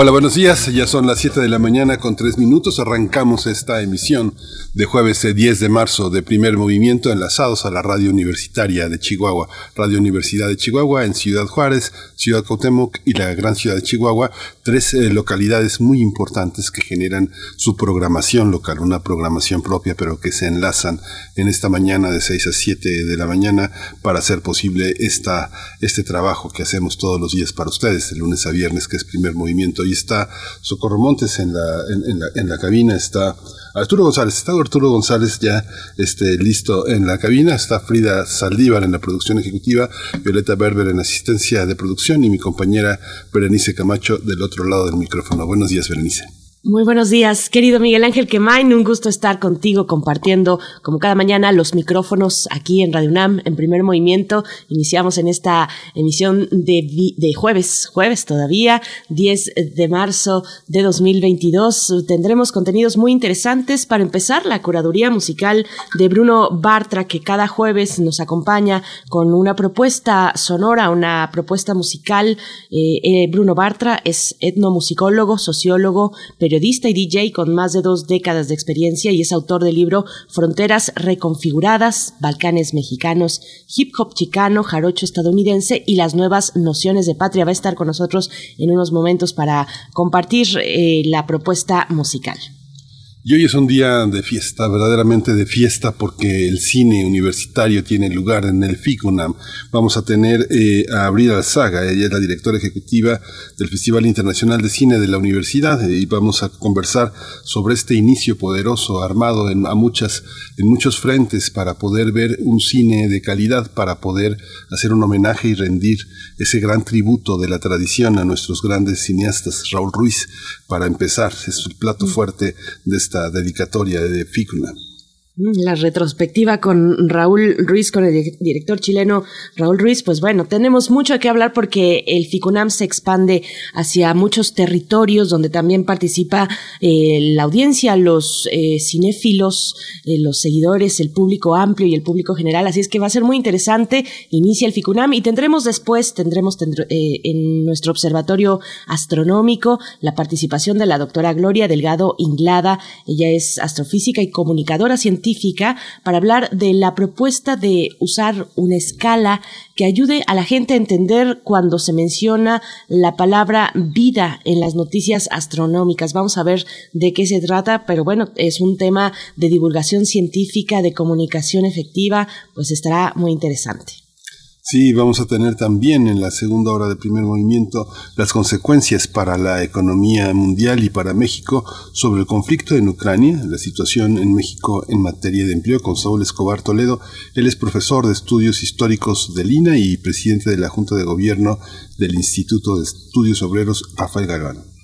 Hola, buenos días. Ya son las 7 de la mañana con 3 minutos. Arrancamos esta emisión de jueves 10 de marzo de primer movimiento enlazados a la radio universitaria de Chihuahua, Radio Universidad de Chihuahua en Ciudad Juárez, Ciudad Cuauhtémoc y la gran ciudad de Chihuahua, tres eh, localidades muy importantes que generan su programación local, una programación propia pero que se enlazan en esta mañana de 6 a 7 de la mañana para hacer posible esta, este trabajo que hacemos todos los días para ustedes, de lunes a viernes, que es primer movimiento. Está Socorro Montes en la, en, la, en la cabina, está Arturo González, está Arturo González ya este, listo en la cabina, está Frida Saldívar en la producción ejecutiva, Violeta Berber en asistencia de producción y mi compañera Berenice Camacho del otro lado del micrófono. Buenos días, Berenice. Muy buenos días, querido Miguel Ángel Quemain. Un gusto estar contigo compartiendo, como cada mañana, los micrófonos aquí en Radio UNAM, en primer movimiento. Iniciamos en esta emisión de, de jueves, jueves todavía, 10 de marzo de 2022. Tendremos contenidos muy interesantes. Para empezar, la curaduría musical de Bruno Bartra, que cada jueves nos acompaña con una propuesta sonora, una propuesta musical. Eh, eh, Bruno Bartra es etnomusicólogo, sociólogo, y DJ con más de dos décadas de experiencia y es autor del libro Fronteras Reconfiguradas, Balcanes Mexicanos, Hip Hop Chicano, Jarocho Estadounidense y las nuevas nociones de patria. Va a estar con nosotros en unos momentos para compartir eh, la propuesta musical. Y hoy es un día de fiesta, verdaderamente de fiesta, porque el cine universitario tiene lugar en el FICUNAM. Vamos a tener eh, a Abril Alzaga, ella es la directora ejecutiva del Festival Internacional de Cine de la Universidad, y vamos a conversar sobre este inicio poderoso, armado en, a muchas, en muchos frentes, para poder ver un cine de calidad, para poder hacer un homenaje y rendir ese gran tributo de la tradición a nuestros grandes cineastas. Raúl Ruiz, para empezar, es el plato mm. fuerte de esta dedicatoria de Ficuna. Mm, la retrospectiva con Raúl Ruiz, con el director chileno Raúl Ruiz, pues bueno, tenemos mucho que hablar porque el FICUNAM se expande hacia muchos territorios donde también participa eh, la audiencia, los eh, cinéfilos, eh, los seguidores, el público amplio y el público general. Así es que va a ser muy interesante. Inicia el FICUNAM y tendremos después, tendremos en nuestro observatorio astronómico la participación de la doctora Gloria Delgado Inglada. Ella es astrofísica y comunicadora científica para hablar de la propuesta de usar una escala que ayude a la gente a entender cuando se menciona la palabra vida en las noticias astronómicas. Vamos a ver de qué se trata, pero bueno, es un tema de divulgación científica, de comunicación efectiva, pues estará muy interesante. Sí, vamos a tener también en la segunda hora de primer movimiento las consecuencias para la economía mundial y para México sobre el conflicto en Ucrania, la situación en México en materia de empleo con Saúl Escobar Toledo. Él es profesor de estudios históricos del INA y presidente de la Junta de Gobierno del Instituto de Estudios Obreros Rafael Galván.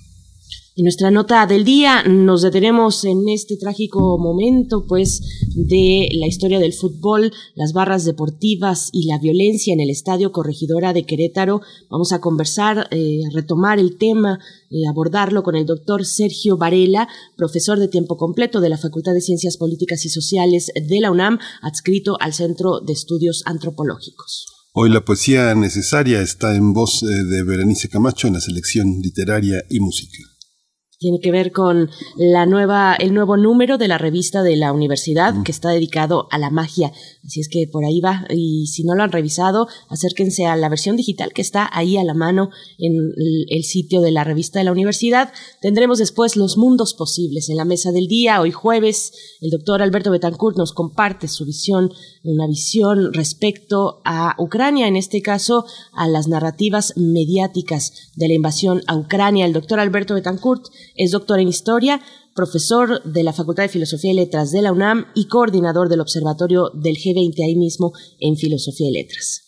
En nuestra nota del día nos detenemos en este trágico momento, pues, de la historia del fútbol, las barras deportivas y la violencia en el Estadio Corregidora de Querétaro. Vamos a conversar, eh, a retomar el tema, eh, abordarlo con el doctor Sergio Varela, profesor de tiempo completo de la Facultad de Ciencias Políticas y Sociales de la UNAM, adscrito al Centro de Estudios Antropológicos. Hoy la poesía necesaria está en voz eh, de Berenice Camacho en la selección literaria y música tiene que ver con la nueva, el nuevo número de la revista de la universidad que está dedicado a la magia. Así es que por ahí va. Y si no lo han revisado, acérquense a la versión digital que está ahí a la mano en el sitio de la revista de la universidad. Tendremos después los mundos posibles en la mesa del día. Hoy jueves, el doctor Alberto Betancourt nos comparte su visión, una visión respecto a Ucrania, en este caso a las narrativas mediáticas de la invasión a Ucrania. El doctor Alberto Betancourt es doctor en historia, profesor de la Facultad de Filosofía y Letras de la UNAM y coordinador del Observatorio del G20 ahí mismo en Filosofía y Letras.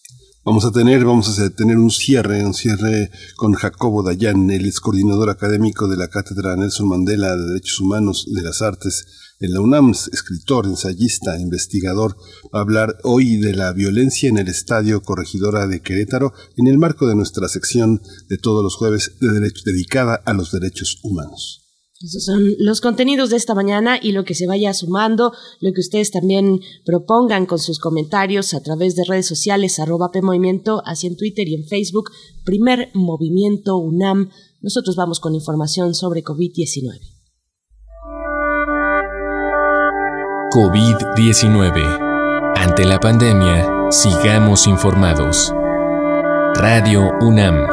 Vamos a tener, vamos a tener un cierre, un cierre con Jacobo Dayan, el ex coordinador académico de la Cátedra Nelson Mandela de Derechos Humanos de las Artes en la UNAM, escritor, ensayista, investigador, va a hablar hoy de la violencia en el Estadio Corregidora de Querétaro en el marco de nuestra sección de todos los jueves de derecho, dedicada a los derechos humanos. Esos son los contenidos de esta mañana y lo que se vaya sumando, lo que ustedes también propongan con sus comentarios a través de redes sociales, arroba PMovimiento, así en Twitter y en Facebook, primer movimiento UNAM. Nosotros vamos con información sobre COVID-19. COVID-19. Ante la pandemia, sigamos informados. Radio UNAM.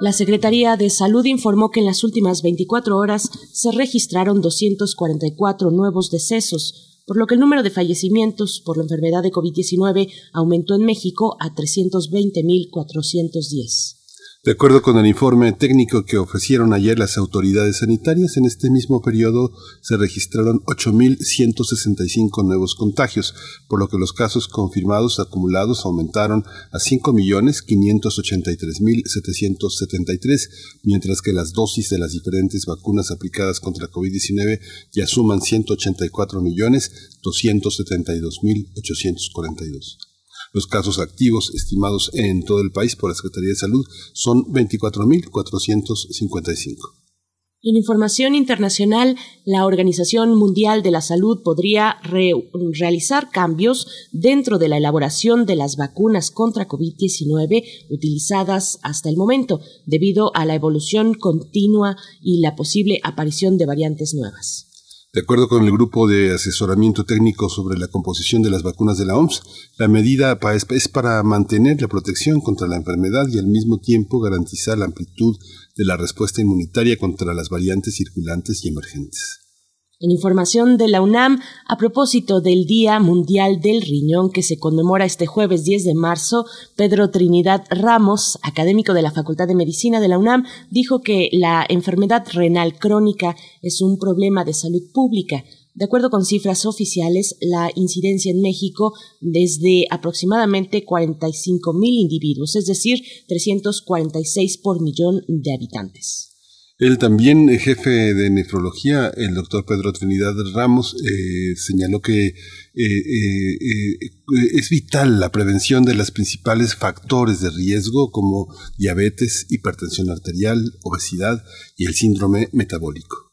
La Secretaría de Salud informó que en las últimas 24 horas se registraron 244 nuevos decesos, por lo que el número de fallecimientos por la enfermedad de COVID-19 aumentó en México a 320.410. De acuerdo con el informe técnico que ofrecieron ayer las autoridades sanitarias, en este mismo periodo se registraron 8.165 nuevos contagios, por lo que los casos confirmados acumulados aumentaron a 5.583.773, mientras que las dosis de las diferentes vacunas aplicadas contra COVID-19 ya suman 184.272.842. Los casos activos estimados en todo el país por la Secretaría de Salud son 24.455. En información internacional, la Organización Mundial de la Salud podría realizar cambios dentro de la elaboración de las vacunas contra COVID-19 utilizadas hasta el momento, debido a la evolución continua y la posible aparición de variantes nuevas. De acuerdo con el Grupo de Asesoramiento Técnico sobre la composición de las vacunas de la OMS, la medida es para mantener la protección contra la enfermedad y al mismo tiempo garantizar la amplitud de la respuesta inmunitaria contra las variantes circulantes y emergentes. En información de la UNAM, a propósito del Día Mundial del Riñón que se conmemora este jueves 10 de marzo, Pedro Trinidad Ramos, académico de la Facultad de Medicina de la UNAM, dijo que la enfermedad renal crónica es un problema de salud pública. De acuerdo con cifras oficiales, la incidencia en México desde aproximadamente 45 mil individuos, es decir, 346 por millón de habitantes. El también eh, jefe de nefrología, el doctor Pedro Trinidad Ramos, eh, señaló que eh, es vital la prevención de los principales factores de riesgo como diabetes, hipertensión arterial, obesidad y el síndrome metabólico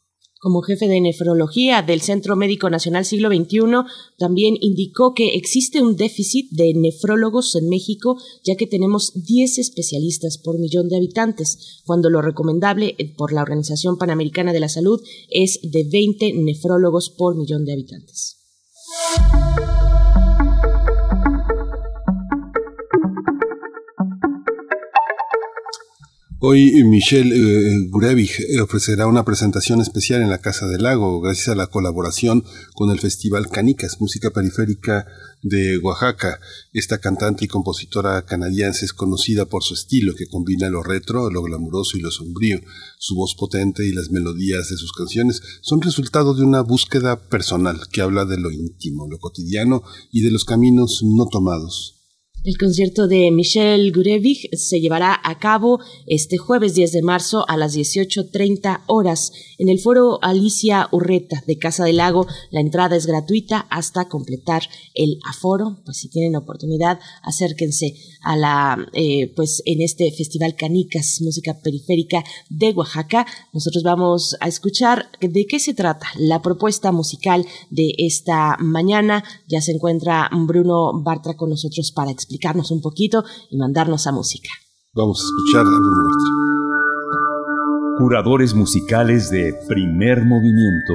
como jefe de nefrología del Centro Médico Nacional Siglo XXI, también indicó que existe un déficit de nefrólogos en México, ya que tenemos 10 especialistas por millón de habitantes, cuando lo recomendable eh, por la Organización Panamericana de la Salud es de 20 nefrólogos por millón de habitantes. Hoy Michelle eh, Gurevich eh, ofrecerá una presentación especial en la Casa del Lago gracias a la colaboración con el Festival Canicas, música periférica de Oaxaca. Esta cantante y compositora canadiense es conocida por su estilo que combina lo retro, lo glamuroso y lo sombrío. Su voz potente y las melodías de sus canciones son resultado de una búsqueda personal que habla de lo íntimo, lo cotidiano y de los caminos no tomados. El concierto de Michelle Gurevich se llevará a cabo este jueves 10 de marzo a las 18.30 horas en el foro Alicia Urreta de Casa del Lago. La entrada es gratuita hasta completar el aforo. Pues si tienen oportunidad, acérquense a la, eh, pues en este Festival Canicas, música periférica de Oaxaca. Nosotros vamos a escuchar de qué se trata la propuesta musical de esta mañana. Ya se encuentra Bruno Bartra con nosotros para explicar explicarnos un poquito y mandarnos a música. Vamos a escuchar a Bruno Curadores musicales de primer movimiento.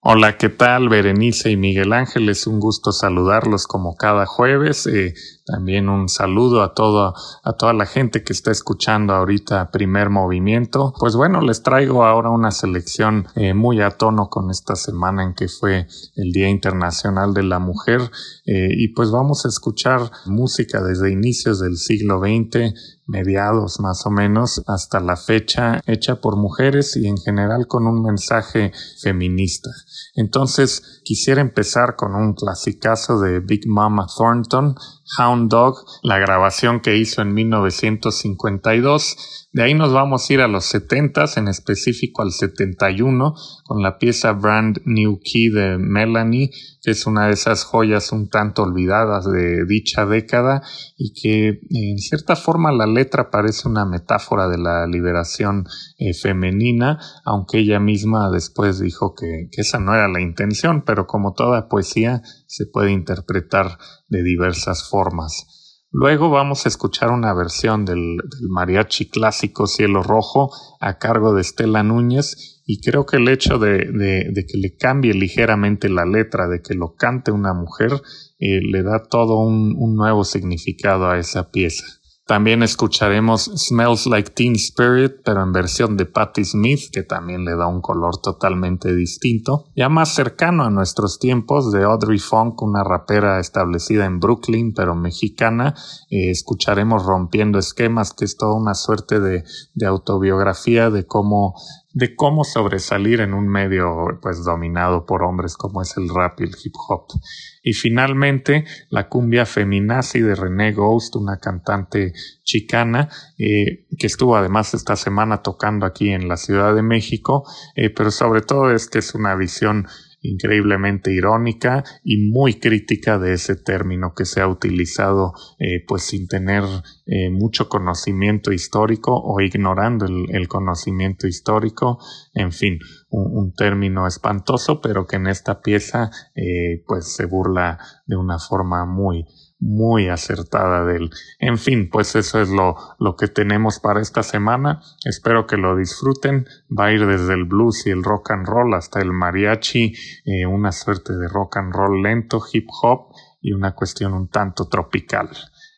Hola, ¿qué tal? Berenice y Miguel Ángel, es un gusto saludarlos como cada jueves. Eh, también un saludo a toda, a toda la gente que está escuchando ahorita Primer Movimiento. Pues bueno, les traigo ahora una selección eh, muy a tono con esta semana en que fue el Día Internacional de la Mujer. Eh, y pues vamos a escuchar música desde inicios del siglo XX mediados más o menos hasta la fecha hecha por mujeres y en general con un mensaje feminista. Entonces quisiera empezar con un clasicazo de Big Mama Thornton Hound Dog, la grabación que hizo en 1952. De ahí nos vamos a ir a los 70 en específico al 71, con la pieza Brand New Key de Melanie, que es una de esas joyas un tanto olvidadas de dicha década y que en cierta forma la letra parece una metáfora de la liberación eh, femenina, aunque ella misma después dijo que, que esa no era la intención, pero como toda poesía se puede interpretar de diversas formas. Luego vamos a escuchar una versión del, mariachi clásico Cielo Rojo a cargo de Estela Núñez y creo que el hecho de, que le cambie ligeramente la letra, de que lo cante una mujer, eh, le da todo un nuevo significado a esa pieza. También escucharemos Smells Like Teen Spirit, pero en versión de Patti Smith, que también le da un color totalmente distinto. Ya más cercano a nuestros tiempos, de Audrey Funk, una rapera establecida en Brooklyn, pero mexicana. Eh, escucharemos Rompiendo Esquemas, que es toda una suerte de, de autobiografía de cómo de cómo sobresalir en un medio pues dominado por hombres como es el rap y el hip hop. Y finalmente la cumbia feminazi de René Ghost, una cantante chicana eh, que estuvo además esta semana tocando aquí en la Ciudad de México, eh, pero sobre todo es que es una visión increíblemente irónica y muy crítica de ese término que se ha utilizado eh, pues sin tener eh, mucho conocimiento histórico o ignorando el, conocimiento histórico. En fin un, término espantoso pero que en esta pieza eh, pues se burla de una forma muy muy acertada de él. En fin, pues eso es lo, lo que tenemos para esta semana. Espero que lo disfruten. Va a ir desde el blues y el rock and roll hasta el mariachi, eh, una suerte de rock and roll lento, hip hop y una cuestión un tanto tropical.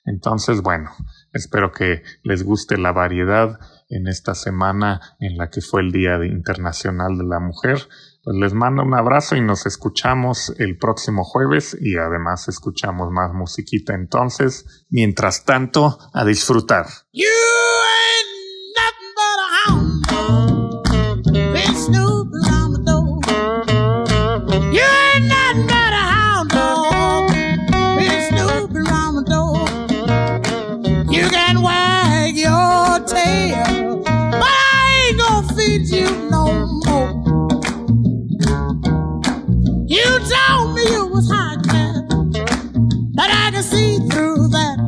Entonces, bueno, espero que les guste la variedad en esta semana en la que fue el Día Internacional de la Mujer. Pues les mando un abrazo y nos escuchamos el próximo jueves y además escuchamos más musiquita entonces. Mientras tanto, a disfrutar. can see through that.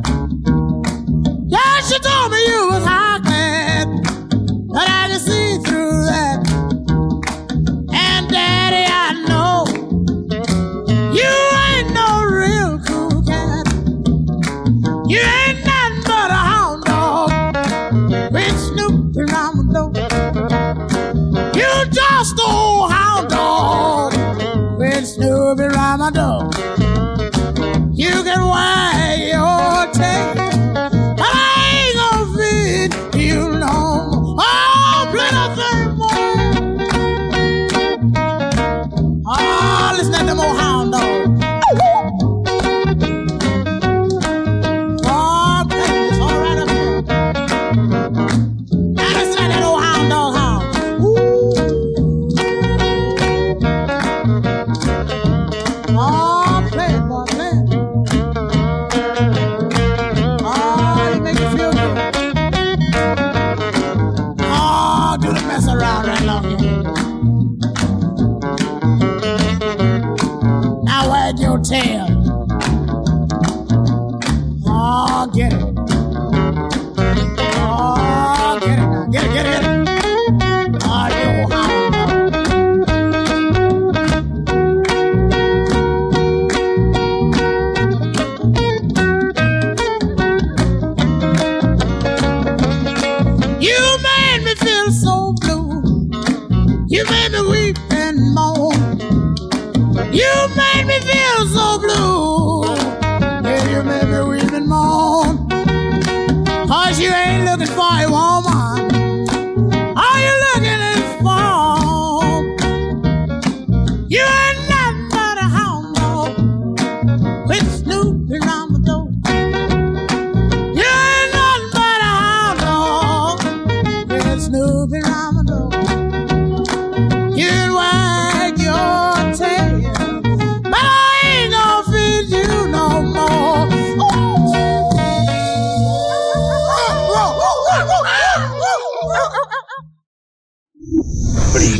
Yeah, she told me you was high class, but I can see through that. And Daddy, I know you ain't no real cool cat. You ain't nothing but a hound dog with Snoop around the door. You just a old hound dog with Snoop around my door.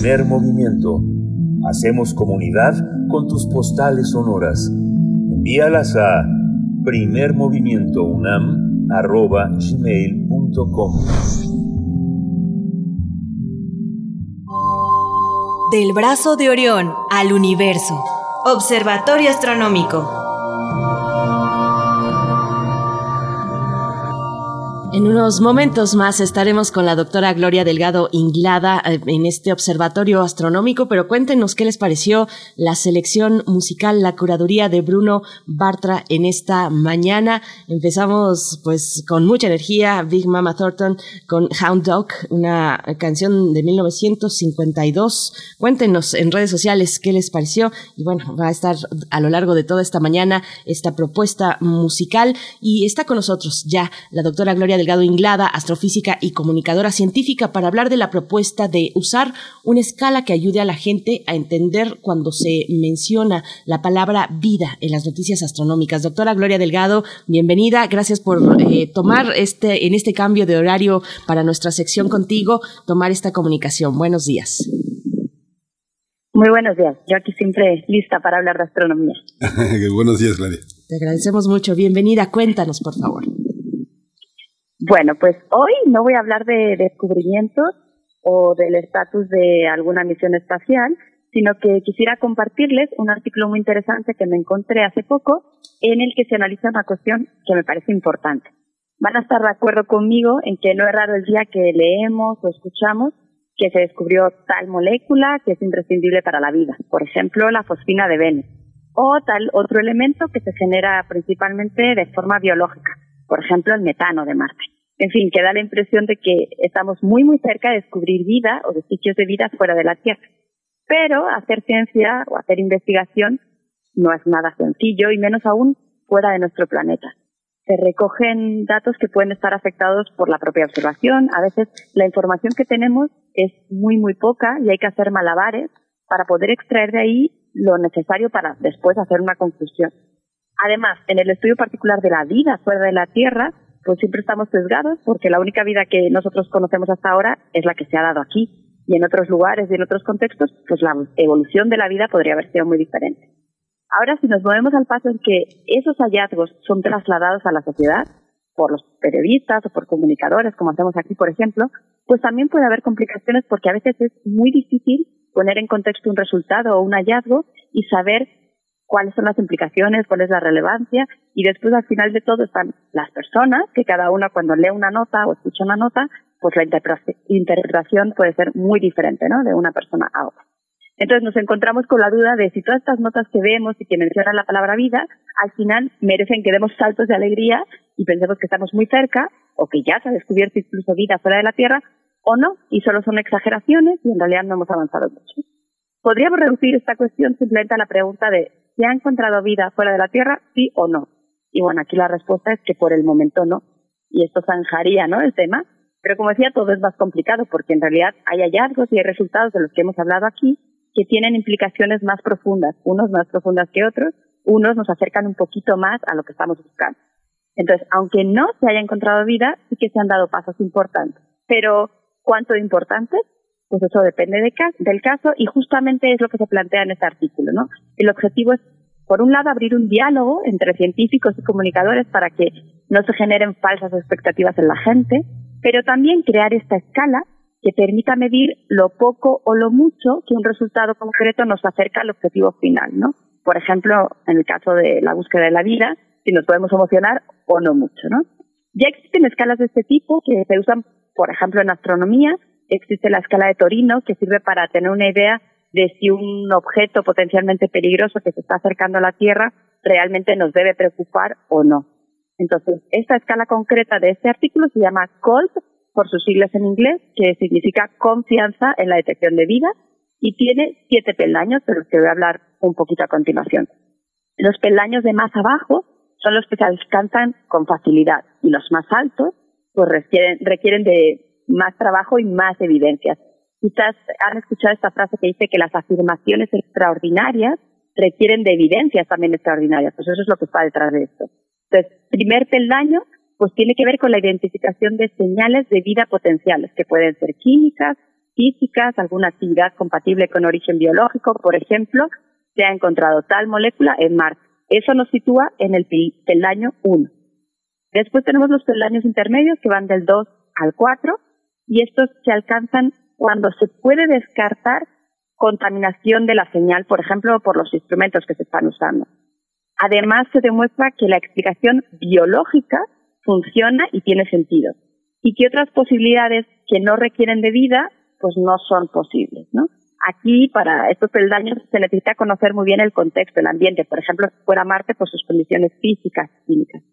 Primer movimiento. Hacemos comunidad con tus postales sonoras. Envíalas a primermovimientounam.gmail.com Del brazo de Orión al universo. Observatorio Astronómico. En unos momentos más estaremos con la doctora Gloria Delgado Inglada eh, en este observatorio astronómico, pero cuéntenos qué les pareció la selección musical, la curaduría de Bruno Bartra en esta mañana. Empezamos pues con mucha energía, Big Mama Thornton con Hound Dog, una canción de 1952. Cuéntenos en redes sociales qué les pareció y bueno, va a estar a lo largo de toda esta mañana esta propuesta musical y está con nosotros ya la doctora Gloria Delgado Delgado Inglada, astrofísica y comunicadora científica, para hablar de la propuesta de usar una escala que ayude a la gente a entender cuando se menciona la palabra vida en las noticias astronómicas. Doctora Gloria Delgado, bienvenida. Gracias por eh, tomar este, en este cambio de horario para nuestra sección contigo, tomar esta comunicación. Buenos días. Muy buenos días. Yo aquí siempre lista para hablar de astronomía. buenos días, Gloria. Te agradecemos mucho. Bienvenida. Cuéntanos, por favor. Bueno, pues hoy no voy a hablar de descubrimientos o del estatus de alguna misión espacial, sino que quisiera compartirles un artículo muy interesante que me encontré hace poco en el que se analiza una cuestión que me parece importante. Van a estar de acuerdo conmigo en que no es raro el día que leemos o escuchamos que se descubrió tal molécula que es imprescindible para la vida, por ejemplo, la fosfina de Venus, o tal otro elemento que se genera principalmente de forma biológica, por ejemplo, el metano de Marte. En fin, que da la impresión de que estamos muy, muy cerca de descubrir vida o de sitios de vida fuera de la Tierra. Pero hacer ciencia o hacer investigación no es nada sencillo y menos aún fuera de nuestro planeta. Se recogen datos que pueden estar afectados por la propia observación. A veces la información que tenemos es muy, muy poca y hay que hacer malabares para poder extraer de ahí lo necesario para después hacer una conclusión. Además, en el estudio particular de la vida fuera de la Tierra, pues siempre estamos sesgados porque la única vida que nosotros conocemos hasta ahora es la que se ha dado aquí. Y en otros lugares y en otros contextos, pues la evolución de la vida podría haber sido muy diferente. Ahora, si nos movemos al paso en que esos hallazgos son trasladados a la sociedad, por los periodistas o por comunicadores, como hacemos aquí, por ejemplo, pues también puede haber complicaciones porque a veces es muy difícil poner en contexto un resultado o un hallazgo y saber cuáles son las implicaciones, cuál es la relevancia y después al final de todo están las personas, que cada una cuando lee una nota o escucha una nota, pues la interpretación puede ser muy diferente, ¿no? De una persona a otra. Entonces nos encontramos con la duda de si todas estas notas que vemos y que mencionan la palabra vida, al final merecen que demos saltos de alegría y pensemos que estamos muy cerca o que ya se ha descubierto incluso vida fuera de la Tierra o no, y solo son exageraciones y en realidad no hemos avanzado mucho. Podríamos reducir esta cuestión simplemente a la pregunta de ¿se ha encontrado vida fuera de la Tierra, sí o no? Y bueno, aquí la respuesta es que por el momento no. Y esto zanjaría, ¿no? El tema. Pero como decía, todo es más complicado porque en realidad hay hallazgos y hay resultados de los que hemos hablado aquí que tienen implicaciones más profundas, unos más profundas que otros, unos nos acercan un poquito más a lo que estamos buscando. Entonces, aunque no se haya encontrado vida, sí que se han dado pasos importantes. Pero, ¿cuánto importantes? Pues eso depende del caso y justamente es lo que se plantea en este artículo, ¿no? El objetivo es, por un lado, abrir un diálogo entre científicos y comunicadores para que no se generen falsas expectativas en la gente, pero también crear esta escala que permita medir lo poco o lo mucho que un resultado concreto nos acerca al objetivo final, ¿no? Por ejemplo, en el caso de la búsqueda de la vida, si nos podemos emocionar o no mucho, ¿no? Ya existen escalas de este tipo que se usan, por ejemplo, en astronomía, existe la escala de Torino, que sirve para tener una idea de si un objeto potencialmente peligroso que se está acercando a la Tierra realmente nos debe preocupar o no. Entonces, esta escala concreta de este artículo se llama COLP, por sus siglas en inglés, que significa confianza en la detección de vida, y tiene siete peldaños, de los que voy a hablar un poquito a continuación. Los peldaños de más abajo son los que se alcanzan con facilidad, y los más altos pues requieren, requieren de más trabajo y más evidencias. Quizás han escuchado esta frase que dice que las afirmaciones extraordinarias requieren de evidencias también extraordinarias. Pues eso es lo que está detrás de esto. Entonces, primer peldaño, pues tiene que ver con la identificación de señales de vida potenciales, que pueden ser químicas, físicas, alguna actividad compatible con origen biológico, por ejemplo, se ha encontrado tal molécula en Marte. Eso nos sitúa en el peldaño 1. Después tenemos los peldaños intermedios que van del 2 al 4 y estos se alcanzan cuando se puede descartar contaminación de la señal, por ejemplo, por los instrumentos que se están usando. Además, se demuestra que la explicación biológica funciona y tiene sentido y que otras posibilidades que no requieren de vida pues no son posibles, ¿no? Aquí, para estos peldaños, se necesita conocer muy bien el contexto, el ambiente. Por ejemplo, fuera Marte, por sus condiciones físicas, químicas.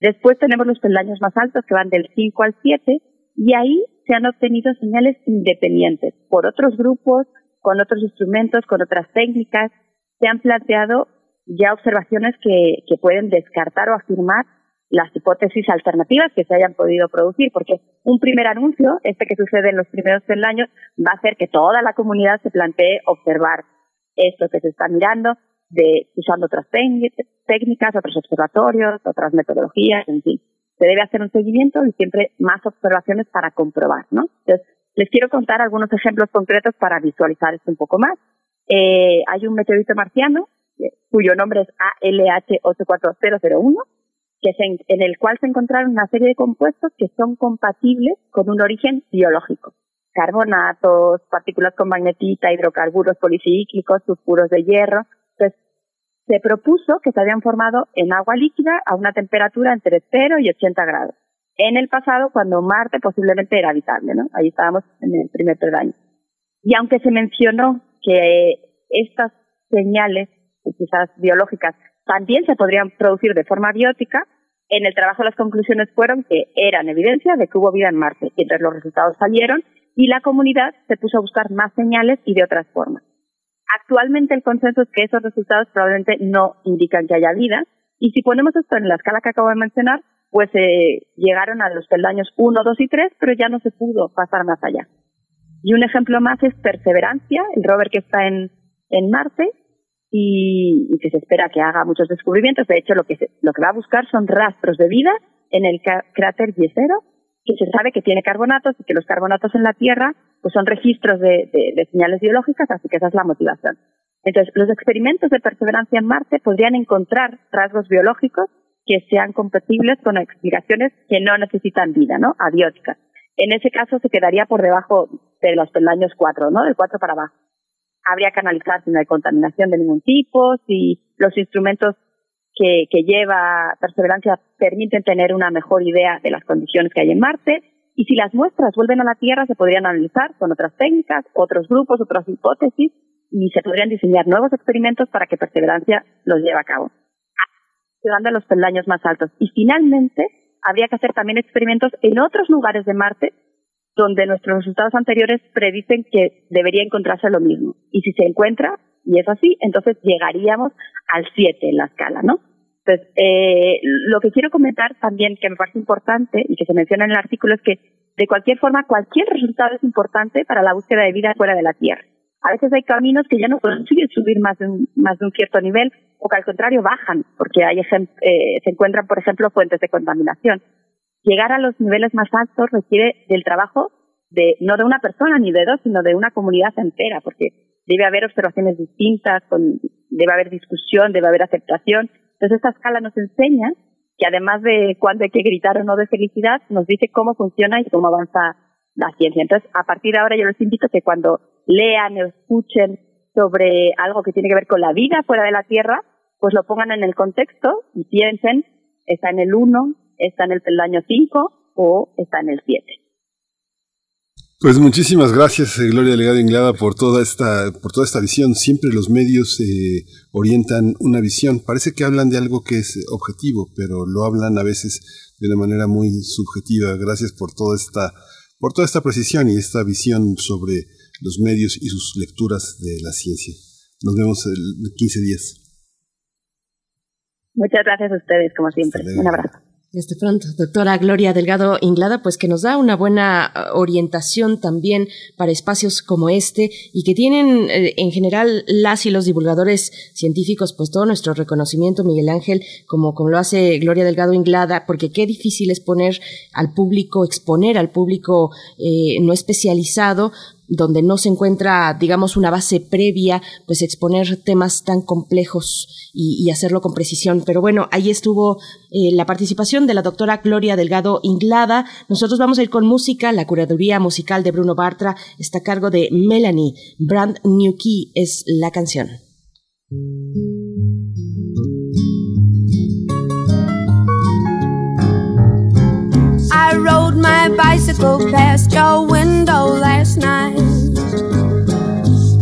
Después tenemos los peldaños más altos, que van del 5 al 7, y ahí se han obtenido señales independientes por otros grupos, con otros instrumentos, con otras técnicas. Se han planteado ya observaciones que, pueden descartar o afirmar las hipótesis alternativas que se hayan podido producir, porque un primer anuncio, este que sucede en los primeros peldaños, va a hacer que toda la comunidad se plantee observar esto que se está mirando, de usando otras técnicas, otros observatorios, otras metodologías, en fin. Se debe hacer un seguimiento y siempre más observaciones para comprobar, ¿no? Entonces, les quiero contar algunos ejemplos concretos para visualizar esto un poco más. Eh, hay un meteorito marciano eh, cuyo nombre es ALH 84001 que en el cual se encontraron una serie de compuestos que son compatibles con un origen biológico. Carbonatos, partículas con magnetita, hidrocarburos policíclicos, sulfuros de hierro. Se propuso que se habían formado en agua líquida a una temperatura entre 0 y 80 grados. En el pasado, cuando Marte posiblemente era habitable, ¿no? Ahí estábamos en el primer peldaño. Y aunque se mencionó que estas señales, quizás biológicas, también se podrían producir de forma biótica. En el trabajo las conclusiones fueron que eran evidencia de que hubo vida en Marte. Y entonces los resultados salieron y la comunidad se puso a buscar más señales y de otras formas. Actualmente el consenso es que esos resultados probablemente no indican que haya vida. Y si ponemos esto en la escala que acabo de mencionar, pues eh, llegaron a los peldaños 1, 2 y 3, pero ya no se pudo pasar más allá. Y un ejemplo más es Perseverancia, el rover que está en, en Marte, y, que se espera que haga muchos descubrimientos. De hecho, lo que, lo que va a buscar son rastros de vida en el cráter Yesero, que se sabe que tiene carbonatos y que los carbonatos en la Tierra pues son registros de, señales biológicas, así que esa es la motivación. Entonces, los experimentos de perseverancia en Marte podrían encontrar rasgos biológicos que sean compatibles con explicaciones que no necesitan vida, ¿no? Abióticas. En ese caso se quedaría por debajo de los peldaños 4, ¿no? Del 4 para abajo habría que analizar si no hay contaminación de ningún tipo, si los instrumentos que, lleva Perseverancia permiten tener una mejor idea de las condiciones que hay en Marte, y si las muestras vuelven a la Tierra, se podrían analizar con otras técnicas, otros grupos, otras hipótesis, y se podrían diseñar nuevos experimentos para que Perseverancia los lleve a cabo, llegando a los peldaños más altos. Y finalmente, habría que hacer también experimentos en otros lugares de Marte donde nuestros resultados anteriores predicen que debería encontrarse lo mismo. Y si se encuentra, y es así, entonces llegaríamos al 7 en la escala, ¿no? Entonces, eh, lo que quiero comentar también, que me parece importante y que se menciona en el artículo, es que de cualquier forma, cualquier resultado es importante para la búsqueda de vida fuera de la Tierra. A veces hay caminos que ya no consiguen subir más de un, más de un cierto nivel o que al contrario bajan, porque hay eh, se encuentran, por ejemplo, fuentes de contaminación llegar a los niveles más altos requiere del trabajo de no de una persona ni de dos, sino de una comunidad entera, porque debe haber observaciones distintas, con, debe haber discusión, debe haber aceptación. Entonces esta escala nos enseña que además de cuándo hay que gritar o no de felicidad, nos dice cómo funciona y cómo avanza la ciencia. Entonces, a partir de ahora yo les invito que cuando lean o escuchen sobre algo que tiene que ver con la vida fuera de la Tierra, pues lo pongan en el contexto y piensen, está en el 1, está en el peldaño 5 o está en el 7. Pues muchísimas gracias, eh, Gloria Legado Inglada, por toda esta, por toda esta visión. Siempre los medios eh, orientan una visión. Parece que hablan de algo que es objetivo, pero lo hablan a veces de una manera muy subjetiva. Gracias por toda esta, por toda esta precisión y esta visión sobre los medios y sus lecturas de la ciencia. Nos vemos el 15 días. Muchas gracias a ustedes, como siempre. Un abrazo. Este pronto, doctora Gloria Delgado Inglada, pues que nos da una buena uh, orientación también para espacios como este y que tienen eh, en general las y los divulgadores científicos pues todo nuestro reconocimiento, Miguel Ángel, como, como lo hace Gloria Delgado Inglada, porque qué difícil es poner al público, exponer al público eh, no especializado donde no se encuentra, digamos, una base previa, pues exponer temas tan complejos y, hacerlo con precisión. Pero bueno, ahí estuvo eh, la participación de la doctora Gloria Delgado Inglada. Nosotros vamos a ir con música. La curaduría musical de Bruno Bartra está a cargo de Melanie. Brand New Key es la canción. I rode my bicycle past your window last night.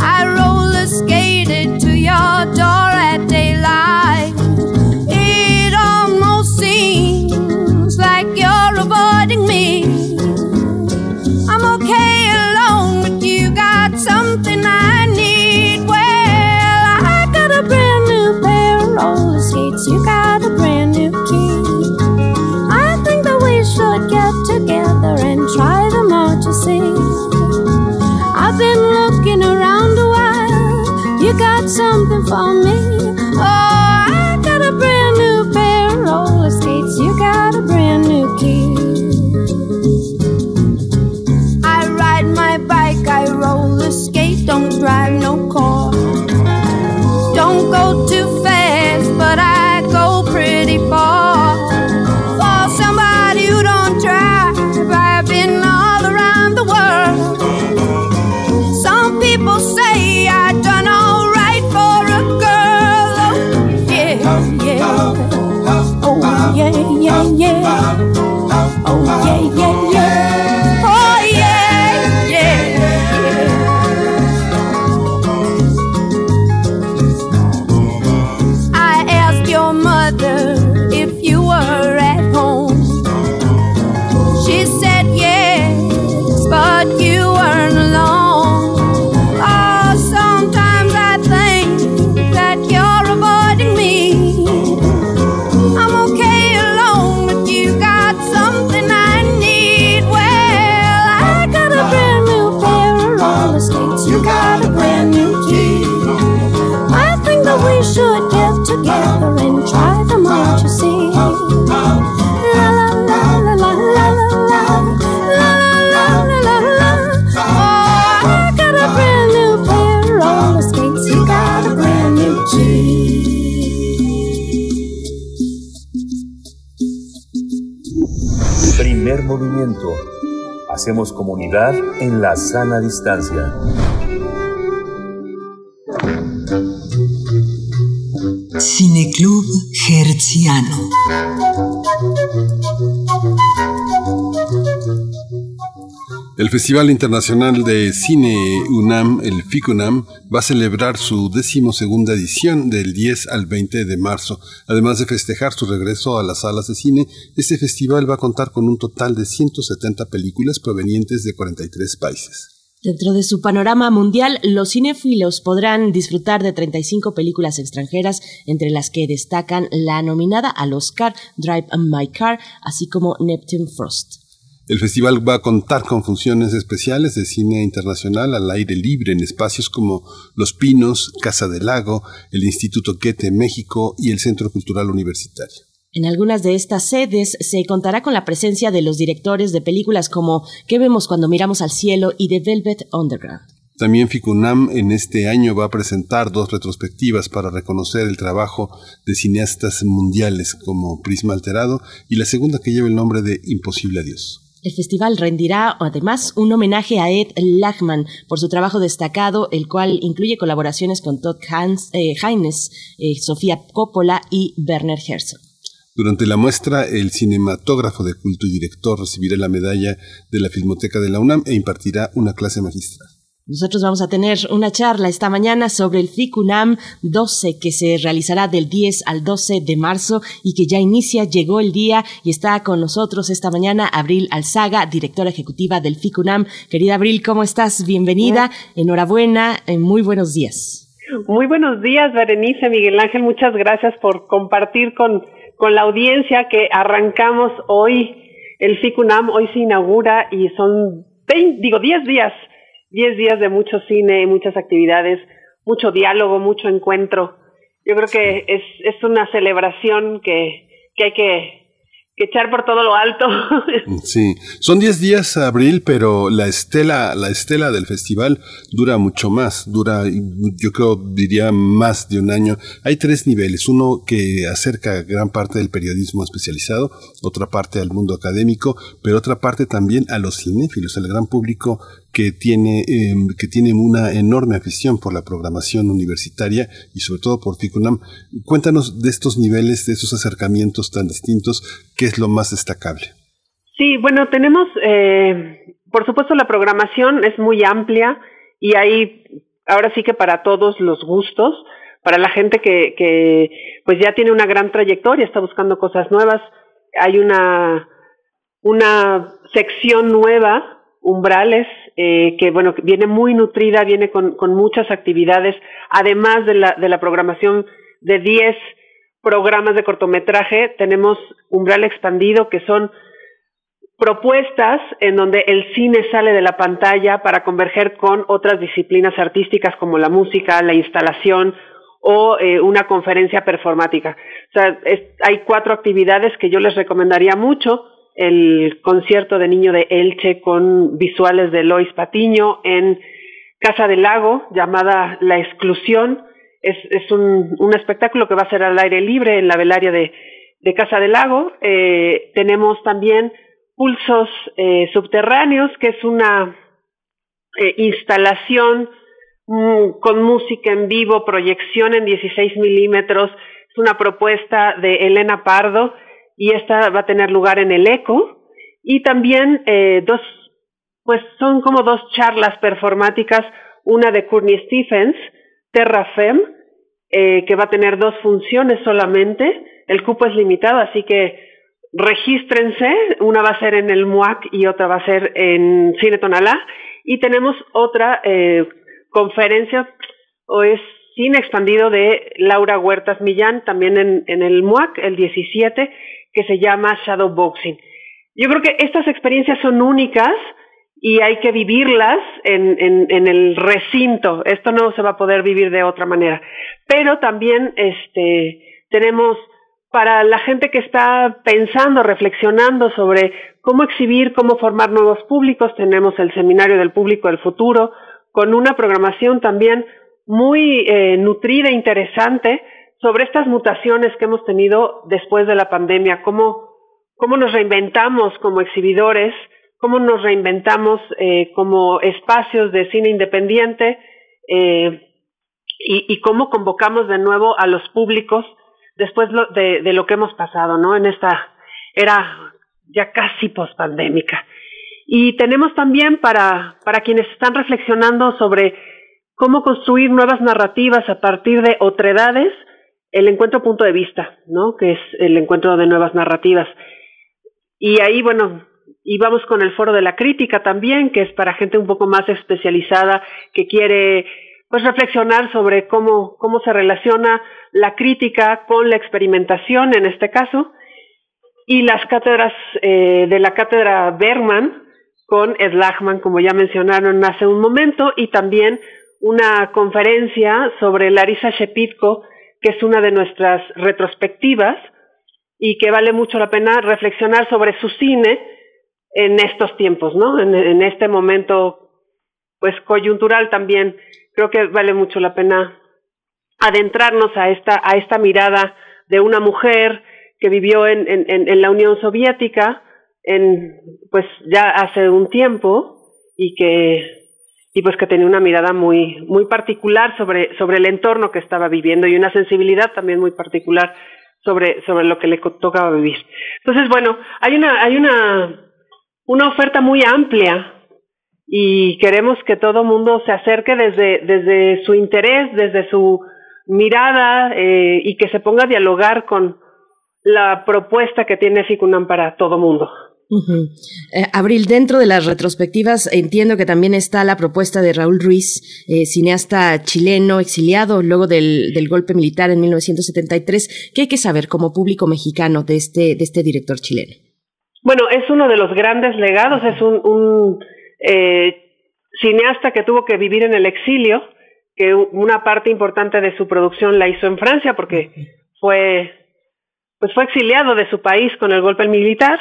I roller skated to your door something for me. Hacemos comunidad en la sana distancia. Cineclub Hertziano. El Festival Internacional de Cine UNAM, el FICUNAM, va a celebrar su decimosegunda edición del 10 al 20 de marzo. Además de festejar su regreso a las salas de cine, este festival va a contar con un total de 170 películas provenientes de 43 países. Dentro de su panorama mundial, los cinéfilos podrán disfrutar de 35 películas extranjeras, entre las que destacan la nominada al Oscar Drive My Car, así como Neptune Frost. El festival va a contar con funciones especiales de cine internacional al aire libre en espacios como Los Pinos, Casa del Lago, el Instituto Goethe México y el Centro Cultural Universitario. En algunas de estas sedes se contará con la presencia de los directores de películas como ¿Qué vemos cuando miramos al cielo? y The Velvet Underground. También FICUNAM en este año va a presentar dos retrospectivas para reconocer el trabajo de cineastas mundiales como Prisma Alterado y la segunda que lleva el nombre de Imposible a Dios. El festival rendirá además un homenaje a Ed Lachman por su trabajo destacado, el cual incluye colaboraciones con Todd Hans, eh, eh, Sofía Coppola y Werner Herzog. Durante la muestra, el cinematógrafo de culto y director recibirá la medalla de la Filmoteca de la UNAM e impartirá una clase magistral. Nosotros vamos a tener una charla esta mañana sobre el FICUNAM 12 que se realizará del 10 al 12 de marzo y que ya inicia, llegó el día y está con nosotros esta mañana Abril Alzaga, directora ejecutiva del FICUNAM. Querida Abril, ¿cómo estás? Bienvenida, enhorabuena, eh, muy buenos días. Muy buenos días, Berenice, Miguel Ángel, muchas gracias por compartir con, con la audiencia que arrancamos hoy. El FICUNAM hoy se inaugura y son 20, digo 10 días 10 días de mucho cine, muchas actividades, mucho diálogo, mucho encuentro. Yo creo que es, es una celebración que, que hay que, que echar por todo lo alto. Sí, son 10 días abril, pero la estela, la estela del festival dura mucho más, dura, yo creo, diría más de un año. Hay tres niveles, uno que acerca gran parte del periodismo especializado, otra parte al mundo académico, pero otra parte también a los cinéfilos, al gran público que tiene, em, que tiene una enorme afición por la programación universitaria y sobre todo por FICUNAM. Cuéntanos de estos niveles, de esos acercamientos tan distintos, ¿qué es lo más destacable? Sí, bueno, tenemos, eh, por supuesto, la programación es muy amplia y hay, ahora sí que para todos los gustos, para la gente que, que pues ya tiene una gran trayectoria, está buscando cosas nuevas, hay una, una sección nueva umbrales, eh, que bueno, viene muy nutrida, viene con, muchas actividades, además de la, de la programación de 10 programas de cortometraje, tenemos umbral expandido, que son propuestas en donde el cine sale de la pantalla para converger con otras disciplinas artísticas como la música, la instalación o eh, una conferencia performática. O sea, hay cuatro actividades que yo les recomendaría mucho el concierto de niño de Elche con visuales de Lois Patiño en Casa del Lago, llamada La Exclusión. Es, es un, un, espectáculo que va a ser al aire libre en la velaria de, de Casa del Lago. Eh, tenemos también Pulsos eh, Subterráneos, que es una eh, instalación mm, con música en vivo, proyección en 16 milímetros. Es una propuesta de Elena Pardo y esta va a tener lugar en el ECO. Y también eh, dos, pues son como dos charlas performáticas, una de Courtney Stephens, Terra Fem, eh, que va a tener dos funciones solamente, el cupo es limitado, así que regístrense, una va a ser en el MUAC y otra va a ser en Cine Tonalá, y tenemos otra eh, conferencia, o es cine expandido de Laura Huertas Millán, también en, en el MUAC, el 17, que se llama Shadowboxing. Yo creo que estas experiencias son únicas y hay que vivirlas en, en, el recinto. Esto no se va a poder vivir de otra manera. Pero también este, tenemos para la gente que está pensando, reflexionando sobre cómo exhibir, cómo formar nuevos públicos, tenemos el Seminario del Público del Futuro, con una programación también muy eh, nutrida e interesante sobre estas mutaciones que hemos tenido después de la pandemia, cómo, cómo nos reinventamos como exhibidores, cómo nos reinventamos eh, como espacios de cine independiente eh, y, cómo convocamos de nuevo a los públicos después de, de, lo que hemos pasado, ¿no? En esta era ya casi pospandémica. Y tenemos también para, para quienes están reflexionando sobre cómo construir nuevas narrativas a partir de otredades, el encuentro punto de vista, ¿no? Que es el encuentro de nuevas narrativas. Y ahí, bueno, íbamos con el foro de la crítica también, que es para gente un poco más especializada que quiere pues reflexionar sobre cómo, cómo se relaciona la crítica con la experimentación en este caso, y las cátedras eh, de la cátedra Bergman con Ed Lachman, como ya mencionaron hace un momento, y también una conferencia sobre Larisa Shepitko, que es una de nuestras retrospectivas y que vale mucho la pena reflexionar sobre su cine en estos tiempos, ¿no? En, este momento, pues coyuntural también. Creo que vale mucho la pena adentrarnos a esta, a esta mirada de una mujer que vivió en, en, en la Unión Soviética, en, pues ya hace un tiempo, y que y pues que tenía una mirada muy muy particular sobre sobre el entorno que estaba viviendo y una sensibilidad también muy particular sobre sobre lo que le tocaba vivir. Entonces, bueno, hay una hay una una oferta muy amplia y queremos que todo mundo se acerque desde desde su interés, desde su mirada eh, y que se ponga a dialogar con la propuesta que tiene Ficunam para todo mundo. Eh, Abril, dentro de las retrospectivas entiendo que también está la propuesta de Raúl Ruiz, eh, cineasta chileno exiliado luego del, del, golpe militar en 1973. ¿Qué hay que saber como público mexicano de este, de este director chileno? Bueno, es uno de los grandes legados, es un, un eh, cineasta que tuvo que vivir en el exilio, que una parte importante de su producción la hizo en Francia porque fue pues fue exiliado de su país con el golpe militar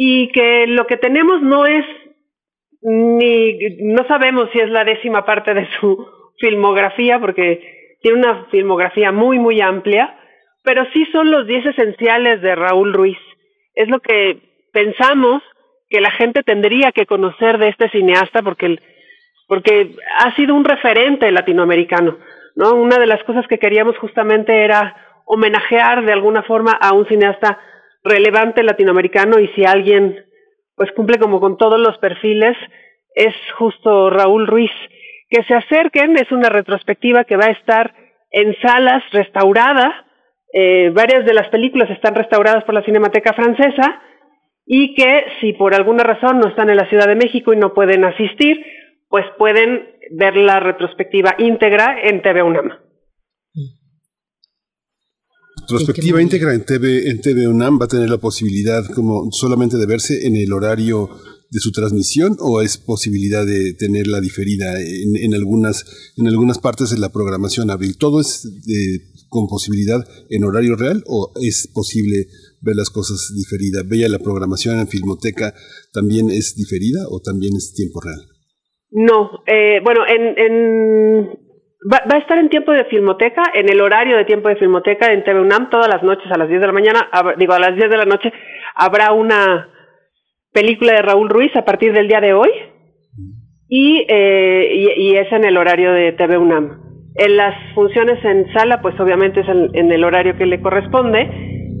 y que lo que tenemos no es ni no sabemos si es la décima parte de su filmografía porque tiene una filmografía muy muy amplia, pero sí son los diez esenciales de Raúl Ruiz. Es lo que pensamos que la gente tendría que conocer de este cineasta porque porque ha sido un referente latinoamericano, ¿no? Una de las cosas que queríamos justamente era homenajear de alguna forma a un cineasta relevante latinoamericano y si alguien pues cumple como con todos los perfiles es justo Raúl Ruiz. Que se acerquen, es una retrospectiva que va a estar en salas restaurada, eh, varias de las películas están restauradas por la Cinemateca Francesa y que si por alguna razón no están en la Ciudad de México y no pueden asistir, pues pueden ver la retrospectiva íntegra en TV UNAM. Retrospectiva íntegra en TV, en TV UNAM va a tener la posibilidad como solamente de verse en el horario de su transmisión o es posibilidad de tenerla diferida en, en algunas en algunas partes de la programación abril todo es con posibilidad en horario real o es posible ver las cosas diferidas veía la programación en Filmoteca también es diferida o también es tiempo real no, eh, bueno, en, en va, va, a estar en tiempo de Filmoteca, en el horario de tiempo de Filmoteca en TV UNAM, todas las noches a las 10 de la mañana, digo, a las 10 de la noche habrá una película de Raúl Ruiz a partir del día de hoy y, eh, y, es en el horario de TV UNAM. En las funciones en sala, pues obviamente es en, en el horario que le corresponde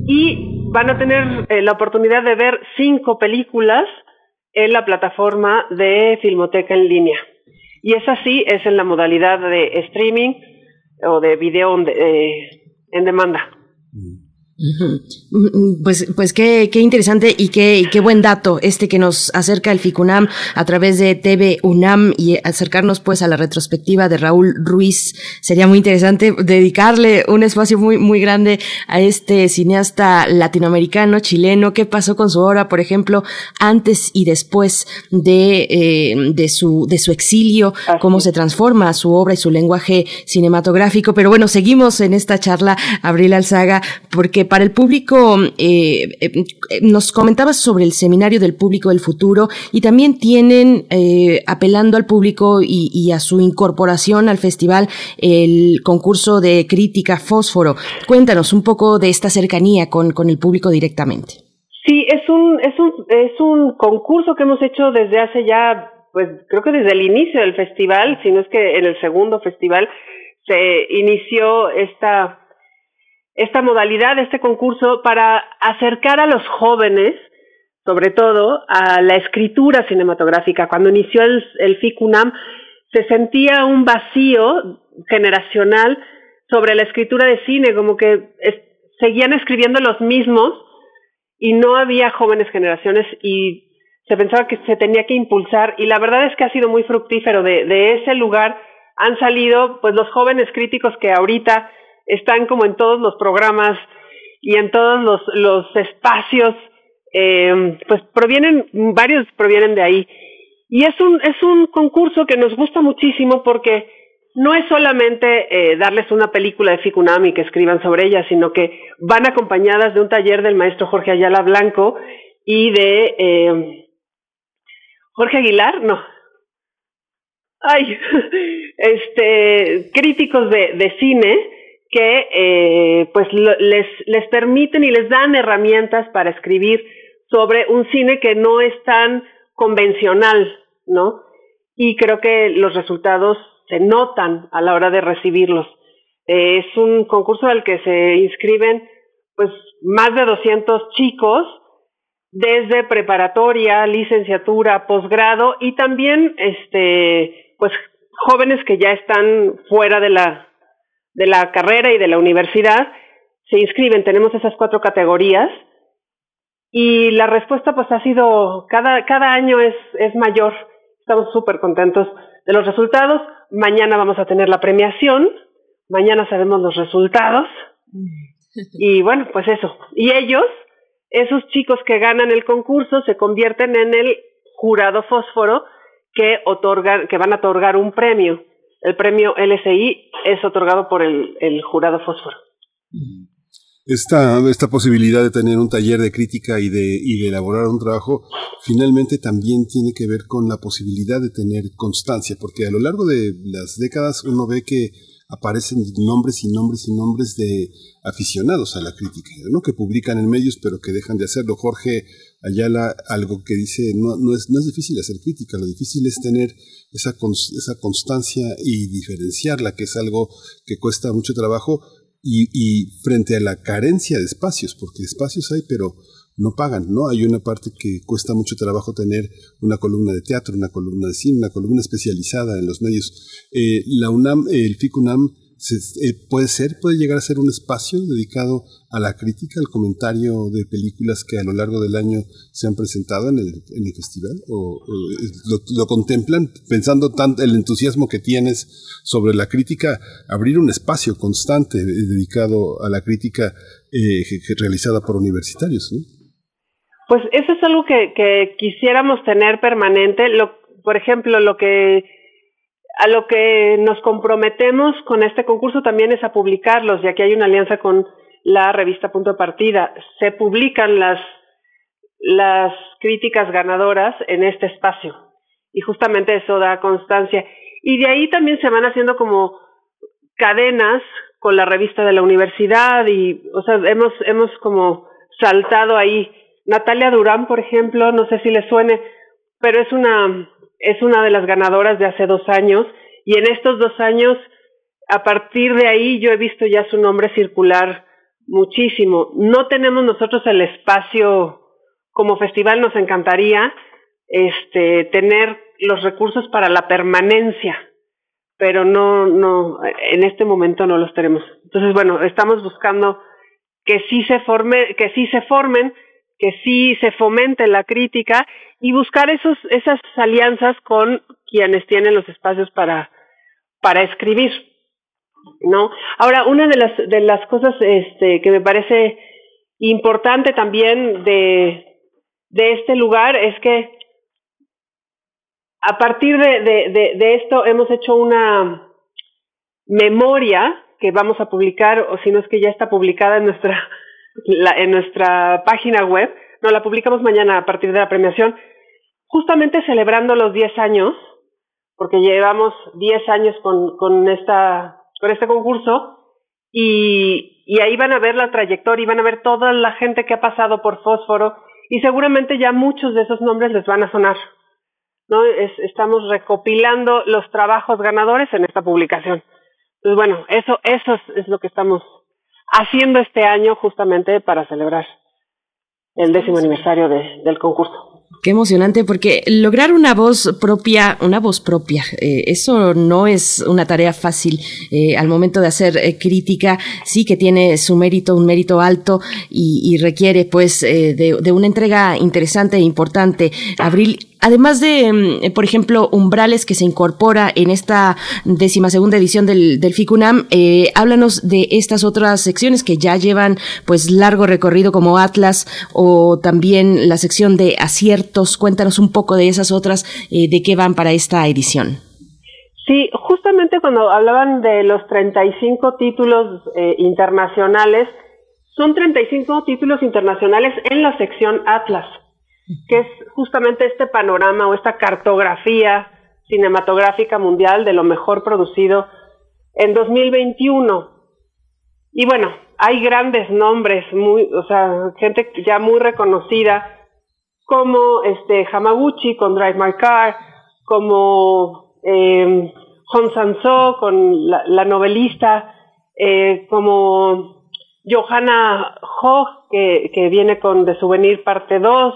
y van a tener eh, la oportunidad de ver cinco películas en la plataforma de Filmoteca en línea. Y es así, es en la modalidad de streaming o de video eh, en demanda. Pues, pues qué, qué interesante y qué, qué buen dato este que nos acerca el FICUNAM a través de TV UNAM y acercarnos pues a la retrospectiva de Raúl Ruiz. Sería muy interesante dedicarle un espacio muy, muy grande a este cineasta latinoamericano, chileno. ¿Qué pasó con su obra, por ejemplo, antes y después de, eh, de, su, de su exilio? Cómo se transforma su obra y su lenguaje cinematográfico. Pero bueno, seguimos en esta charla, Abril Alzaga, porque para el público, eh, eh, nos comentabas sobre el seminario del público del futuro y también tienen, eh, apelando al público y, a su incorporación al festival, el concurso de crítica Fósforo. Cuéntanos un poco de esta cercanía con, con el público directamente. Sí, es un, es un, es un concurso que hemos hecho desde hace ya, pues creo que desde el inicio del festival, si no es que en el segundo festival se inició esta esta modalidad, este concurso, para acercar a los jóvenes, sobre todo, a la escritura cinematográfica. Cuando inició el, FICUNAM, se sentía un vacío generacional sobre la escritura de cine, como que seguían escribiendo los mismos y no había jóvenes generaciones y se pensaba que se tenía que impulsar y la verdad es que ha sido muy fructífero de, de ese lugar han salido pues los jóvenes críticos que ahorita están como en todos los programas y en todos los, los espacios, eh, pues provienen, varios provienen de ahí. Y es un, es un concurso que nos gusta muchísimo porque no es solamente eh, darles una película de Ficunami que escriban sobre ella, sino que van acompañadas de un taller del maestro Jorge Ayala Blanco y de eh, Jorge Aguilar, no. Ay, este, críticos de, de cine que eh, pues les, les permiten y les dan herramientas para escribir sobre un cine que no es tan convencional, ¿no? Y creo que los resultados se notan a la hora de recibirlos. Eh, es un concurso al que se inscriben pues más de 200 chicos desde preparatoria, licenciatura, posgrado y también este pues jóvenes que ya están fuera de la de la carrera y de la universidad se inscriben. Tenemos esas cuatro categorías y la respuesta pues ha sido, cada, cada año es, es mayor. Estamos súper contentos de los resultados. Mañana vamos a tener la premiación. Mañana sabemos los resultados. Y bueno, pues eso. Y ellos, esos chicos que ganan el concurso, se convierten en el jurado fósforo que otorgan, que van a otorgar un premio. El premio LSI es otorgado por el, jurado Fósforo. esta, esta posibilidad de tener un taller de crítica y de, y de elaborar un trabajo, finalmente también tiene que ver con la posibilidad de tener constancia, porque a lo largo de las décadas uno ve que aparecen nombres y nombres y nombres de aficionados a la crítica, ¿no? que publican en medios pero que dejan de hacerlo. Jorge Ayala, algo que dice, no, no, es, no es difícil hacer crítica, lo difícil es tener esa, esa constancia y diferenciarla, que es algo que cuesta mucho trabajo, y, y frente a la carencia de espacios, porque espacios hay, pero no pagan, ¿no? Hay una parte que cuesta mucho trabajo tener una columna de teatro, una columna de cine, una columna especializada en los medios. Eh, la UNAM, el FICUNAM, eh, puede ser, puede llegar a ser un espacio dedicado a la crítica, al comentario de películas que a lo largo del año se han presentado en el, en el festival, o, lo, contemplan pensando tanto el entusiasmo que tienes sobre la crítica, abrir un espacio constante dedicado a la crítica eh, realizada por universitarios, ¿no? Pues eso es algo que, que quisiéramos tener permanente. Lo, por ejemplo, lo que a lo que nos comprometemos con este concurso también es a publicarlos, ya que hay una alianza con la revista Punto de Partida. Se publican las, las críticas ganadoras en este espacio y justamente eso da constancia. Y de ahí también se van haciendo como cadenas con la revista de la universidad y, o sea, hemos, hemos como saltado ahí Natalia Durán, por ejemplo, no sé si le suene, pero es una, es una de las ganadoras de hace dos años y en estos dos años, a partir de ahí, yo he visto ya su nombre circular muchísimo. No tenemos nosotros el espacio como festival, nos encantaría este, tener los recursos para la permanencia, pero no, no, en este momento no los tenemos. Entonces, bueno, estamos buscando que sí se forme, que sí se formen que sí se fomente la crítica y buscar esos, esas alianzas con quienes tienen los espacios para, para escribir. ¿no? Ahora, una de las, de las cosas este, que me parece importante también de, de este lugar es que a partir de, de, de, esto hemos hecho una memoria que vamos a publicar, o si no es que ya está publicada en nuestra la, en nuestra página web, no la publicamos mañana a partir de la premiación, justamente celebrando los 10 años, porque llevamos 10 años con, con, esta, con este concurso, y, y ahí van a ver la trayectoria y van a ver toda la gente que ha pasado por Fósforo, y seguramente ya muchos de esos nombres les van a sonar. ¿no? Es, estamos recopilando los trabajos ganadores en esta publicación. Entonces, bueno, eso, eso es, es lo que estamos haciendo este año justamente para celebrar el décimo aniversario de, del concurso. Qué emocionante, porque lograr una voz propia, una voz propia, eh, eso no es una tarea fácil. Eh, al momento de hacer eh, crítica, sí que tiene su mérito, un mérito alto y, requiere, pues, de, de, una entrega interesante e importante. Abril, además de, mm, por ejemplo, Umbrales que se incorpora en esta segunda edición del, del FICUNAM, eh, háblanos de estas otras secciones que ya llevan pues largo recorrido como Atlas o también la sección de aciertos. Cuéntanos un poco de esas otras, eh, de qué van para esta edición. Sí, justamente cuando hablaban de los 35 títulos eh, internacionales, son 35 títulos internacionales en la sección Atlas que es justamente este panorama o esta cartografía cinematográfica mundial de lo mejor producido en 2021. Y bueno, hay grandes nombres, muy, o sea, gente ya muy reconocida, como este Hamaguchi con Drive My Car, como eh, Hong Sanso con la, novelista, eh, como Johanna Hoch, que, que viene con The Souvenir Parte 2,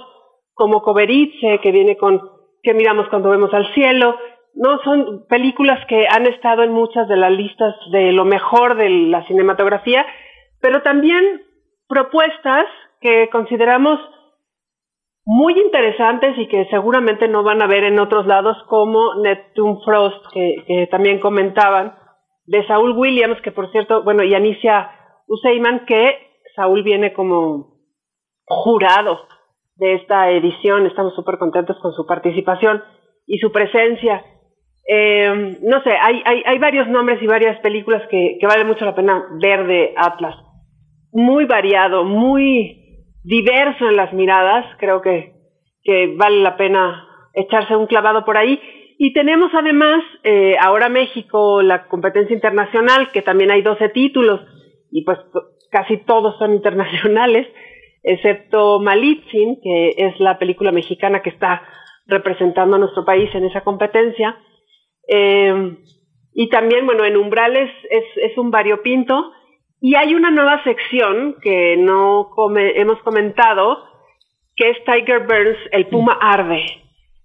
como Coverice, que viene con que miramos cuando vemos al cielo. No son películas que han estado en muchas de las listas de lo mejor de la cinematografía, pero también propuestas que consideramos muy interesantes y que seguramente no van a ver en otros lados, como Neptune Frost, que, también comentaban, de Saúl Williams, que por cierto, bueno, y Anicia Useyman, que Saúl viene como jurado de esta edición. Estamos súper contentos con su participación y su presencia. Eh, no sé, hay, hay, hay, varios nombres y varias películas que, que vale mucho la pena ver de Atlas. muy variado, muy diverso en las miradas. Creo que, que vale la pena echarse un clavado por ahí. Y tenemos además eh, ahora México la competencia internacional, que también hay 12 títulos, y pues casi todos son internacionales, excepto Malitzin, que es la película mexicana que está representando a nuestro país en esa competencia. Eh, y también, bueno, en Umbrales es, es un variopinto. Y hay una nueva sección que no hemos comentado, que es Tiger Burns, el Puma Arde.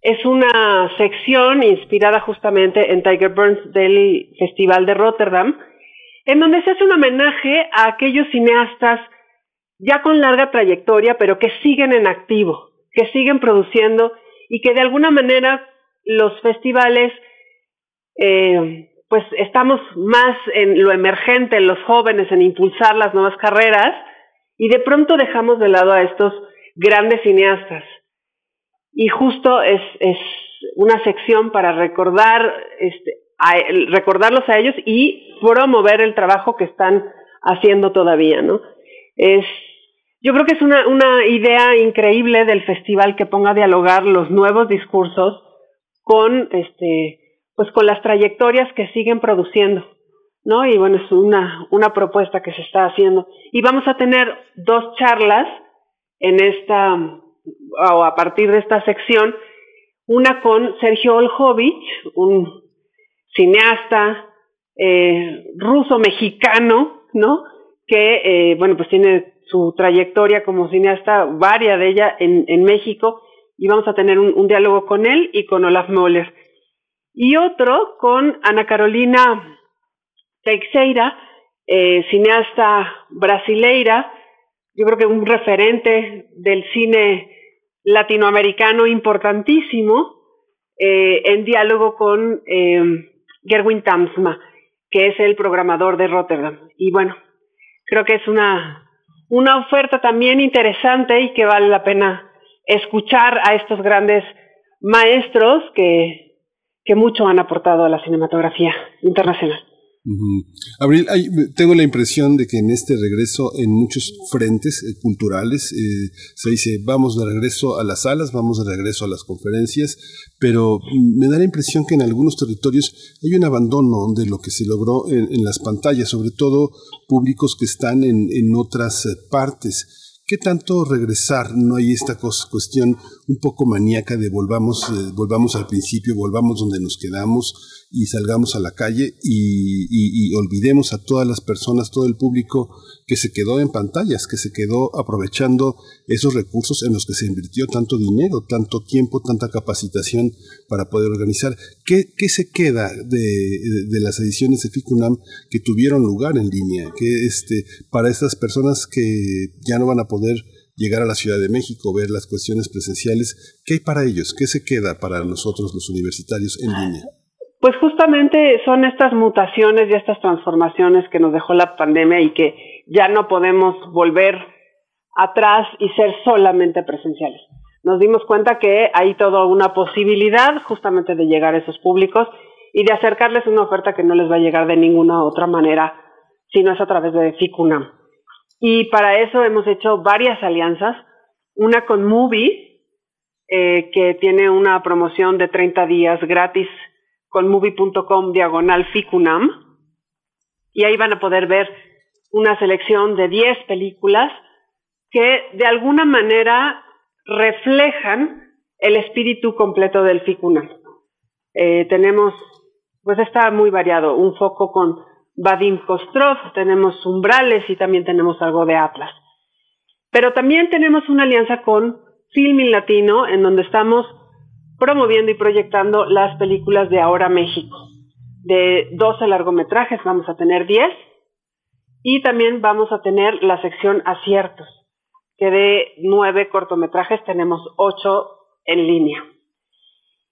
Es una sección inspirada justamente en Tiger Burns del Festival de Rotterdam, en donde se hace un homenaje a aquellos cineastas ya con larga trayectoria, pero que siguen en activo, que siguen produciendo y que de alguna manera los festivales eh, pues estamos más en lo emergente, en los jóvenes, en impulsar las nuevas carreras, y de pronto dejamos de lado a estos grandes cineastas. Y justo es, es una sección para recordar, este, recordarlos a ellos y promover el trabajo que están haciendo todavía, ¿no? Es, yo creo que es una, una idea increíble del festival que ponga a dialogar los nuevos discursos con este pues con las trayectorias que siguen produciendo, ¿no? Y bueno, es una, una propuesta que se está haciendo. Y vamos a tener dos charlas en esta, o a partir de esta sección, una con Sergio Olhovich, un cineasta eh, ruso-mexicano, ¿no? Que, eh, bueno, pues tiene su trayectoria como cineasta, varia de ella en, México, y vamos a tener un, un diálogo con él y con Olaf Moller y otro con Ana Carolina Teixeira, eh, cineasta brasileira, yo creo que un referente del cine latinoamericano importantísimo, eh, en diálogo con eh, Gerwin Tamsma, que es el programador de Rotterdam. Y bueno, creo que es una, una oferta también interesante y que vale la pena escuchar a estos grandes maestros que que mucho han aportado a la cinematografía internacional. Abril, tengo la impresión de que en este regreso, en muchos frentes eh, culturales, eh, se dice vamos de regreso a las salas, vamos de regreso a las conferencias, pero me da la impresión que en algunos territorios hay un abandono de lo que se logró en, las pantallas, sobre todo públicos que están en, en otras eh, partes. ¿Qué tanto regresar? No hay esta cuestión un poco maníaca de volvamos, eh, volvamos al principio, volvamos donde nos quedamos y salgamos a la calle y, olvidemos a todas las personas, todo el público que se quedó en pantallas, que se quedó aprovechando esos recursos en los que se invirtió tanto dinero, tanto tiempo, tanta capacitación para poder organizar. ¿Qué, se queda de, las ediciones de FICUNAM que tuvieron lugar en línea? Que este, para estas personas que ya no van a poder llegar a la Ciudad de México, ver las cuestiones presenciales, ¿qué hay para ellos? ¿Qué se queda para nosotros los universitarios en línea? Pues justamente son estas mutaciones y estas transformaciones que nos dejó la pandemia y que ya no podemos volver atrás y ser solamente presenciales. Nos dimos cuenta que hay toda una posibilidad justamente de llegar a esos públicos y de acercarles una oferta que no les va a llegar de ninguna otra manera si no es a través de FICUNAM. Y para eso hemos hecho varias alianzas, una con Movie, eh, que tiene una promoción de 30 días gratis con movie.com diagonal ficunam y ahí van a poder ver una selección de 10 películas que de alguna manera reflejan el espíritu completo del ficunam. Eh, tenemos, pues está muy variado, un foco con Vadim Kostrov, tenemos Umbrales y también tenemos algo de Atlas. Pero también tenemos una alianza con Filming Latino, en donde estamos promoviendo y proyectando las películas de Ahora México. De 12 largometrajes vamos a tener 10 y también vamos a tener la sección aciertos, que de 9 cortometrajes tenemos 8 en línea.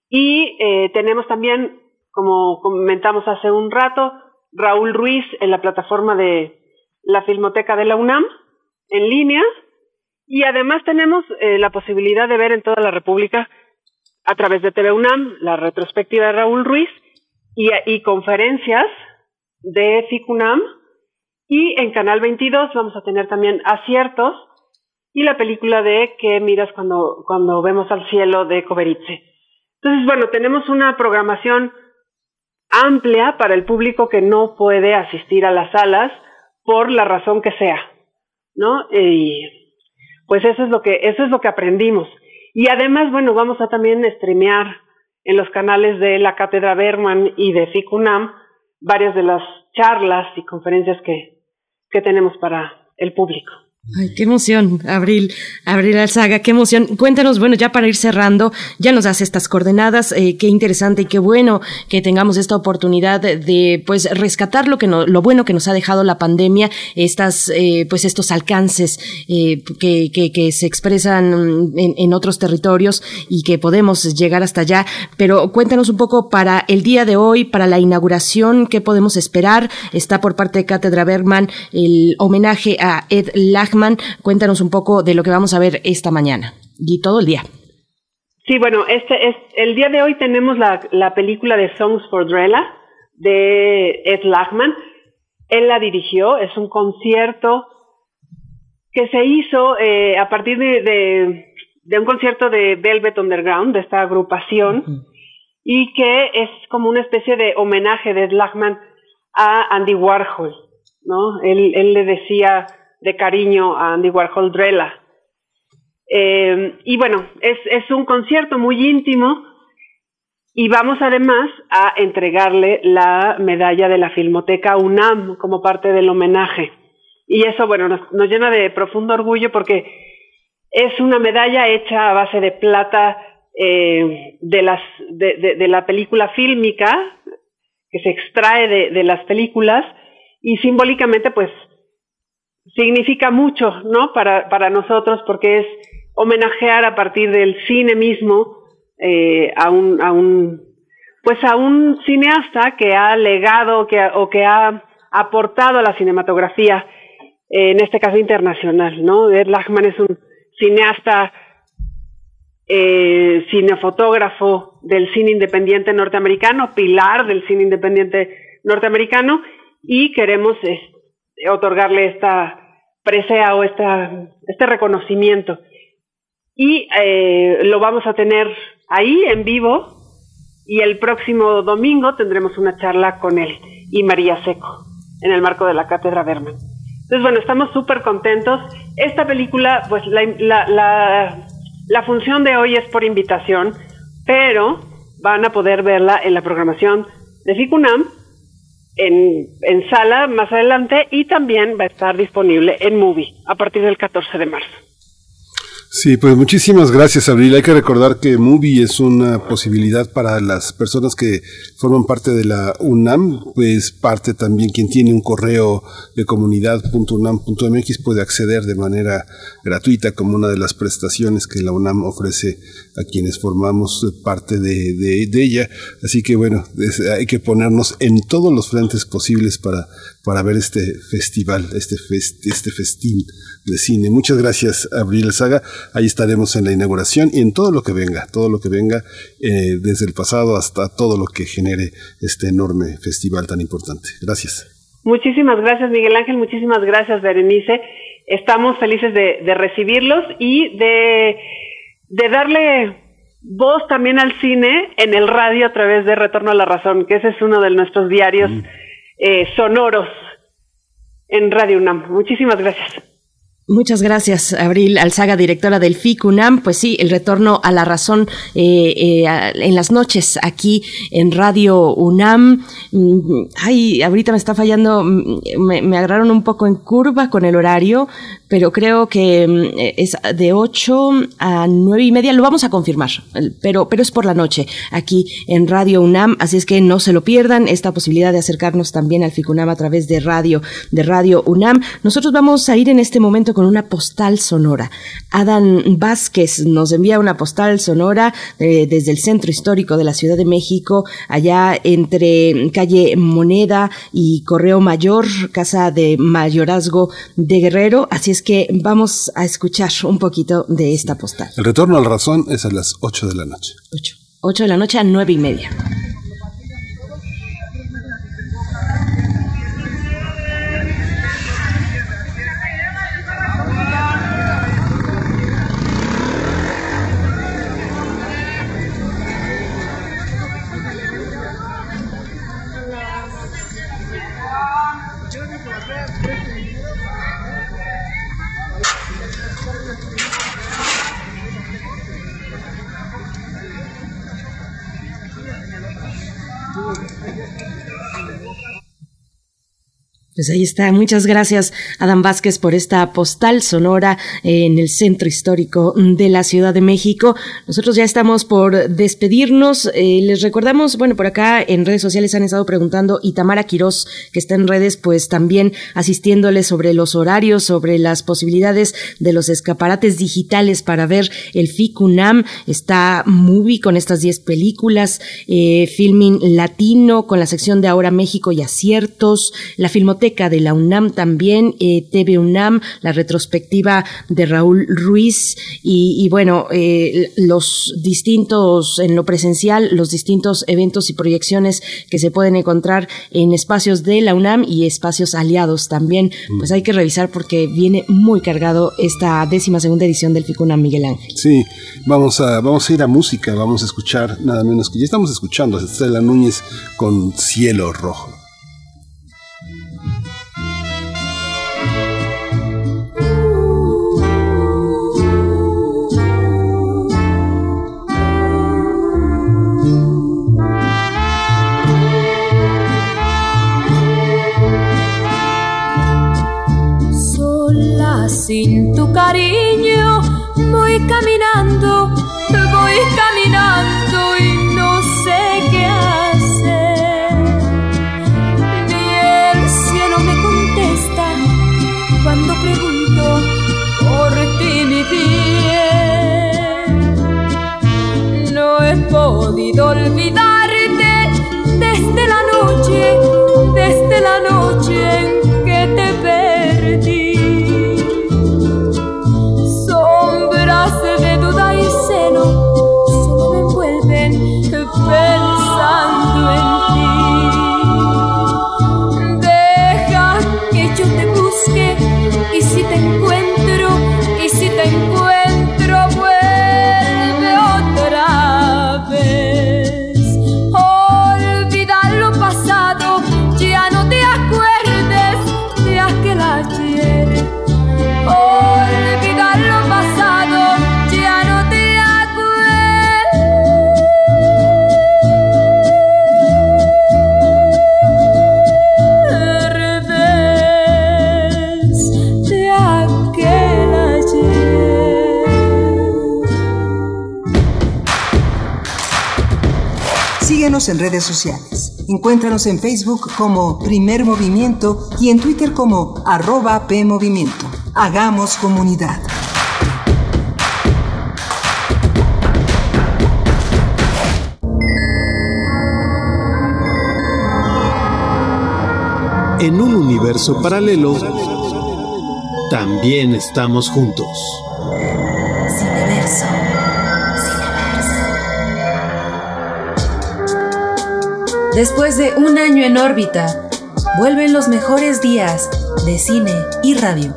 Y eh, tenemos también, como comentamos hace un rato, Raúl Ruiz en la plataforma de la Filmoteca de la UNAM en línea. Y además tenemos eh, la posibilidad de ver en toda la República a través de TV UNAM, la retrospectiva de Raúl Ruiz y, conferencias de FICUNAM Y en Canal 22 vamos a tener también aciertos y la película de ¿Qué miras cuando, cuando vemos al cielo de Coveritze. Entonces, bueno, tenemos una programación amplia para el público que no puede asistir a las salas por la razón que sea, ¿no? Y pues eso es lo que eso es lo que aprendimos. Y además, bueno, vamos a también streamear en los canales de la Cátedra Berman y de FICUNAM varias de las charlas y conferencias que, que tenemos para el público. Ay, qué emoción, Abril, Abril Alzaga, qué emoción. Cuéntanos, bueno, ya para ir cerrando, ya nos das estas coordenadas, eh, qué interesante y qué bueno que tengamos esta oportunidad de, pues, rescatar lo que no, lo bueno que nos ha dejado la pandemia, estas, eh, pues, estos alcances eh, que, que, se expresan en, en, otros territorios y que podemos llegar hasta allá. Pero cuéntanos un poco para el día de hoy, para la inauguración, qué podemos esperar. Está por parte de Cátedra Bergman el homenaje a Ed Cuéntanos un poco de lo que vamos a ver esta mañana y todo el día. Sí, bueno, este es el día de hoy tenemos la, la película de Songs for Drella de Ed Lachman. Él la dirigió, es un concierto que se hizo eh, a partir de, de, de, un concierto de Velvet Underground, de esta agrupación, uh -huh. y que es como una especie de homenaje de Ed Lachman a Andy Warhol, ¿no? Él, él le decía de cariño a Andy Warhol Drella. Eh, y bueno, es, es un concierto muy íntimo y vamos además a entregarle la medalla de la Filmoteca UNAM como parte del homenaje. Y eso, bueno, nos, llena de profundo orgullo porque es una medalla hecha a base de plata eh, de, las, de, de, de, la película fílmica que se extrae de, de las películas y simbólicamente pues significa mucho, ¿no? Para, para nosotros, porque es homenajear a partir del cine mismo eh, a, un, a un, pues a un cineasta que ha legado que, o que ha aportado a la cinematografía, eh, en este caso internacional, ¿no? Ed Lachman es un cineasta, eh, cinefotógrafo del cine independiente norteamericano, pilar del cine independiente norteamericano, y queremos otorgarle esta presea o esta, este reconocimiento. Y eh, lo vamos a tener ahí en vivo y el próximo domingo tendremos una charla con él y María Seco en el marco de la Cátedra Berman. Entonces, bueno, estamos súper contentos. Esta película, pues la, la, la, la función de hoy es por invitación, pero van a poder verla en la programación de FICUNAM en, en sala más adelante y también va a estar disponible en Movie a partir del 14 de marzo. Sí, pues muchísimas gracias, Abril. Hay que recordar que Movie es una posibilidad para las personas que forman parte de la UNAM, pues parte también quien tiene un correo de comunidad.unam.mx puede acceder de manera gratuita como una de las prestaciones que la UNAM ofrece a quienes formamos parte de, de, de ella. Así que bueno, es, hay que ponernos en todos los frentes posibles para, para ver este festival, este, fest, este festín de cine. Muchas gracias, Abril Saga. Ahí estaremos en la inauguración y en todo lo que venga, todo lo que venga, eh, desde el pasado hasta todo lo que genere este enorme festival tan importante. Gracias. Muchísimas gracias, Miguel Ángel. Muchísimas gracias, Berenice. Estamos felices de, de recibirlos y de, de darle voz también al cine en el radio a través de Retorno a la Razón, que ese es uno de nuestros diarios mm. Eh, sonoros en Radio UNAM. Muchísimas gracias. Muchas gracias, Abril Alzaga, directora del FICUNAM. Pues sí, el retorno a la razón eh, eh, en las noches aquí en Radio UNAM. Ay, ahorita me está fallando, me, me agarraron un poco en curva con el horario, pero creo que es de 8 a 9 y media, lo vamos a confirmar, pero, pero es por la noche aquí en Radio UNAM, así es que no se lo pierdan esta posibilidad de acercarnos también al FICUNAM a través de radio, de Radio UNAM. Nosotros vamos a ir en este momento con una postal sonora. Adam Vázquez nos envía una postal sonora eh, desde el centro histórico de la Ciudad de México, allá entre calle Moneda y Correo Mayor, casa de mayorazgo de Guerrero, así es que vamos a escuchar un poquito de esta postal. El retorno a la razón es a las 8 de la noche. 8. 8 de la noche a 9 y media. Pues ahí está. Muchas gracias, Adam Vázquez, por esta postal sonora en el centro histórico de la Ciudad de México. Nosotros ya estamos por despedirnos. Eh, les recordamos, bueno, por acá en redes sociales han estado preguntando y Tamara Quirós, que está en redes, pues también asistiéndoles sobre los horarios, sobre las posibilidades de los escaparates digitales para ver el FICUNAM. Está Movie con estas 10 películas, eh, Filming Latino con la sección de Ahora México y Aciertos, la Filmoteca de la UNAM también, eh, TV UNAM, la retrospectiva de Raúl Ruiz y, bueno, eh, los distintos, en lo presencial, los distintos eventos y proyecciones que se pueden encontrar en espacios de la UNAM y espacios aliados también, mm. pues hay que revisar porque viene muy cargado esta décima segunda edición del FICUNAM Miguel Ángel. Sí, vamos a, vamos a ir a música, vamos a escuchar nada menos que ya estamos escuchando a Estela Núñez con Cielo Rojo. Sin tu cariño voy caminando, En redes sociales. Encuéntranos en Facebook como Primer Movimiento y en Twitter como arroba PMovimiento. Hagamos comunidad. En un universo paralelo, también estamos juntos. Después de un año en órbita, vuelven los mejores días de cine y radio.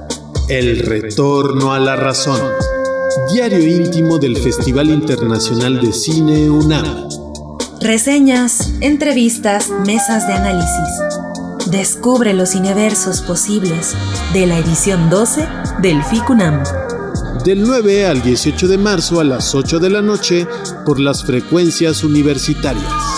El retorno a la razón. Diario íntimo del Festival Internacional de Cine UNAM. Reseñas, entrevistas, mesas de análisis. Descubre los cineversos posibles de la edición 12 del FICUNAM. Del 9 al 18 de marzo a las 8 de la noche por las frecuencias universitarias.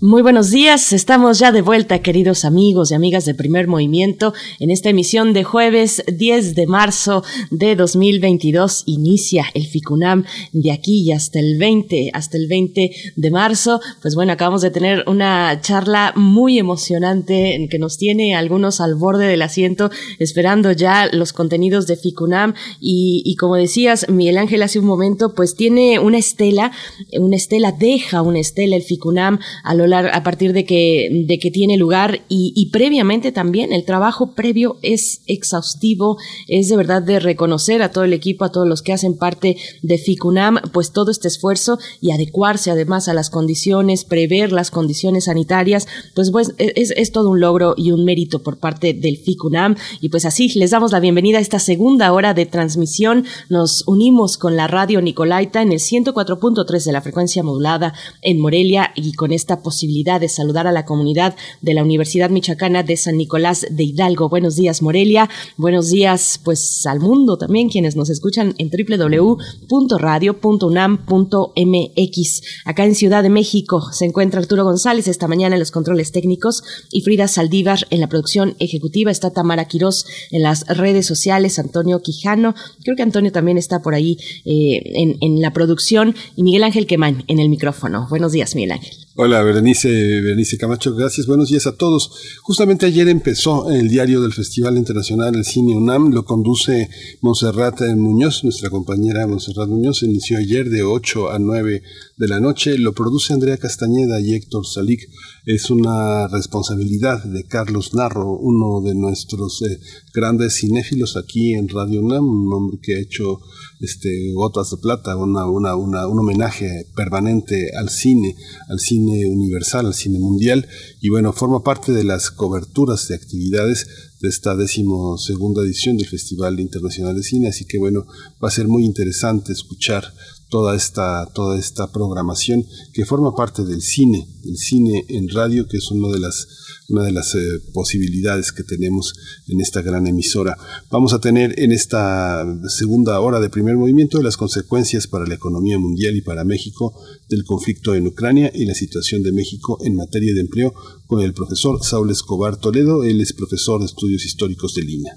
Muy buenos días, estamos ya de vuelta, queridos amigos y amigas de Primer Movimiento, en esta emisión de jueves 10 de marzo de 2022. Inicia el FICUNAM de aquí y hasta el 20, hasta el 20 de marzo. Pues bueno, acabamos de tener una charla muy emocionante que nos tiene algunos al borde del asiento, esperando ya los contenidos de FICUNAM. Y, y como decías, Miguel Ángel hace un momento, pues tiene una estela, una estela, deja una estela el FICUNAM a lo a partir de que, de que tiene lugar y, y, previamente también el trabajo previo es exhaustivo, es de verdad de reconocer a todo el equipo, a todos los que hacen parte de FICUNAM, pues todo este esfuerzo y adecuarse además a las condiciones, prever las condiciones sanitarias, pues, pues es, es todo un logro y un mérito por parte del FICUNAM. Y pues así les damos la bienvenida a esta segunda hora de transmisión, nos unimos con la radio Nicolaita en el 104.3 de la frecuencia modulada en Morelia y con esta posibilidad posibilidad de saludar a la comunidad de la Universidad Michoacana de San Nicolás de Hidalgo. Buenos días, Morelia. Buenos días, pues, al mundo también, quienes nos escuchan en www.radio.unam.mx. Acá en Ciudad de México se encuentra Arturo González esta mañana en los controles técnicos y Frida Saldívar en la producción ejecutiva. Está Tamara Quirós en las redes sociales, Antonio Quijano. Creo que Antonio también está por ahí eh, en, en la producción y Miguel Ángel Quemán en el micrófono. Buenos días, Miguel Ángel. Hola, Berenice, Berenice Camacho, gracias. Buenos días a todos. Justamente ayer empezó el diario del Festival Internacional del Cine UNAM, lo conduce Monserrat Muñoz, nuestra compañera Monserrat Muñoz, inició ayer de 8 a 9 de la noche, lo produce Andrea Castañeda y Héctor Salik. Es una responsabilidad de Carlos Narro, uno de nuestros eh, grandes cinéfilos aquí en Radio UNAM, un hombre que ha hecho este, Gotas de Plata, una, una, una, un homenaje permanente al cine, al cine universal, al cine mundial, y bueno, forma parte de las coberturas de actividades de esta decimosegunda edición del Festival Internacional de Cine, así que bueno, va a ser muy interesante escuchar toda esta, toda esta programación que forma parte del cine, del cine en radio, que es uno de las una de las eh, posibilidades que tenemos en esta gran emisora. Vamos a tener en esta segunda hora de primer movimiento las consecuencias para la economía mundial y para México del conflicto en Ucrania y la situación de México en materia de empleo con el profesor Saúl Escobar Toledo. Él es profesor de estudios históricos de Lina.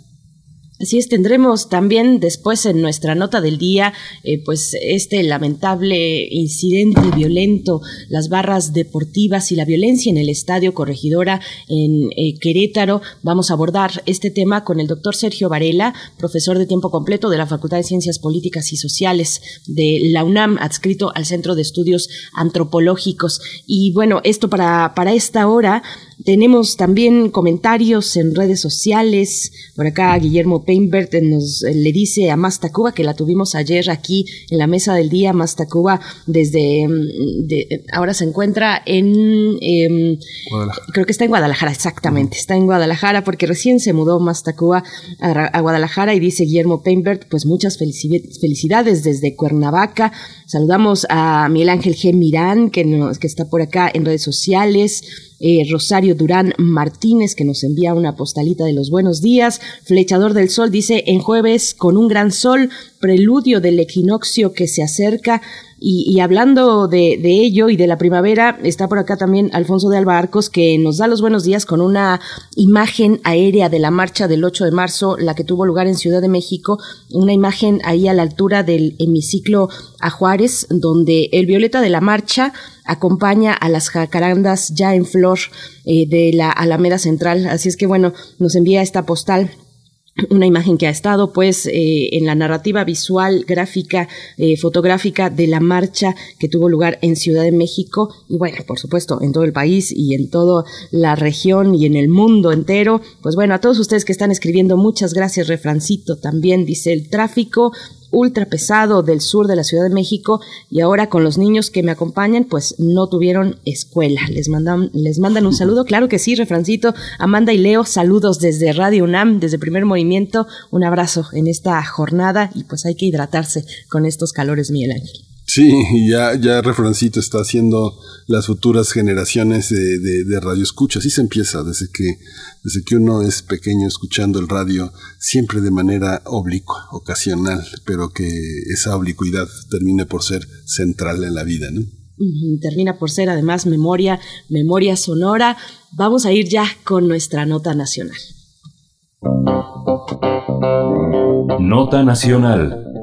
Así es, tendremos también después en nuestra nota del día, eh, pues este lamentable incidente violento, las barras deportivas y la violencia en el estadio Corregidora en eh, Querétaro. Vamos a abordar este tema con el doctor Sergio Varela, profesor de tiempo completo de la Facultad de Ciencias Políticas y Sociales de la UNAM, adscrito al Centro de Estudios Antropológicos. Y bueno, esto para, para esta hora. Tenemos también comentarios en redes sociales. Por acá Guillermo Peinbert nos eh, le dice a Mastacuba que la tuvimos ayer aquí en la mesa del día. Mastacuba desde mm, de, ahora se encuentra en eh, creo que está en Guadalajara exactamente. Está en Guadalajara porque recién se mudó Mastacuba a, a Guadalajara y dice Guillermo Peinbert pues muchas felicidades desde Cuernavaca. Saludamos a Miguel Ángel G. Mirán que, nos, que está por acá en redes sociales. Eh, Rosario Durán Martínez, que nos envía una postalita de los buenos días. Flechador del Sol dice, en jueves con un gran sol, preludio del equinoccio que se acerca. Y, y hablando de, de, ello y de la primavera, está por acá también Alfonso de Alba Arcos, que nos da los buenos días con una imagen aérea de la marcha del 8 de marzo, la que tuvo lugar en Ciudad de México, una imagen ahí a la altura del hemiciclo a Juárez, donde el violeta de la marcha acompaña a las jacarandas ya en flor eh, de la Alameda Central. Así es que bueno, nos envía esta postal una imagen que ha estado pues eh, en la narrativa visual, gráfica, eh, fotográfica de la marcha que tuvo lugar en Ciudad de México y bueno, por supuesto, en todo el país y en toda la región y en el mundo entero. Pues bueno, a todos ustedes que están escribiendo, muchas gracias, refrancito también dice el tráfico ultra pesado del sur de la Ciudad de México y ahora con los niños que me acompañan, pues no tuvieron escuela. Les mandan, les mandan un saludo, claro que sí, refrancito. Amanda y Leo, saludos desde Radio UNAM, desde Primer Movimiento. Un abrazo en esta jornada y pues hay que hidratarse con estos calores, Miguel Ángel. Sí, ya, ya Refrancito está haciendo las futuras generaciones de, de, de radio escucha. Así se empieza, desde que, desde que uno es pequeño escuchando el radio, siempre de manera oblicua, ocasional, pero que esa oblicuidad termine por ser central en la vida, ¿no? Termina por ser además memoria, memoria sonora. Vamos a ir ya con nuestra nota nacional. Nota nacional.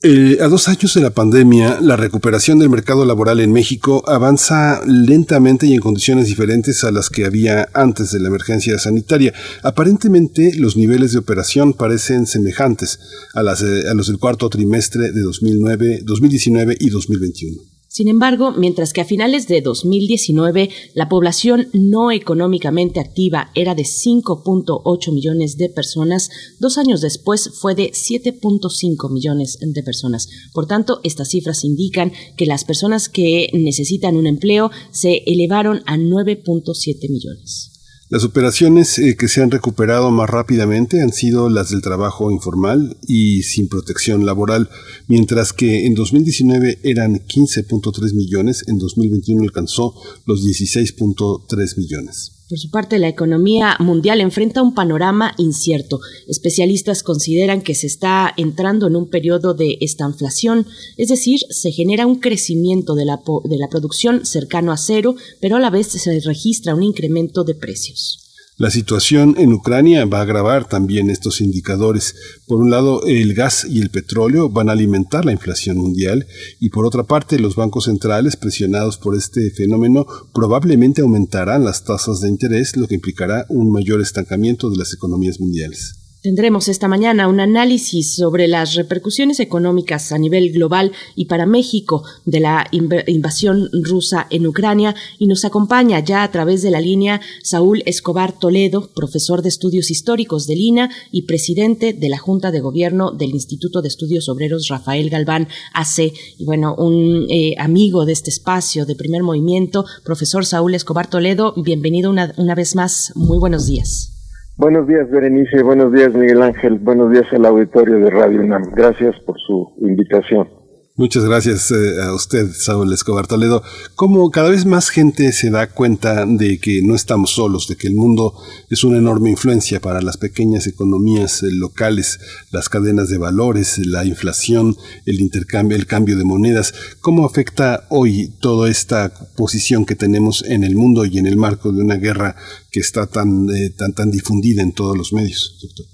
Eh, a dos años de la pandemia, la recuperación del mercado laboral en México avanza lentamente y en condiciones diferentes a las que había antes de la emergencia sanitaria. Aparentemente, los niveles de operación parecen semejantes a, las, a los del cuarto trimestre de 2009, 2019 y 2021. Sin embargo, mientras que a finales de 2019 la población no económicamente activa era de 5.8 millones de personas, dos años después fue de 7.5 millones de personas. Por tanto, estas cifras indican que las personas que necesitan un empleo se elevaron a 9.7 millones. Las operaciones eh, que se han recuperado más rápidamente han sido las del trabajo informal y sin protección laboral, mientras que en 2019 eran 15.3 millones, en 2021 alcanzó los 16.3 millones. Por su parte, la economía mundial enfrenta un panorama incierto. Especialistas consideran que se está entrando en un periodo de estanflación, es decir, se genera un crecimiento de la, de la producción cercano a cero, pero a la vez se registra un incremento de precios. La situación en Ucrania va a agravar también estos indicadores. Por un lado, el gas y el petróleo van a alimentar la inflación mundial y por otra parte, los bancos centrales presionados por este fenómeno probablemente aumentarán las tasas de interés, lo que implicará un mayor estancamiento de las economías mundiales. Tendremos esta mañana un análisis sobre las repercusiones económicas a nivel global y para México de la invasión rusa en Ucrania y nos acompaña ya a través de la línea Saúl Escobar Toledo, profesor de estudios históricos del INA y presidente de la Junta de Gobierno del Instituto de Estudios Obreros Rafael Galván AC. Y bueno, un eh, amigo de este espacio de primer movimiento, profesor Saúl Escobar Toledo, bienvenido una, una vez más. Muy buenos días. Buenos días, Berenice. Buenos días, Miguel Ángel. Buenos días al auditorio de Radio UNAM. Gracias por su invitación. Muchas gracias eh, a usted, Saúl Escobar Toledo. Como cada vez más gente se da cuenta de que no estamos solos, de que el mundo es una enorme influencia para las pequeñas economías eh, locales, las cadenas de valores, la inflación, el intercambio, el cambio de monedas, ¿cómo afecta hoy toda esta posición que tenemos en el mundo y en el marco de una guerra que está tan, eh, tan, tan difundida en todos los medios, doctor?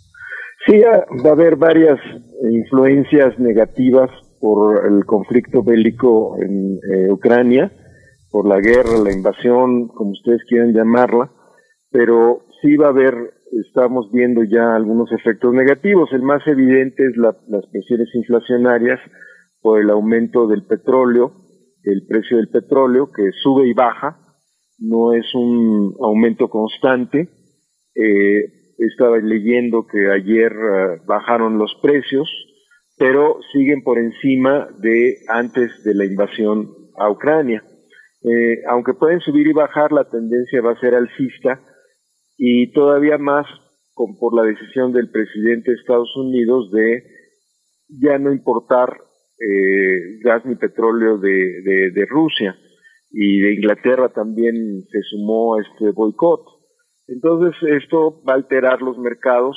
Sí, va a haber varias influencias negativas por el conflicto bélico en eh, Ucrania, por la guerra, la invasión, como ustedes quieran llamarla, pero sí va a haber, estamos viendo ya algunos efectos negativos. El más evidente es las presiones inflacionarias por el aumento del petróleo, el precio del petróleo que sube y baja, no es un aumento constante. Eh, estaba leyendo que ayer uh, bajaron los precios, pero siguen por encima de antes de la invasión a Ucrania. Eh, aunque pueden subir y bajar, la tendencia va a ser alcista y todavía más con, por la decisión del presidente de Estados Unidos de ya no importar eh, gas ni petróleo de, Rusia y de Inglaterra también se sumó a este boicot. Entonces esto va a alterar los mercados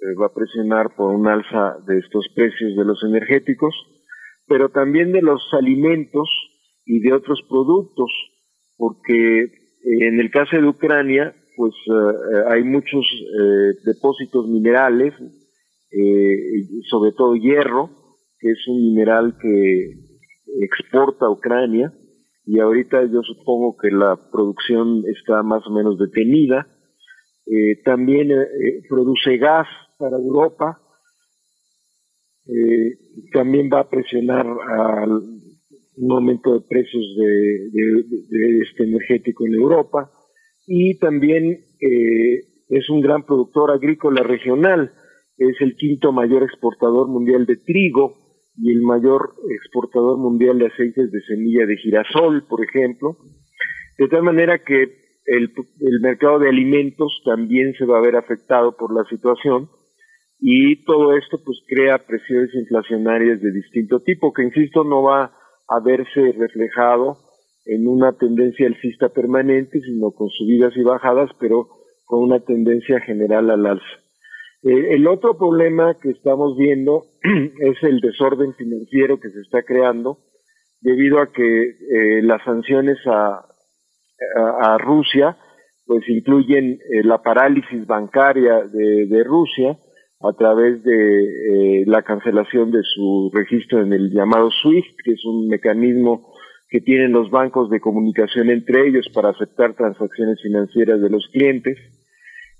eh, va a presionar por un alza de estos precios de los energéticos, pero también de los alimentos y de otros productos, porque eh, en el caso de Ucrania, pues eh, hay muchos depósitos minerales, sobre todo hierro, que es un mineral que exporta Ucrania, y ahorita yo supongo que la producción está más o menos detenida. también produce gas, para Europa. Eh, también va a presionar al un aumento de precios de, este energético en Europa y también eh, es un gran productor agrícola regional, es el quinto mayor exportador mundial de trigo y el mayor exportador mundial de aceites de semilla de girasol, por ejemplo. De tal manera que el, el mercado de alimentos también se va a ver afectado por la situación y todo esto pues crea presiones inflacionarias de distinto tipo que insisto no va a verse reflejado en una tendencia alcista permanente sino con subidas y bajadas pero con una tendencia general al alza. Eh, el otro problema que estamos viendo es el desorden financiero que se está creando debido a que eh, las sanciones a, a, Rusia pues incluyen eh, la parálisis bancaria de, de Rusia, a través de eh, la cancelación de su registro en el llamado SWIFT, que es un mecanismo que tienen los bancos de comunicación entre ellos para aceptar transacciones financieras de los clientes.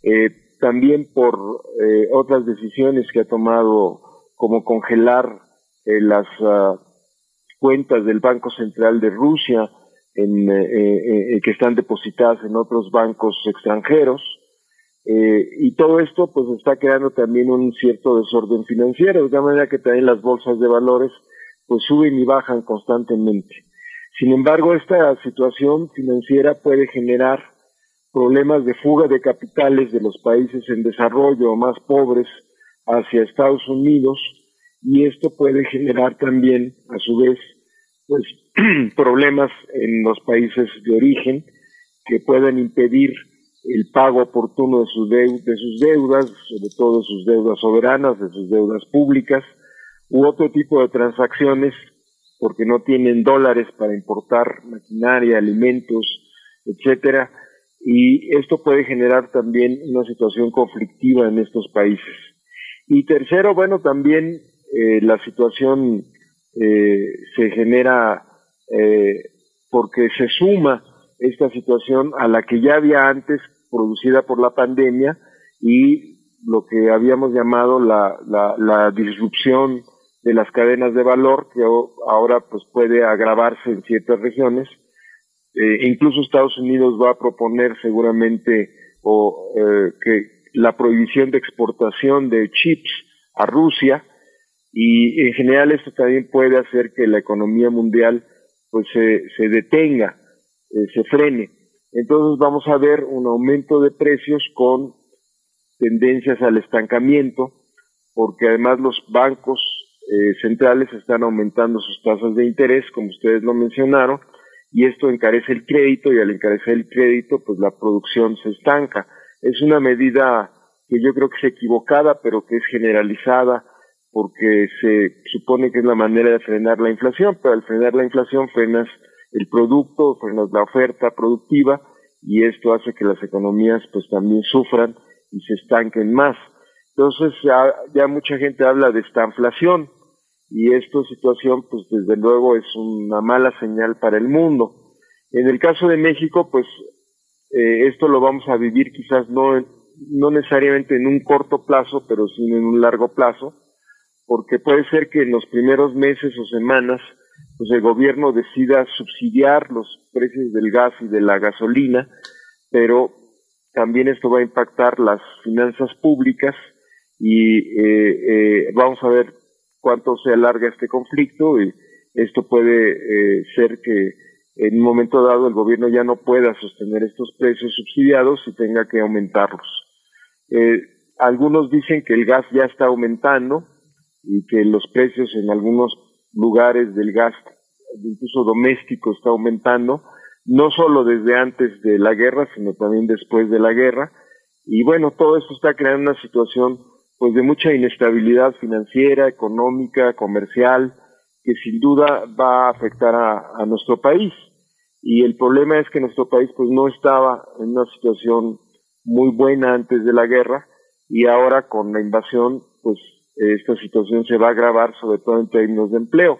Eh, también por eh, otras decisiones que ha tomado, como congelar las ah, cuentas del Banco Central de Rusia en, que están depositadas en otros bancos extranjeros. Eh, y todo esto pues está creando también un cierto desorden financiero, de manera que también las bolsas de valores pues suben y bajan constantemente. Sin embargo, esta situación financiera puede generar problemas de fuga de capitales de los países en desarrollo o más pobres hacia Estados Unidos y esto puede generar también a su vez pues problemas en los países de origen que pueden impedir el pago oportuno de sus, de sus deudas, sobre todo sus deudas soberanas, de sus deudas públicas, u otro tipo de transacciones, porque no tienen dólares para importar maquinaria, alimentos, etcétera, y esto puede generar también una situación conflictiva en estos países. Y tercero, bueno, también eh, la situación eh, se genera eh, porque se suma esta situación a la que ya había antes producida por la pandemia y lo que habíamos llamado la, la, disrupción de las cadenas de valor que ahora pues puede agravarse en ciertas regiones. Eh, incluso Estados Unidos va a proponer seguramente o, eh, que la prohibición de exportación de chips a Rusia y en general esto también puede hacer que la economía mundial pues se, se detenga, eh, se frene entonces vamos a ver un aumento de precios con tendencias al estancamiento, porque además los bancos eh, centrales están aumentando sus tasas de interés, como ustedes lo mencionaron, y esto encarece el crédito y al encarecer el crédito, pues la producción se estanca. Es una medida que yo creo que es equivocada, pero que es generalizada porque se supone que es la manera de frenar la inflación, pero al frenar la inflación frenas el producto, frenas la oferta productiva y esto hace que las economías pues también sufran y se estanquen más. Entonces ya, mucha gente habla de esta inflación y esta situación pues desde luego es una mala señal para el mundo. En el caso de México pues eh, esto lo vamos a vivir quizás no, no necesariamente en un corto plazo pero sí en un largo plazo porque puede ser que en los primeros meses o semanas pues el gobierno decida subsidiar los precios del gas y de la gasolina, pero también esto va a impactar las finanzas públicas y eh, eh, vamos a ver cuánto se alarga este conflicto y esto puede eh, ser que en un momento dado el gobierno ya no pueda sostener estos precios subsidiados y tenga que aumentarlos. algunos dicen que el gas ya está aumentando y que los precios en algunos lugares del gas, incluso doméstico, está aumentando, no solo desde antes de la guerra, sino también después de la guerra. Y bueno, todo esto está creando una situación pues de mucha inestabilidad financiera, económica, comercial, que sin duda va a afectar a, a nuestro país. Y el problema es que nuestro país pues no estaba en una situación muy buena antes de la guerra y ahora con la invasión pues esta situación se va a agravar, sobre todo en términos de empleo.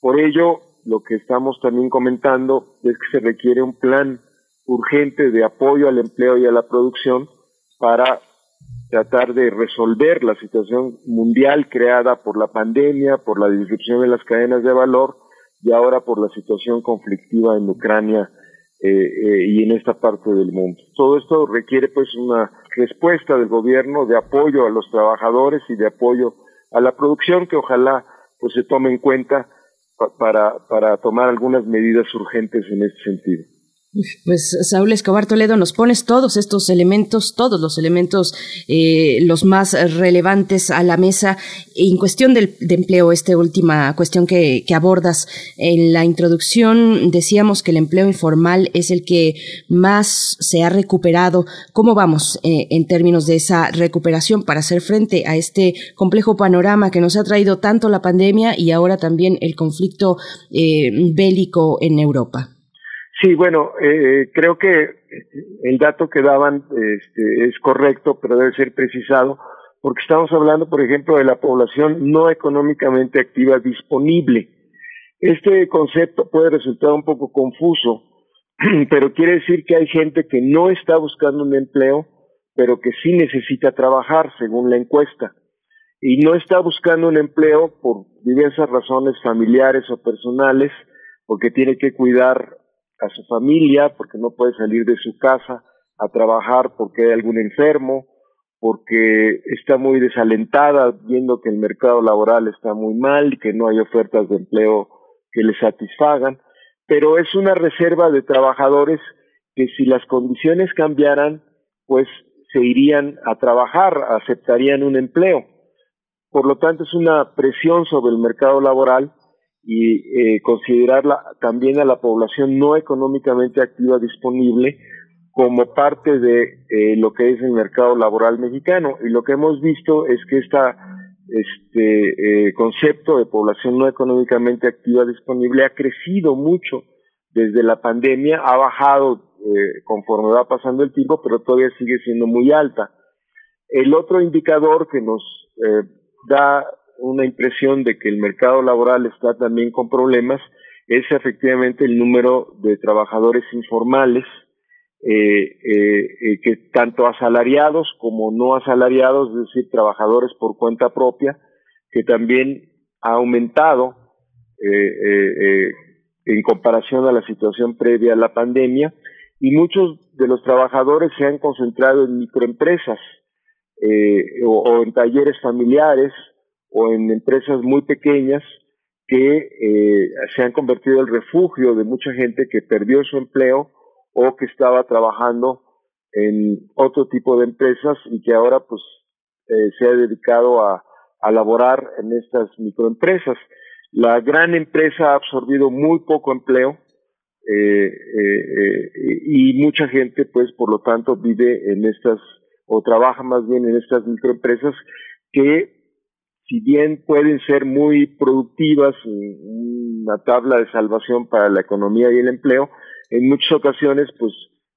Por ello, lo que estamos también comentando es que se requiere un plan urgente de apoyo al empleo y a la producción para tratar de resolver la situación mundial creada por la pandemia, por la disrupción de las cadenas de valor y ahora por la situación conflictiva en Ucrania eh, eh, y en esta parte del mundo. Todo esto requiere pues una respuesta del gobierno de apoyo a los trabajadores y de apoyo a la producción que ojalá pues se tome en cuenta para, para tomar algunas medidas urgentes en este sentido. Pues Saúl Escobar Toledo, nos pones todos estos elementos, todos los elementos, eh, los más relevantes a la mesa en cuestión del, de empleo, esta última cuestión que, abordas. En la introducción decíamos que el empleo informal es el que más se ha recuperado. ¿Cómo vamos eh, en términos de esa recuperación para hacer frente a este complejo panorama que nos ha traído tanto la pandemia y ahora también el conflicto eh, bélico en Europa? Sí, bueno, eh, creo que el dato que daban este, es correcto, pero debe ser precisado, porque estamos hablando, por ejemplo, de la población no económicamente activa disponible. Este concepto puede resultar un poco confuso, pero quiere decir que hay gente que no está buscando un empleo, pero que sí necesita trabajar, según la encuesta, y no está buscando un empleo por diversas razones familiares o personales, porque tiene que cuidar a su familia, porque no puede salir de su casa a trabajar porque hay algún enfermo, porque está muy desalentada viendo que el mercado laboral está muy mal y que no hay ofertas de empleo que le satisfagan, pero es una reserva de trabajadores que si las condiciones cambiaran, pues se irían a trabajar, aceptarían un empleo. Por lo tanto, es una presión sobre el mercado laboral y eh, considerarla también a la población no económicamente activa disponible como parte de eh, lo que es el mercado laboral mexicano. Y lo que hemos visto es que este eh, concepto de población no económicamente activa disponible ha crecido mucho desde la pandemia, ha bajado eh, conforme va pasando el tiempo, pero todavía sigue siendo muy alta. El otro indicador que nos da una impresión de que el mercado laboral está también con problemas es efectivamente el número de trabajadores informales, eh, eh, eh, que tanto asalariados como no asalariados, es decir, trabajadores por cuenta propia, que también ha aumentado en comparación a la situación previa a la pandemia, y muchos de los trabajadores se han concentrado en microempresas o en talleres familiares, o en empresas muy pequeñas que eh, se han convertido en el refugio de mucha gente que perdió su empleo o que estaba trabajando en otro tipo de empresas y que ahora pues eh, se ha dedicado a, a laborar en estas microempresas. La gran empresa ha absorbido muy poco empleo eh, y mucha gente pues por lo tanto vive en estas o trabaja más bien en estas microempresas que si bien pueden ser muy productivas, una tabla de salvación para la economía y el empleo, en muchas ocasiones pues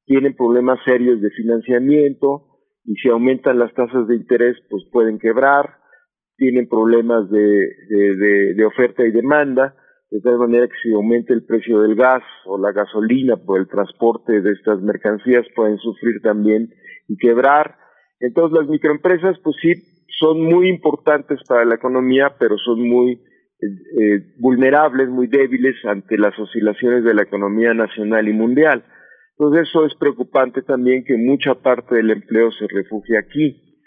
tienen problemas serios de financiamiento y si aumentan las tasas de interés pues pueden quebrar, tienen problemas de, de, de, oferta y demanda, de tal manera que si aumenta el precio del gas o la gasolina por el transporte de estas mercancías pueden sufrir también y quebrar. Entonces las microempresas pues sí son muy importantes para la economía, pero son muy eh, eh, vulnerables, muy débiles ante las oscilaciones de la economía nacional y mundial. Entonces eso es preocupante también que mucha parte del empleo se refugie aquí.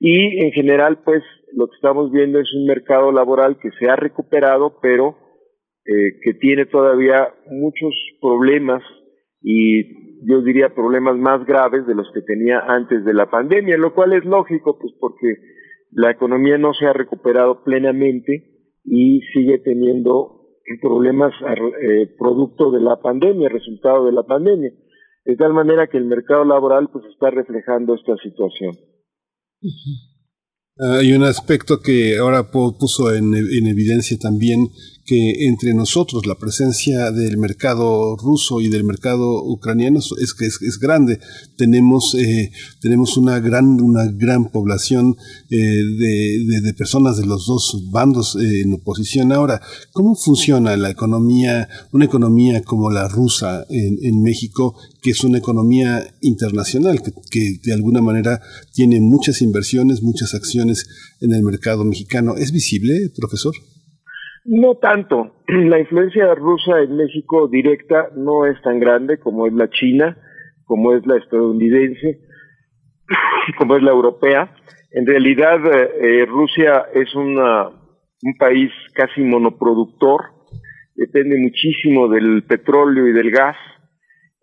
Y en general, pues lo que estamos viendo es un mercado laboral que se ha recuperado, pero eh, que tiene todavía muchos problemas y yo diría problemas más graves de los que tenía antes de la pandemia, lo cual es lógico, pues porque la economía no se ha recuperado plenamente y sigue teniendo problemas eh, producto de la pandemia, resultado de la pandemia, de tal manera que el mercado laboral pues está reflejando esta situación. Hay un aspecto que ahora puso en, en evidencia también que entre nosotros la presencia del mercado ruso y del mercado ucraniano es que es, grande. Tenemos, eh, tenemos una gran, una gran población eh, de, de, personas de los dos bandos eh, en oposición. Ahora, ¿cómo funciona la economía, una economía como la rusa en, en México, que es una economía internacional, que de alguna manera tiene muchas inversiones, muchas acciones en el mercado mexicano? ¿Es visible, profesor? No tanto. La influencia rusa en México directa no es tan grande como es la china, como es la estadounidense. como es la europea. En realidad, eh, Rusia es una, un país casi monoproductor, depende muchísimo del petróleo y del gas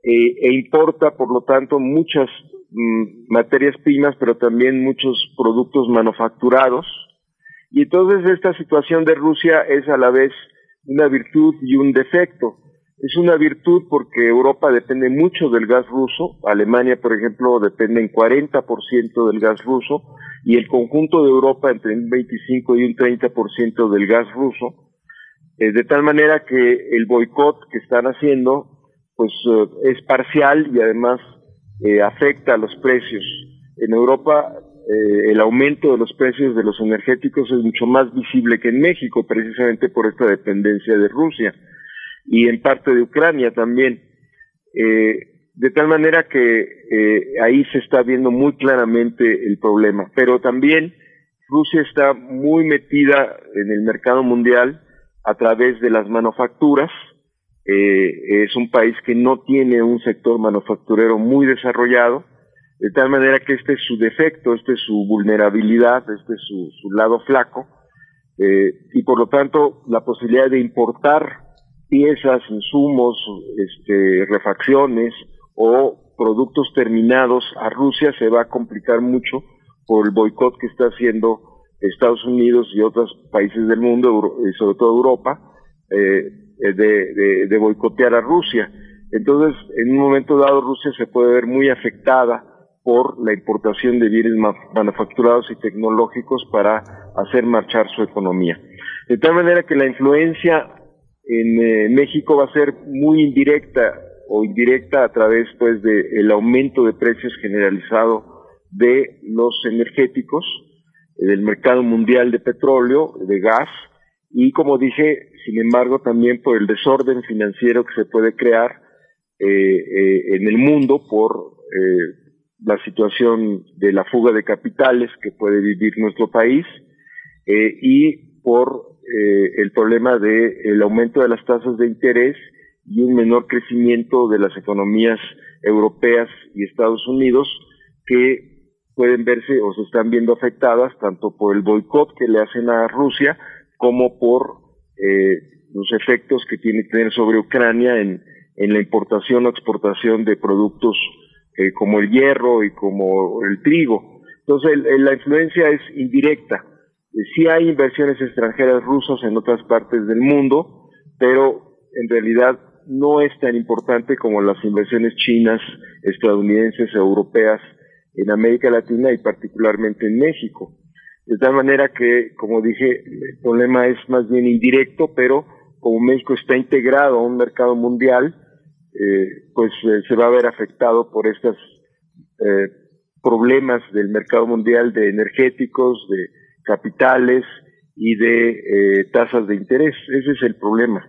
eh, e importa, por lo tanto, muchas mm, materias primas, pero también muchos productos manufacturados. Y entonces esta situación de Rusia es a la vez una virtud y un defecto. Es una virtud porque Europa depende mucho del gas ruso, Alemania, por ejemplo, depende en 40% del gas ruso, y el conjunto de Europa entre un 25 y un 30% del gas ruso, eh, de tal manera que el boicot que están haciendo pues eh, es parcial y además eh, afecta a los precios. En Europa el aumento de los precios de los energéticos es mucho más visible que en México, precisamente por esta dependencia de Rusia y en parte de Ucrania también. de tal manera que ahí se está viendo muy claramente el problema. Pero también Rusia está muy metida en el mercado mundial a través de las manufacturas. Eh, es un país que no tiene un sector manufacturero muy desarrollado, de tal manera que este es su defecto, este es su vulnerabilidad, este es su, su lado flaco, eh, y por lo tanto la posibilidad de importar piezas, insumos, este, refacciones o productos terminados a Rusia se va a complicar mucho por el boicot que está haciendo Estados Unidos y otros países del mundo, y sobre todo Europa, eh, de, boicotear a Rusia. Entonces, en un momento dado, Rusia se puede ver muy afectada por la importación de bienes manufacturados y tecnológicos para hacer marchar su economía. De tal manera que la influencia en eh, México va a ser muy indirecta o indirecta a través pues del aumento de precios generalizado de los energéticos, del mercado mundial de petróleo, de gas, y como dije, sin embargo, también por el desorden financiero que se puede crear eh, eh, en el mundo por eh, la situación de la fuga de capitales que puede vivir nuestro país y por el problema del el aumento de las tasas de interés y un menor crecimiento de las economías europeas y Estados Unidos que pueden verse o se están viendo afectadas tanto por el boicot que le hacen a Rusia como por eh, los efectos que tiene que tener sobre Ucrania en, en la importación o exportación de productos eh, como el hierro y como el trigo. Entonces la influencia es indirecta. Eh, sí hay inversiones extranjeras rusas en otras partes del mundo, pero en realidad no es tan importante como las inversiones chinas, estadounidenses, europeas en América Latina y particularmente en México. De tal manera que, como dije, el problema es más bien indirecto, pero como México está integrado a un mercado mundial, eh, pues eh, se va a ver afectado por estos eh, problemas del mercado mundial de energéticos, de capitales y de tasas de interés. Ese es el problema.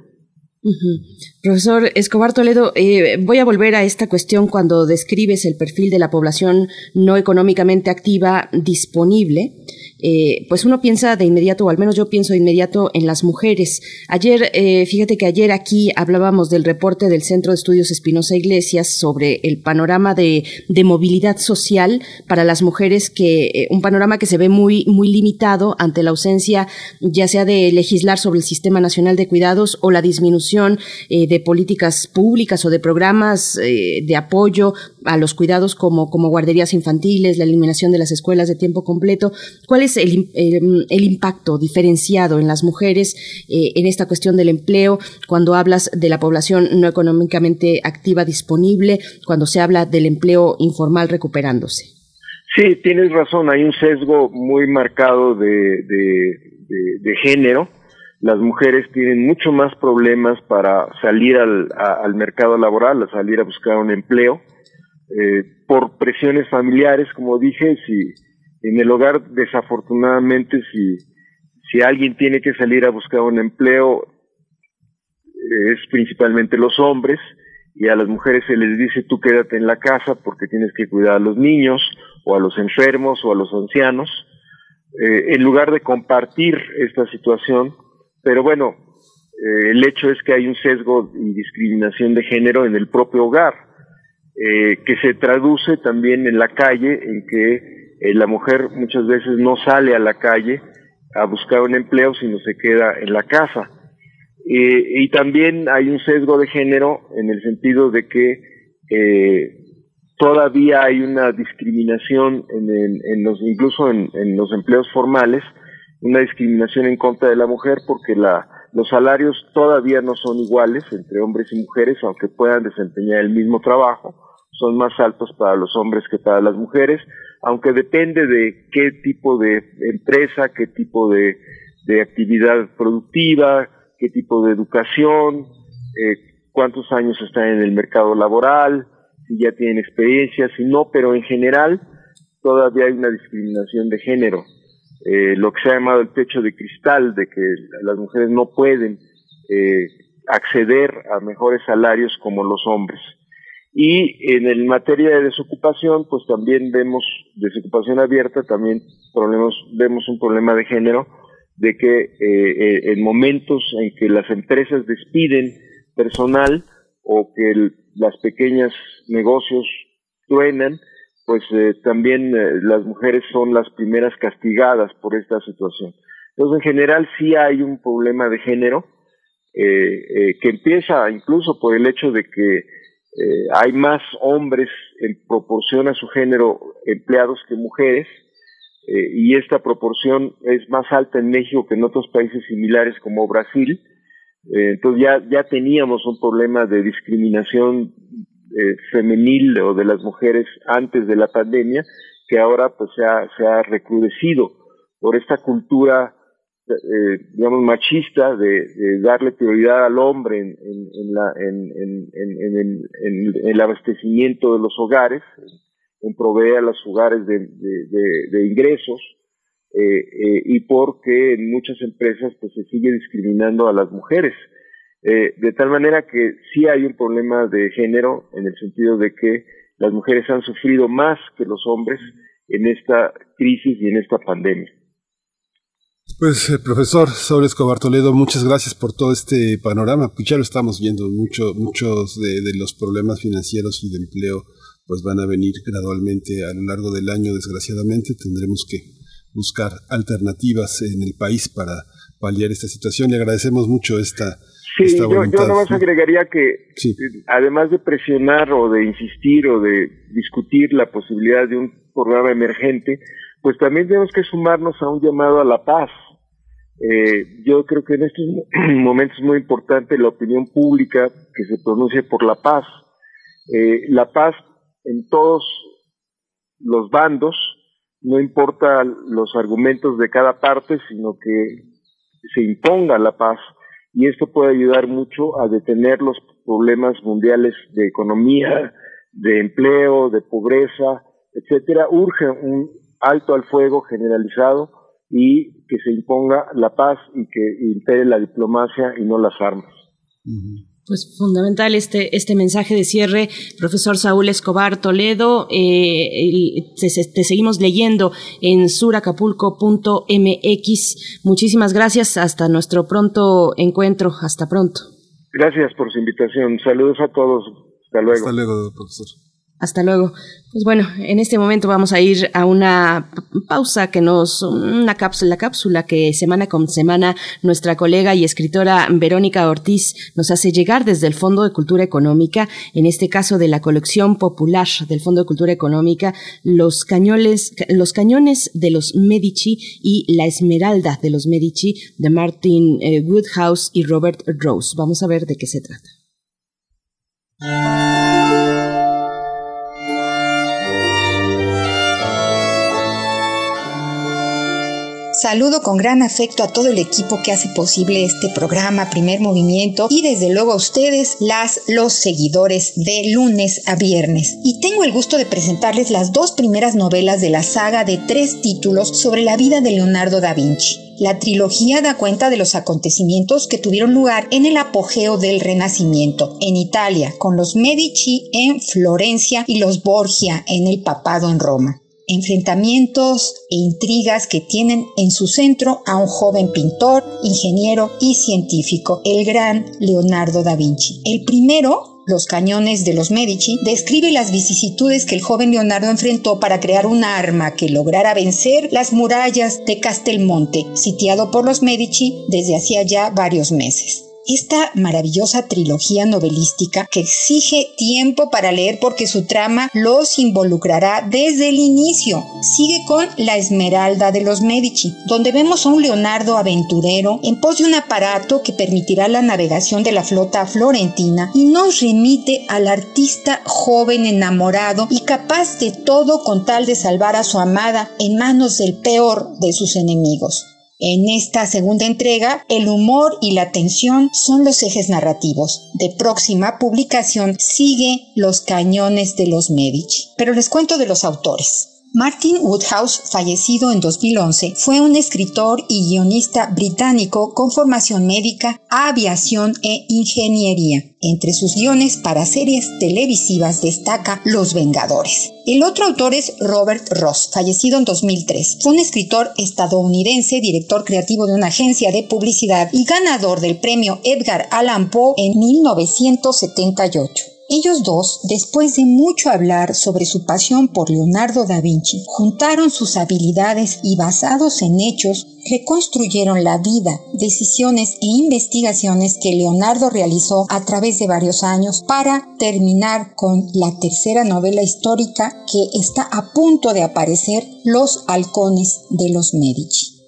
Profesor Escobar Toledo, eh, voy a volver a esta cuestión cuando describes el perfil de la población no económicamente activa disponible. Eh, pues uno piensa de inmediato, o al menos yo pienso de inmediato en las mujeres. Ayer, eh, fíjate que ayer aquí hablábamos del reporte del Centro de Estudios Espinosa Iglesias sobre el panorama de, movilidad social para las mujeres, que eh, un panorama que se ve muy, muy limitado ante la ausencia ya sea de legislar sobre el Sistema Nacional de Cuidados o la disminución de políticas públicas o de programas de apoyo a los cuidados como, como guarderías infantiles, la eliminación de las escuelas de tiempo completo. ¿Cuál es el, el, impacto diferenciado en las mujeres eh, en esta cuestión del empleo cuando hablas de la población no económicamente activa disponible, cuando se habla del empleo informal recuperándose? Sí, tienes razón, hay un sesgo muy marcado de, de, género. Las mujeres tienen mucho más problemas para salir al, al mercado laboral, a salir a buscar un empleo eh, por presiones familiares, como dije, si en el hogar desafortunadamente si, si alguien tiene que salir a buscar un empleo es principalmente los hombres y a las mujeres se les dice tú quédate en la casa porque tienes que cuidar a los niños o a los enfermos o a los ancianos eh, en lugar de compartir esta situación. Pero bueno eh, el hecho es que hay un sesgo y discriminación de género en el propio hogar eh, que se traduce también en la calle, en que eh, la mujer muchas veces no sale a la calle a buscar un empleo, sino se queda en la casa. y también hay un sesgo de género en el sentido de que todavía hay una discriminación en, los, incluso en, los empleos formales, una discriminación en contra de la mujer porque la, los salarios todavía no son iguales entre hombres y mujeres, aunque puedan desempeñar el mismo trabajo, son más altos para los hombres que para las mujeres, aunque depende de qué tipo de empresa, qué tipo de, actividad productiva, qué tipo de educación, eh, cuántos años están en el mercado laboral, si ya tienen experiencia, si no, pero en general todavía hay una discriminación de género. Eh, lo que se ha llamado el techo de cristal, de que las mujeres no pueden eh, acceder a mejores salarios como los hombres. Y en el materia de desocupación, pues también vemos desocupación abierta, también problemas, vemos un problema de género, de que eh, en momentos en que las empresas despiden personal o que el, las pequeñas negocios truenan, pues eh, también eh, las mujeres son las primeras castigadas por esta situación. Entonces, en general sí hay un problema de género eh, que empieza incluso por el hecho de que hay más hombres en proporción a su género empleados que mujeres, y esta proporción es más alta en México que en otros países similares como Brasil, eh, entonces ya, ya teníamos un problema de discriminación eh, femenil o de las mujeres antes de la pandemia, que ahora pues se ha, se ha recrudecido por esta cultura, eh, digamos, machista de, darle prioridad al hombre en, en, la, en, en, el abastecimiento de los hogares, en proveer a los hogares de, de ingresos, eh, eh, y porque en muchas empresas pues se sigue discriminando a las mujeres. Eh, de tal manera que sí hay un problema de género en el sentido de que las mujeres han sufrido más que los hombres en esta crisis y en esta pandemia. Pues, profesor Saúl Escobar Toledo, muchas gracias por todo este panorama. Pues ya lo estamos viendo, mucho, muchos de, de, los problemas financieros y de empleo pues van a venir gradualmente a lo largo del año, desgraciadamente. Tendremos que buscar alternativas en el país para paliar esta situación. Le agradecemos mucho esta, sí, esta voluntad. Yo, yo nomás agregaría que eh, además de presionar o de insistir o de discutir la posibilidad de un programa emergente, pues también tenemos que sumarnos a un llamado a la paz. Eh, yo creo que en estos momentos es muy importante la opinión pública que se pronuncie por la paz. Eh, la paz en todos los bandos, no importa los argumentos de cada parte, sino que se imponga la paz y esto puede ayudar mucho a detener los problemas mundiales de economía, de empleo, de pobreza, etcétera. Urge un alto al fuego generalizado y que se imponga la paz y que impere la diplomacia y no las armas. Pues fundamental este, este mensaje de cierre, profesor Saúl Escobar Toledo. Eh, te, seguimos leyendo en suracapulco.mx. Muchísimas gracias. Hasta nuestro pronto encuentro. Hasta pronto. Gracias por su invitación. Saludos a todos. Hasta luego. Hasta luego, profesor. Hasta luego. Pues bueno, en este momento vamos a ir a una pausa que nos, una cápsula, cápsula que semana con semana nuestra colega y escritora Verónica Ortiz nos hace llegar desde el Fondo de Cultura Económica, en este caso de la colección popular del Fondo de Cultura Económica, los cañones, los cañones de los Medici y la Esmeralda de los Medici de Martin eh, Woodhouse y Robert Rose. Vamos a ver de qué se trata. Saludo con gran afecto a todo el equipo que hace posible este programa Primer Movimiento y desde luego a ustedes, las los seguidores de lunes a viernes. Y tengo el gusto de presentarles las dos primeras novelas de la saga de tres títulos sobre la vida de Leonardo da Vinci. La trilogía da cuenta de los acontecimientos que tuvieron lugar en el apogeo del Renacimiento, en Italia, con los Medici en Florencia y los Borgia en el papado en Roma enfrentamientos e intrigas que tienen en su centro a un joven pintor, ingeniero y científico, el gran Leonardo da Vinci. El primero Los cañones de los Medici, describe las vicisitudes que el joven Leonardo enfrentó para crear un arma que lograra vencer las murallas de Castelmonte, sitiado por los Medici desde hacía ya varios meses esta maravillosa trilogía novelística que exige tiempo para leer porque su trama los involucrará desde el inicio. Sigue con La Esmeralda de los Medici, donde vemos a un Leonardo aventurero en pos de un aparato que permitirá la navegación de la flota florentina y nos remite al artista joven enamorado y capaz de todo con tal de salvar a su amada en manos del peor de sus enemigos. En esta segunda entrega, el humor y la tensión son los ejes narrativos. De próxima publicación sigue Los cañones de los Medici. Pero les cuento de los autores. Martin Woodhouse, fallecido en 2011, fue un escritor y guionista británico con formación médica, aviación e ingeniería. Entre sus guiones para series televisivas destaca Los Vengadores. El otro autor es Robert Ross, fallecido en 2003. Fue un escritor estadounidense, director creativo de una agencia de publicidad y ganador del premio Edgar Allan Poe en 1978. Ellos dos, después de mucho hablar sobre su pasión por Leonardo da Vinci, juntaron sus habilidades y basados en hechos, reconstruyeron la vida, decisiones e investigaciones que Leonardo realizó a través de varios años para terminar con la tercera novela histórica que está a punto de aparecer, Los halcones de los Medici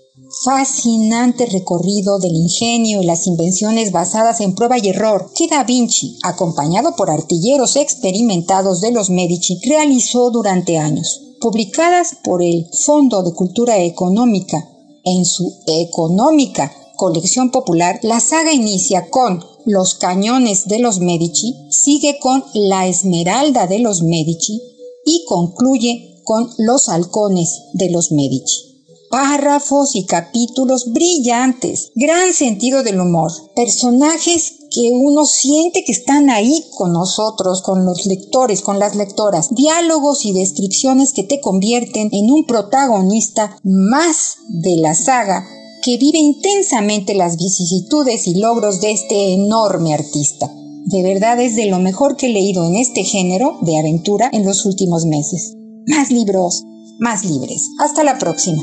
fascinante recorrido del ingenio y las invenciones basadas en prueba y error que Da Vinci, acompañado por artilleros experimentados de los Medici, realizó durante años. Publicadas por el Fondo de Cultura Económica en su económica colección popular, la saga inicia con Los cañones de los Medici, sigue con La Esmeralda de los Medici y concluye con Los halcones de los Medici párrafos y capítulos brillantes, gran sentido del humor, personajes que uno siente que están ahí con nosotros, con los lectores, con las lectoras, diálogos y descripciones que te convierten en un protagonista más de la saga que vive intensamente las vicisitudes y logros de este enorme artista. De verdad es de lo mejor que he leído en este género de aventura en los últimos meses. Más libros, más libres. Hasta la próxima.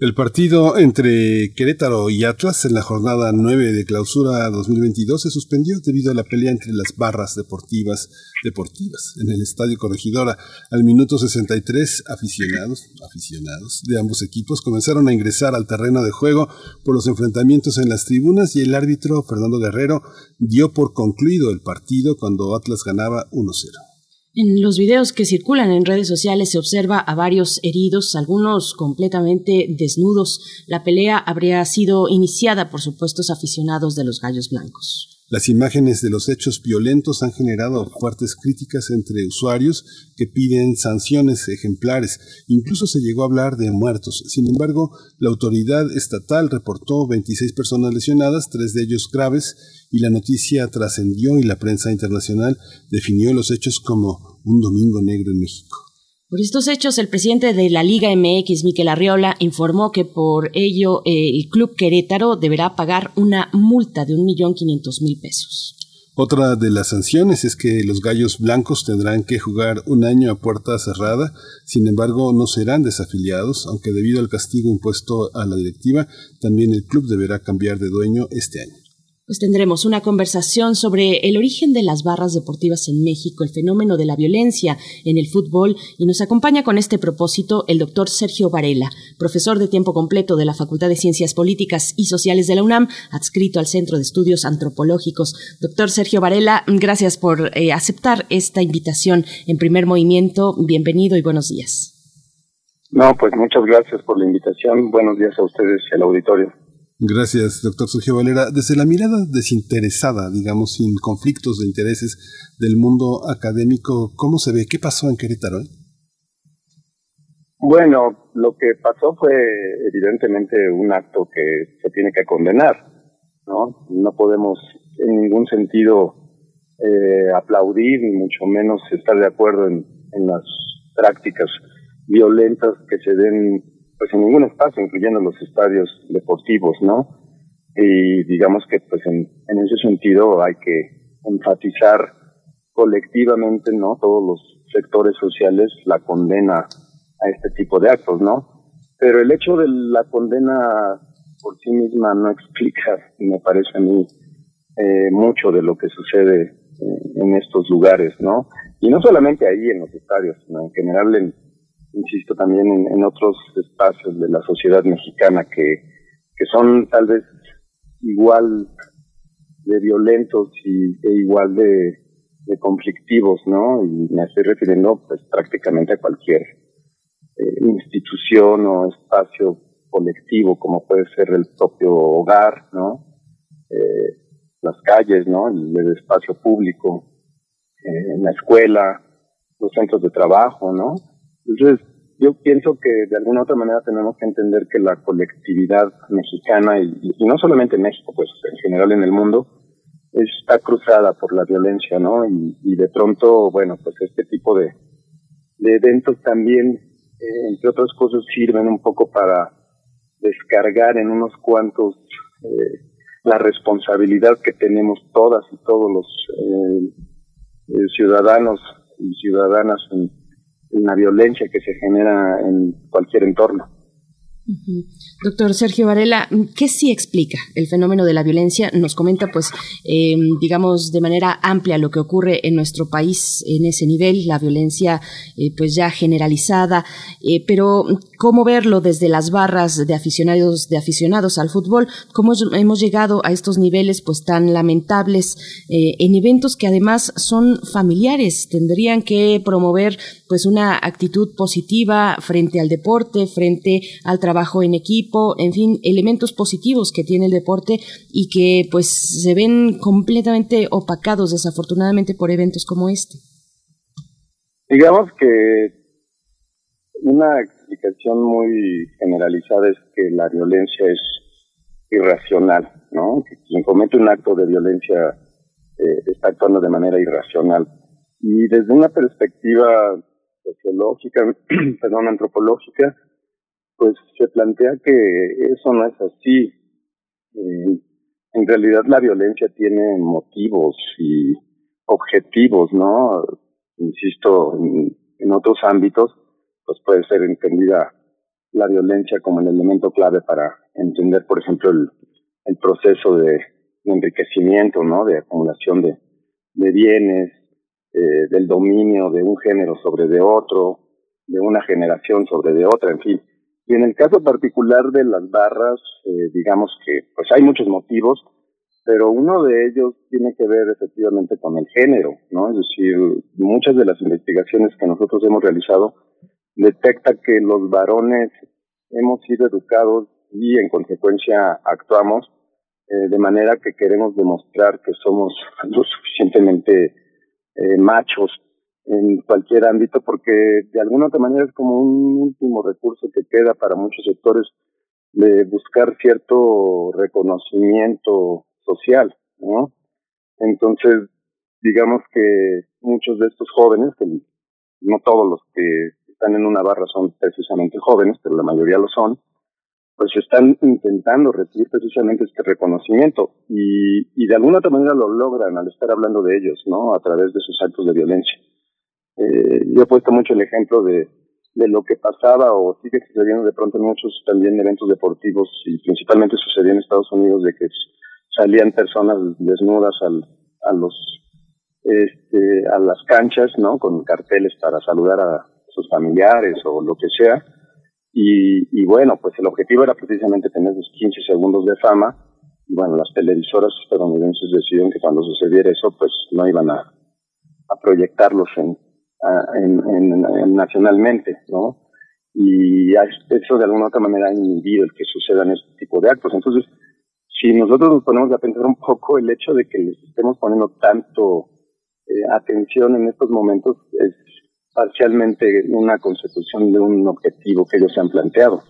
El partido entre Querétaro y Atlas en la jornada 9 de clausura 2022 se suspendió debido a la pelea entre las barras deportivas deportivas en el Estadio Corregidora. Al minuto 63, aficionados, aficionados de ambos equipos comenzaron a ingresar al terreno de juego por los enfrentamientos en las tribunas y el árbitro Fernando Guerrero dio por concluido el partido cuando Atlas ganaba 1-0. En los videos que circulan en redes sociales se observa a varios heridos, algunos completamente desnudos. La pelea habría sido iniciada por supuestos aficionados de los Gallos Blancos. Las imágenes de los hechos violentos han generado fuertes críticas entre usuarios que piden sanciones ejemplares. Incluso se llegó a hablar de muertos. Sin embargo, la autoridad estatal reportó 26 personas lesionadas, tres de ellos graves, y la noticia trascendió y la prensa internacional definió los hechos como un domingo negro en México. Por estos hechos, el presidente de la Liga MX, Miquel Arriola, informó que por ello eh, el Club Querétaro deberá pagar una multa de 1.500.000 pesos. Otra de las sanciones es que los gallos blancos tendrán que jugar un año a puerta cerrada, sin embargo no serán desafiliados, aunque debido al castigo impuesto a la directiva, también el club deberá cambiar de dueño este año pues tendremos una conversación sobre el origen de las barras deportivas en México, el fenómeno de la violencia en el fútbol y nos acompaña con este propósito el doctor Sergio Varela, profesor de tiempo completo de la Facultad de Ciencias Políticas y Sociales de la UNAM, adscrito al Centro de Estudios Antropológicos. Doctor Sergio Varela, gracias por eh, aceptar esta invitación en primer movimiento. Bienvenido y buenos días. No, pues muchas gracias por la invitación. Buenos días a ustedes y al auditorio. Gracias, doctor Sergio Valera. Desde la mirada desinteresada, digamos, sin conflictos de intereses del mundo académico, ¿cómo se ve? ¿Qué pasó en Querétaro? Bueno, lo que pasó fue evidentemente un acto que se tiene que condenar, ¿no? No podemos en ningún sentido eh, aplaudir ni mucho menos estar de acuerdo en, en las prácticas violentas que se den pues en ningún espacio, incluyendo los estadios deportivos, ¿no? Y digamos que pues en, en ese sentido hay que enfatizar colectivamente, ¿no? Todos los sectores sociales la condena a este tipo de actos, ¿no? Pero el hecho de la condena por sí misma no explica, me parece a mí, eh, mucho de lo que sucede en estos lugares, ¿no? Y no solamente ahí en los estadios, sino en general en, insisto, también en, otros espacios de la sociedad mexicana que, que son tal vez igual de violentos y e igual de, de, conflictivos, ¿no? Y me estoy refiriendo pues prácticamente a cualquier eh, institución o espacio colectivo, como puede ser el propio hogar, ¿no? Eh, las calles, ¿no? El, espacio público, eh, la escuela, los centros de trabajo, ¿no? Entonces, yo pienso que de alguna otra manera tenemos que entender que la colectividad mexicana, y, no solamente en México, pues en general en el mundo, está cruzada por la violencia, ¿no? Y, de pronto, bueno, pues este tipo de, de eventos también, eh, entre otras cosas, sirven un poco para descargar en unos cuantos eh, la responsabilidad que tenemos todas y todos los eh, eh ciudadanos y ciudadanas en, la violencia que se genera en cualquier entorno. Doctor Sergio Varela, ¿qué sí explica el fenómeno de la violencia? Nos comenta, pues, eh, digamos, de manera amplia lo que ocurre en nuestro país en ese nivel, la violencia, eh, pues, ya generalizada, eh, pero ¿cómo verlo desde las barras de aficionados, de aficionados al fútbol? ¿Cómo hemos llegado a estos niveles, pues, tan lamentables en eventos que además son familiares? Tendrían que promover, pues, una actitud positiva frente al deporte, frente al trabajo trabajo en equipo, en fin, elementos positivos que tiene el deporte y que pues se ven completamente opacados desafortunadamente por eventos como este. Digamos que una explicación muy generalizada es que la violencia es irracional, ¿no? Que quien comete un acto de violencia eh, está actuando de manera irracional. Y desde una perspectiva sociológica, perdón, antropológica, pues se plantea que eso no es así. Eh, en realidad la violencia tiene motivos y objetivos, ¿no? Insisto, en, otros ámbitos, pues puede ser entendida la violencia como el elemento clave para entender, por ejemplo, el, el proceso de, enriquecimiento, ¿no? De acumulación de, de bienes, eh, del dominio de un género sobre de otro, de una generación sobre de otra, en fin. Y en el caso particular de las barras, eh, digamos que pues hay muchos motivos, pero uno de ellos tiene que ver efectivamente con el género, ¿no? Es decir, muchas de las investigaciones que nosotros hemos realizado detecta que los varones hemos sido educados y en consecuencia actuamos eh, de manera que queremos demostrar que somos lo suficientemente eh, machos en cualquier ámbito porque de alguna otra manera es como un último recurso que queda para muchos sectores de buscar cierto reconocimiento social, ¿no? Entonces, digamos que muchos de estos jóvenes, que no todos los que están en una barra son precisamente jóvenes, pero la mayoría lo son, pues están intentando recibir precisamente este reconocimiento y, y de alguna otra manera lo logran al estar hablando de ellos, ¿no? A través de sus actos de violencia. Eh, yo he puesto mucho el ejemplo de, lo que pasaba o sigue sucediendo de pronto en muchos también eventos deportivos y principalmente sucedía en Estados Unidos de que salían personas desnudas al, a los este, a las canchas, ¿no? Con carteles para saludar a sus familiares o lo que sea. Y, y bueno, pues el objetivo era precisamente tener esos 15 segundos de fama. Y bueno, las televisoras estadounidenses decidieron que cuando sucediera eso, pues no iban a proyectarlos en, en, en, nacionalmente, ¿no? y eso de alguna otra manera ha inhibido el que sucedan este tipo de actos. Entonces, si nosotros nos ponemos a pensar un poco el hecho de que les estemos poniendo tanto eh, atención en estos momentos es parcialmente una consecución de un objetivo que ellos se han planteado,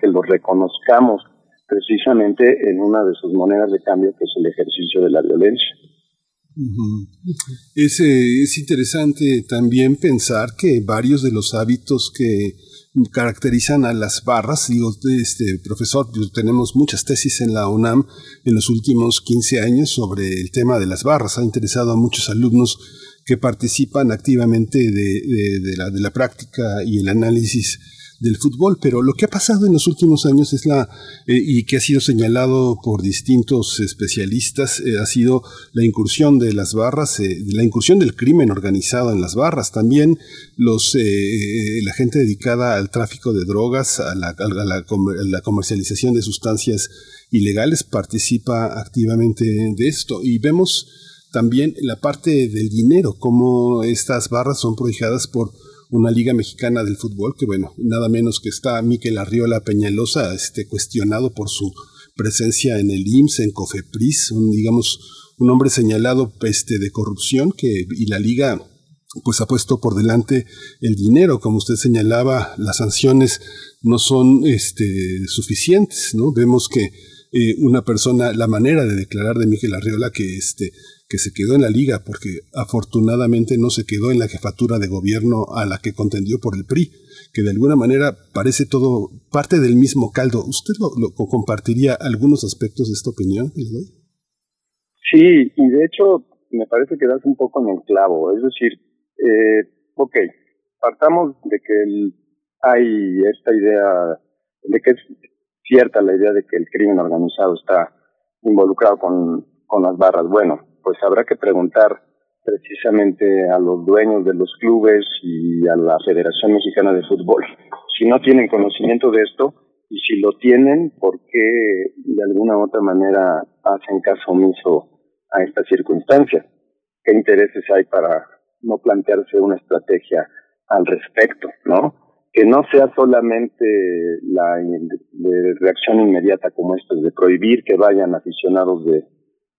que lo reconozcamos precisamente en una de sus monedas de cambio, que es el ejercicio de la violencia. Es, eh, es interesante también pensar que varios de los hábitos que caracterizan a las barras. Digo, este profesor, tenemos muchas tesis en la UNAM en los últimos 15 años sobre el tema de las barras. Ha interesado a muchos alumnos que participan activamente de la práctica y el análisis del fútbol, pero lo que ha pasado en los últimos años es la, eh, y que ha sido señalado por distintos especialistas, eh, ha sido la incursión de las barras, eh, la incursión del crimen organizado en las barras, también los, la gente dedicada al tráfico de drogas, a la, la comercialización de sustancias ilegales participa activamente de esto. Y vemos también la parte del dinero, cómo estas barras son prohijadas por una liga mexicana del fútbol, que bueno, nada menos que está Miquel Arriola Peñalosa, este, cuestionado por su presencia en el IMSS, en Cofepris, un, digamos, un hombre señalado este, de corrupción que, y la liga pues ha puesto por delante el dinero, como usted señalaba, las sanciones no son este, suficientes, ¿no? Vemos que eh, una persona, la manera de declarar de Miguel Arriola que este, que se quedó en la liga porque afortunadamente no se quedó en la jefatura de gobierno a la que contendió por el PRI, que de alguna manera parece todo parte del mismo caldo. ¿Usted lo, compartiría algunos aspectos de esta opinión Sí, y de hecho me parece que das un poco en el clavo. Es decir, eh, ok, partamos de que hay esta idea, de que es cierta la idea de que el crimen organizado está involucrado con, con las barras. Bueno, pues habrá que preguntar precisamente a los dueños de los clubes y a la Federación Mexicana de Fútbol si no tienen conocimiento de esto y si lo tienen, ¿por qué de alguna u otra manera hacen caso omiso a esta circunstancia? ¿Qué intereses hay para no plantearse una estrategia al respecto, no? Que no sea solamente la reacción inmediata como esto, de prohibir que vayan aficionados de,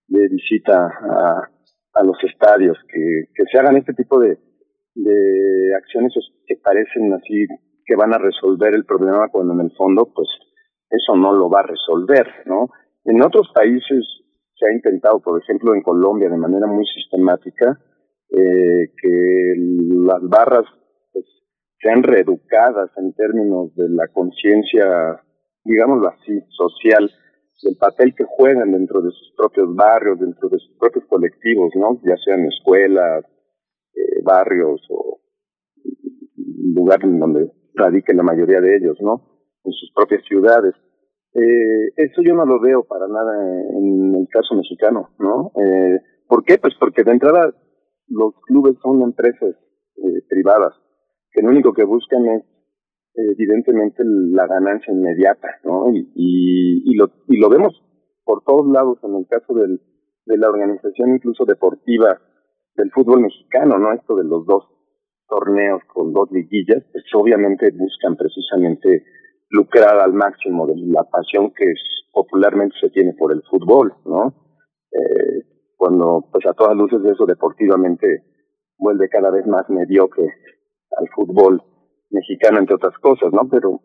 de visita a, a los estadios, que, que, se hagan este tipo de, de acciones que parecen así que van a resolver el problema cuando en el fondo pues eso no lo va a resolver, ¿no? En otros países se ha intentado, por ejemplo en Colombia de manera muy sistemática, eh, que las barras pues, sean reeducadas en términos de la conciencia, digámoslo así, social, del papel que juegan dentro de sus propios barrios, dentro de sus propios colectivos, ¿no? Ya sean escuelas, eh, barrios o lugares en donde radiquen la mayoría de ellos, ¿no? En sus propias ciudades. Eh, eso yo no lo veo para nada en el caso mexicano, ¿no? Eh, ¿Por qué? Pues porque de entrada los clubes son empresas eh, privadas que lo único que buscan es evidentemente la ganancia inmediata, ¿no? Y, y, lo, y lo vemos por todos lados en el caso del, de la organización incluso deportiva del fútbol mexicano, ¿no? Esto de los dos torneos con dos liguillas, pues obviamente buscan precisamente lucrar al máximo de la pasión que popularmente se tiene por el fútbol, ¿no? Eh, cuando pues a todas luces eso deportivamente vuelve cada vez más mediocre al fútbol mexicano, entre otras cosas, ¿no? Pero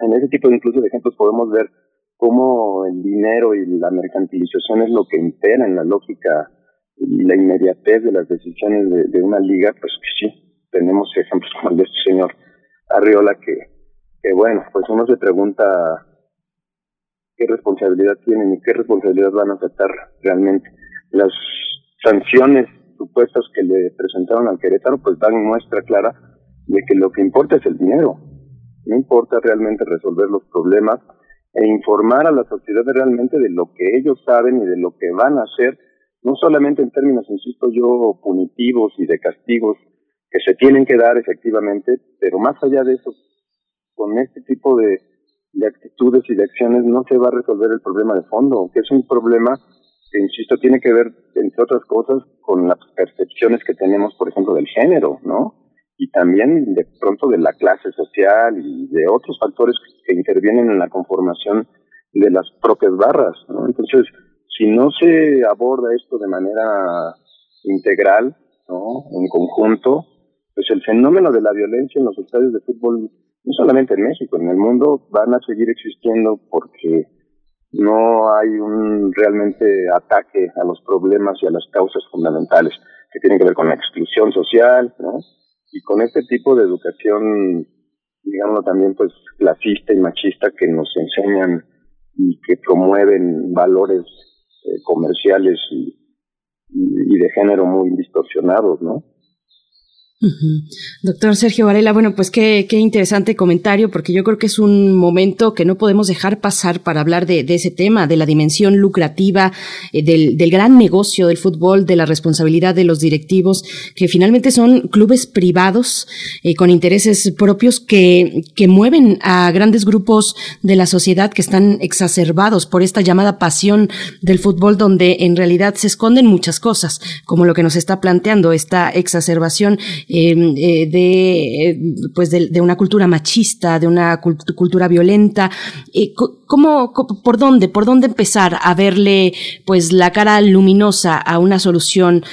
en ese tipo de incluso de ejemplos podemos ver cómo el dinero y la mercantilización es lo que impera en la lógica y la inmediatez de las decisiones de, una liga, pues que sí, tenemos ejemplos como el de este señor Arriola que, que bueno, pues uno se pregunta qué responsabilidad tienen y qué responsabilidad van a aceptar realmente. Las sanciones supuestas que le presentaron al Querétaro pues dan muestra clara de que lo que importa es el dinero. No importa realmente resolver los problemas e informar a la sociedad realmente de lo que ellos saben y de lo que van a hacer, no solamente en términos, insisto yo, punitivos y de castigos que se tienen que dar efectivamente, pero más allá de eso, con este tipo de, de actitudes y de acciones no se va a resolver el problema de fondo, que es un problema que, insisto, tiene que ver, entre otras cosas, con las percepciones que tenemos, por ejemplo, del género, ¿no? Y también de pronto de la clase social y de otros factores que, intervienen en la conformación de las propias barras. ¿no? Entonces, si no se aborda esto de manera integral, ¿no? en conjunto, pues el fenómeno de la violencia en los estadios de fútbol, no solamente en México, en el mundo van a seguir existiendo porque no hay un realmente ataque a los problemas y a las causas fundamentales que tienen que ver con la exclusión social, ¿no? Y con este tipo de educación, digámoslo también, pues clasista y machista que nos enseñan y que promueven valores eh, comerciales y, y, de género muy distorsionados, ¿no? Doctor Sergio Varela, bueno, pues qué, qué, interesante comentario, porque yo creo que es un momento que no podemos dejar pasar para hablar de, ese tema, de la dimensión lucrativa, eh, del, del, gran negocio del fútbol, de la responsabilidad de los directivos, que finalmente son clubes privados eh, con intereses propios que, que mueven a grandes grupos de la sociedad que están exacerbados por esta llamada pasión del fútbol, donde en realidad se esconden muchas cosas, como lo que nos está planteando esta exacerbación Em, eh, de, eh, pues de, una cultura machista, de una cultura violenta. Eh, ¿Cómo, por dónde, por dónde empezar a verle, pues, la cara luminosa a una solución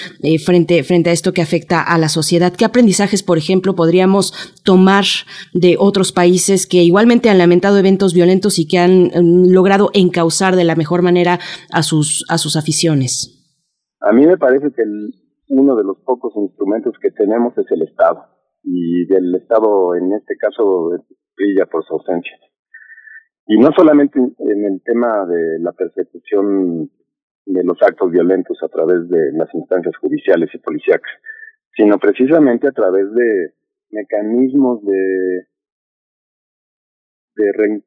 frente, frente a esto que afecta a la sociedad? ¿Qué aprendizajes, por ejemplo, podríamos tomar de otros países que igualmente han lamentado eventos violentos y que han mm, logrado encauzar de la mejor manera a sus, a sus aficiones? A mí me parece que el, uno de los pocos instrumentos que tenemos es el Estado. Y del Estado, en este caso, brilla por su ausencia. Y no solamente en el tema de la persecución de los actos violentos a través de las instancias judiciales y policíacas, sino precisamente a través de mecanismos de, de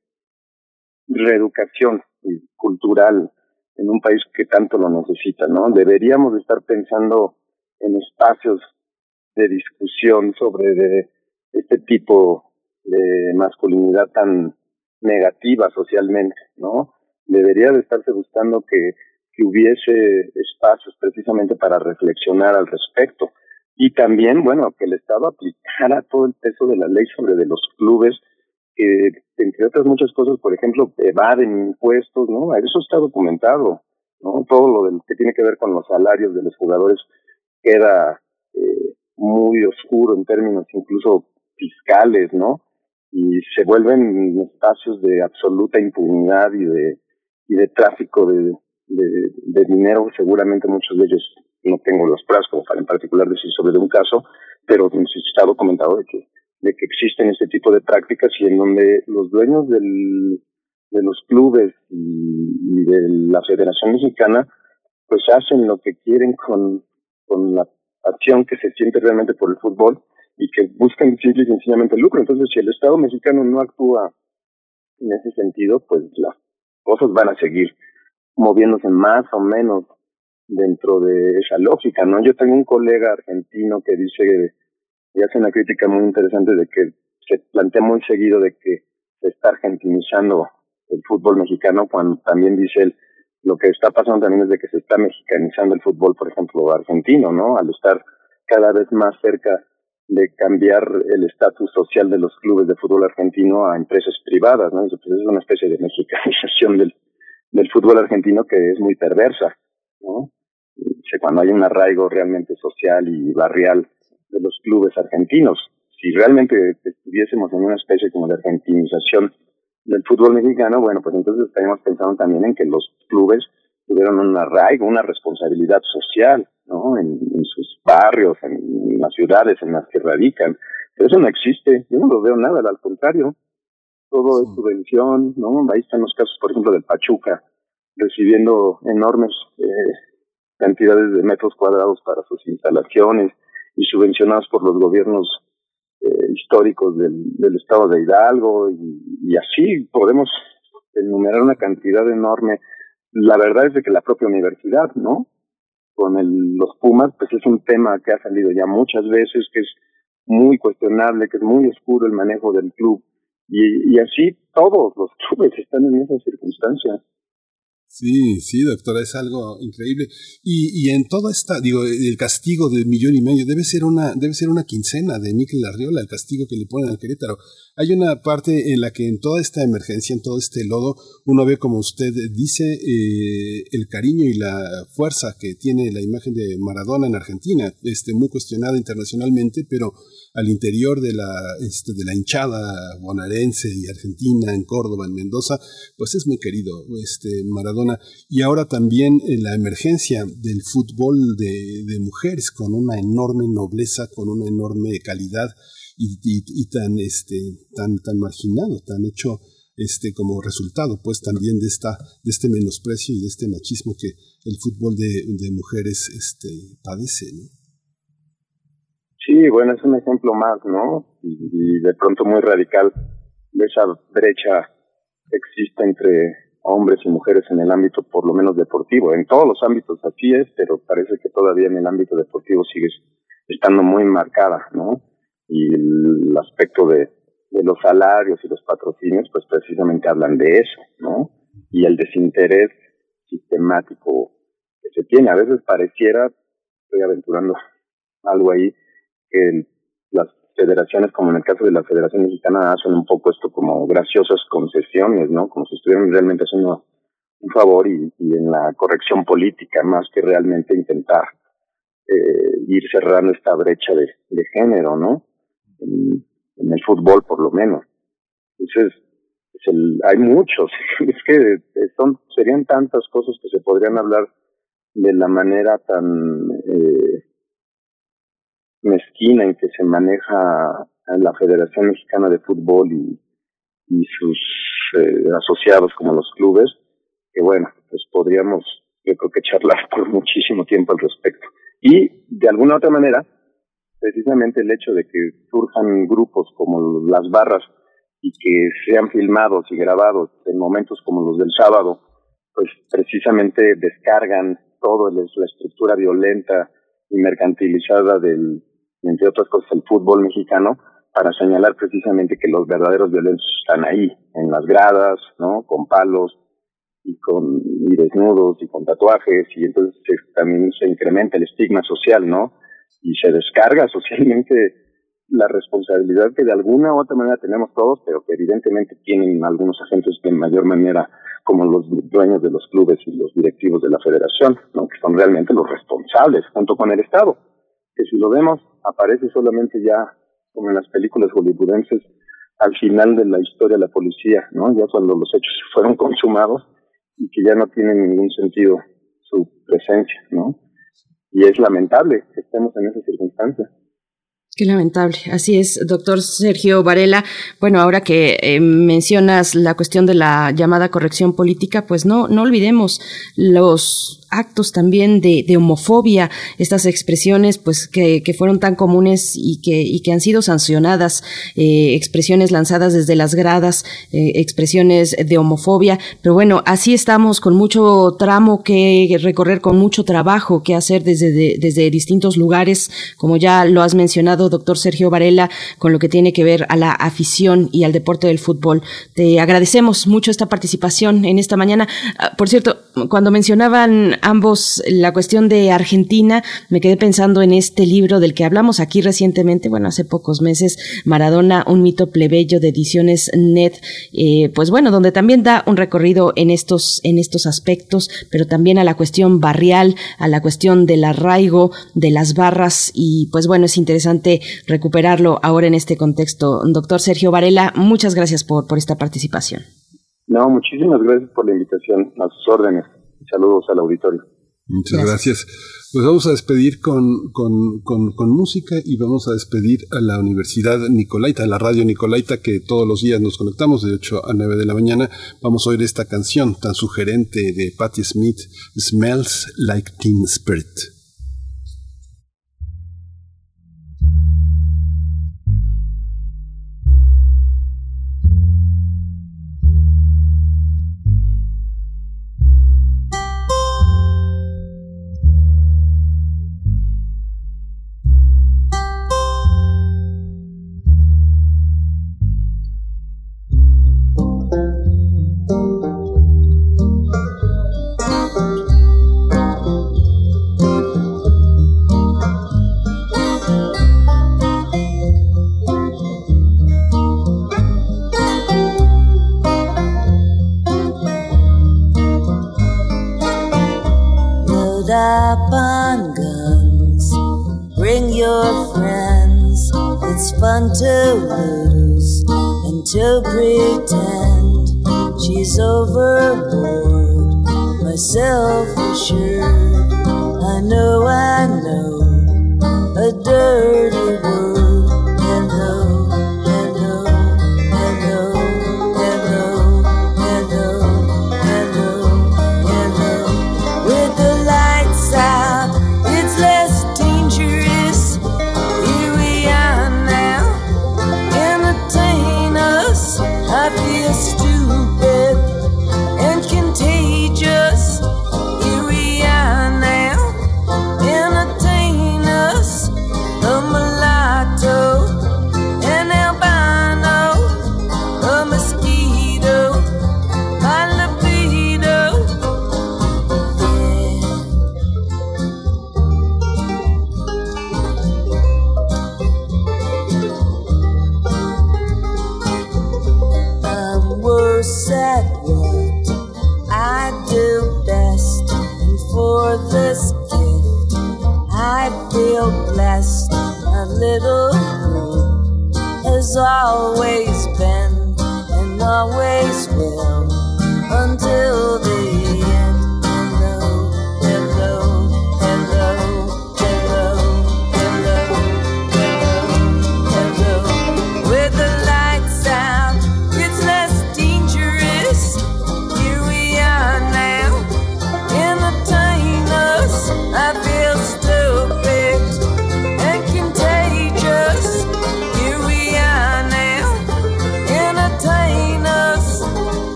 reeducación y cultural en un país que tanto lo necesita, ¿no? Deberíamos estar pensando en espacios de discusión sobre de este tipo de masculinidad tan negativa socialmente, ¿no? Debería de estarse buscando que, que hubiese espacios precisamente para reflexionar al respecto y también, bueno, que el Estado aplicara todo el peso de la ley sobre de los clubes que, entre otras muchas cosas, por ejemplo, evaden impuestos, ¿no? Eso está documentado, ¿no? Todo lo del, que tiene que ver con los salarios de los jugadores queda eh, muy oscuro en términos incluso fiscales, ¿no? Y se vuelven espacios de absoluta impunidad y de y de tráfico de, dinero. Seguramente muchos de ellos no tengo los pruebas como para en particular decir sobre un caso, pero está documentado de que de que existen este tipo de prácticas y en donde los dueños del, de los clubes y de la Federación Mexicana pues hacen lo que quieren con con la acción que se siente realmente por el fútbol y que buscan simple y sencillamente el lucro. Entonces, si el Estado mexicano no actúa en ese sentido, pues las cosas van a seguir moviéndose más o menos dentro de esa lógica, ¿no? Yo tengo un colega argentino que dice y hace una crítica muy interesante de que se plantea muy seguido de que se está argentinizando el fútbol mexicano cuando también dice él lo que está pasando también es de que se está mexicanizando el fútbol, por ejemplo, argentino, ¿no? Al estar cada vez más cerca de cambiar el estatus social de los clubes de fútbol argentino a empresas privadas, ¿no? Pues es una especie de mexicanización del, del fútbol argentino que es muy perversa, ¿no? Cuando hay un arraigo realmente social y barrial de los clubes argentinos, si realmente estuviésemos en una especie como de argentinización del fútbol mexicano, bueno, pues entonces estaríamos pensando también en que los clubes tuvieron un arraigo, una responsabilidad social, ¿no? En, sus barrios, en, las ciudades en las que radican. Pero eso no existe, yo no lo veo nada, al contrario. Todo es subvención, ¿no? Ahí están los casos, por ejemplo, del Pachuca, recibiendo enormes eh, cantidades de metros cuadrados para sus instalaciones y subvencionados por los gobiernos eh, históricos del, del, estado de Hidalgo y, así podemos enumerar una cantidad enorme. La verdad es de que la propia universidad, ¿no? Con el, los Pumas, pues es un tema que ha salido ya muchas veces, que es muy cuestionable, que es muy oscuro el manejo del club. Y, y así todos los clubes están en esa circunstancia. Sí, sí, doctora, es algo increíble. Y, y en toda esta, digo, el castigo de millón y medio debe ser una, debe ser una quincena de Miquel Arriola, el castigo que le ponen al Querétaro. Hay una parte en la que en toda esta emergencia, en todo este lodo, uno ve, como usted dice, eh, el cariño y la fuerza que tiene la imagen de Maradona en Argentina, este, muy cuestionada internacionalmente, pero al interior de la, este, de la hinchada bonaerense y argentina, en Córdoba, en Mendoza, pues es muy querido este, Maradona. Y ahora también en la emergencia del fútbol de, de mujeres, con una enorme nobleza, con una enorme calidad y, tan, este, tan, tan marginado, tan hecho este, como resultado, pues también de, esta, de este menosprecio y de este machismo que el fútbol de, de mujeres este, padece. ¿no? Sí, bueno, es un ejemplo más, ¿no? Y, de pronto muy radical de esa brecha que existe entre hombres y mujeres en el ámbito, por lo menos deportivo. En todos los ámbitos así es, pero parece que todavía en el ámbito deportivo sigue estando muy marcada, ¿no? Y el aspecto de, de los salarios y los patrocinios, pues precisamente hablan de eso, ¿no? Y el desinterés sistemático que se tiene. A veces pareciera, estoy aventurando algo ahí, que las federaciones, como en el caso de la Federación Mexicana, hacen un poco esto como graciosas concesiones, ¿no? Como si estuvieran realmente haciendo un favor y, en la corrección política, más que realmente intentar eh, ir cerrando esta brecha de, de género, ¿no? En, en, el fútbol, por lo menos. Entonces, es el, hay muchos, es que son serían tantas cosas que se podrían hablar de la manera tan eh, mezquina en que se maneja la Federación Mexicana de Fútbol y, sus eh, asociados como los clubes, que bueno, pues podríamos yo creo que charlar por muchísimo tiempo al respecto. Y de alguna otra manera, precisamente el hecho de que surjan grupos como las barras y que sean filmados y grabados en momentos como los del sábado, pues precisamente descargan todo la estructura violenta y mercantilizada del, entre otras cosas, el fútbol mexicano, para señalar precisamente que los verdaderos violentos están ahí, en las gradas, ¿no? Con palos y con desnudos y con tatuajes y entonces también se incrementa el estigma social, ¿no? Y se descarga socialmente la responsabilidad que de alguna u otra manera tenemos todos, pero que evidentemente tienen algunos agentes de mayor manera, como los dueños de los clubes y los directivos de la federación, ¿no? que son realmente los responsables, junto con el Estado que si lo vemos aparece solamente ya como en las películas hollywoodenses al final de la historia de la policía, ¿no? Ya cuando los hechos fueron consumados y que ya no tiene ningún sentido su presencia, ¿no? Y es lamentable que estemos en esa circunstancia. Qué lamentable. Así es, doctor Sergio Varela. Bueno, ahora que eh, mencionas la cuestión de la llamada corrección política, pues no, no olvidemos los actos también de, homofobia, estas expresiones pues que, que, fueron tan comunes y que, y que han sido sancionadas, eh, expresiones lanzadas desde las gradas, eh, expresiones de homofobia, pero bueno, así estamos con mucho tramo que recorrer, con mucho trabajo que hacer desde, de, desde distintos lugares, como ya lo has mencionado, doctor Sergio Varela, con lo que tiene que ver a la afición y al deporte del fútbol. Te agradecemos mucho esta participación en esta mañana. Ah, por cierto, cuando mencionaban ambos la cuestión de Argentina, me quedé pensando en este libro del que hablamos aquí recientemente, bueno, hace pocos meses, Maradona, un mito plebeyo de ediciones net, eh, pues bueno, donde también da un recorrido en estos, en estos aspectos, pero también a la cuestión barrial, a la cuestión del arraigo, de las barras, y pues bueno, es interesante recuperarlo ahora en este contexto. Doctor Sergio Varela, muchas gracias por, por esta participación. No, muchísimas gracias por la invitación, a sus órdenes. Saludos al auditorio. Muchas gracias. Pues vamos a despedir con, con, con, con, música y vamos a despedir a la Universidad Nicolaita, a la radio Nicolaita, que todos los días nos conectamos de 8 a 9 de la mañana. Vamos a oír esta canción tan sugerente de Patti Smith, Smells Like Teen Spirit.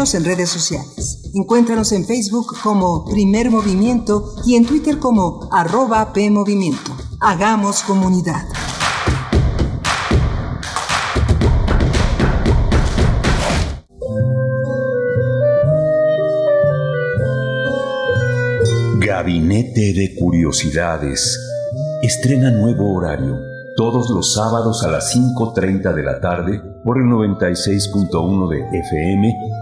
En redes sociales. Encuéntranos en Facebook como Primer Movimiento y en Twitter como arroba PMovimiento. Hagamos comunidad. Gabinete de Curiosidades. Estrena nuevo horario. Todos los sábados a las 5.30 de la tarde por el 96.1 de FM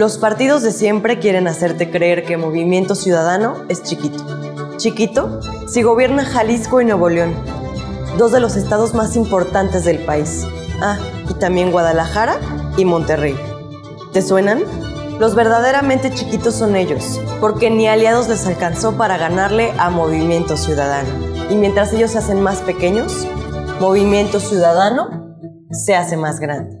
Los partidos de siempre quieren hacerte creer que Movimiento Ciudadano es chiquito. Chiquito si gobierna Jalisco y Nuevo León, dos de los estados más importantes del país. Ah, y también Guadalajara y Monterrey. ¿Te suenan? Los verdaderamente chiquitos son ellos, porque ni aliados les alcanzó para ganarle a Movimiento Ciudadano. Y mientras ellos se hacen más pequeños, Movimiento Ciudadano se hace más grande.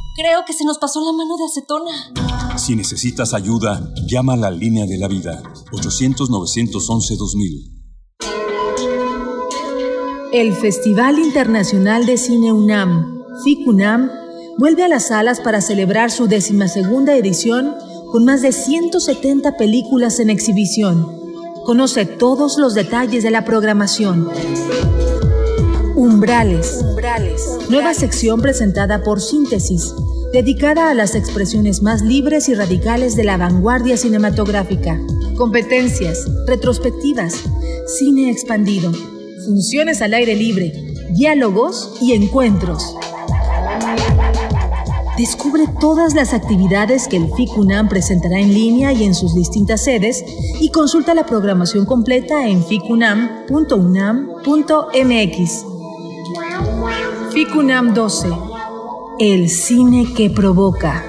creo que se nos pasó la mano de acetona. Si necesitas ayuda, llama a la línea de la vida. 800-911-2000. El Festival Internacional de Cine UNAM, FICUNAM, vuelve a las salas para celebrar su decimasegunda edición con más de 170 películas en exhibición. Conoce todos los detalles de la programación. Umbrales. Nueva sección presentada por Síntesis, dedicada a las expresiones más libres y radicales de la vanguardia cinematográfica. Competencias, retrospectivas, cine expandido, funciones al aire libre, diálogos y encuentros. Descubre todas las actividades que el FICUNAM presentará en línea y en sus distintas sedes y consulta la programación completa en ficunam.unam.mx. FICUNAM 12. El cine que provoca.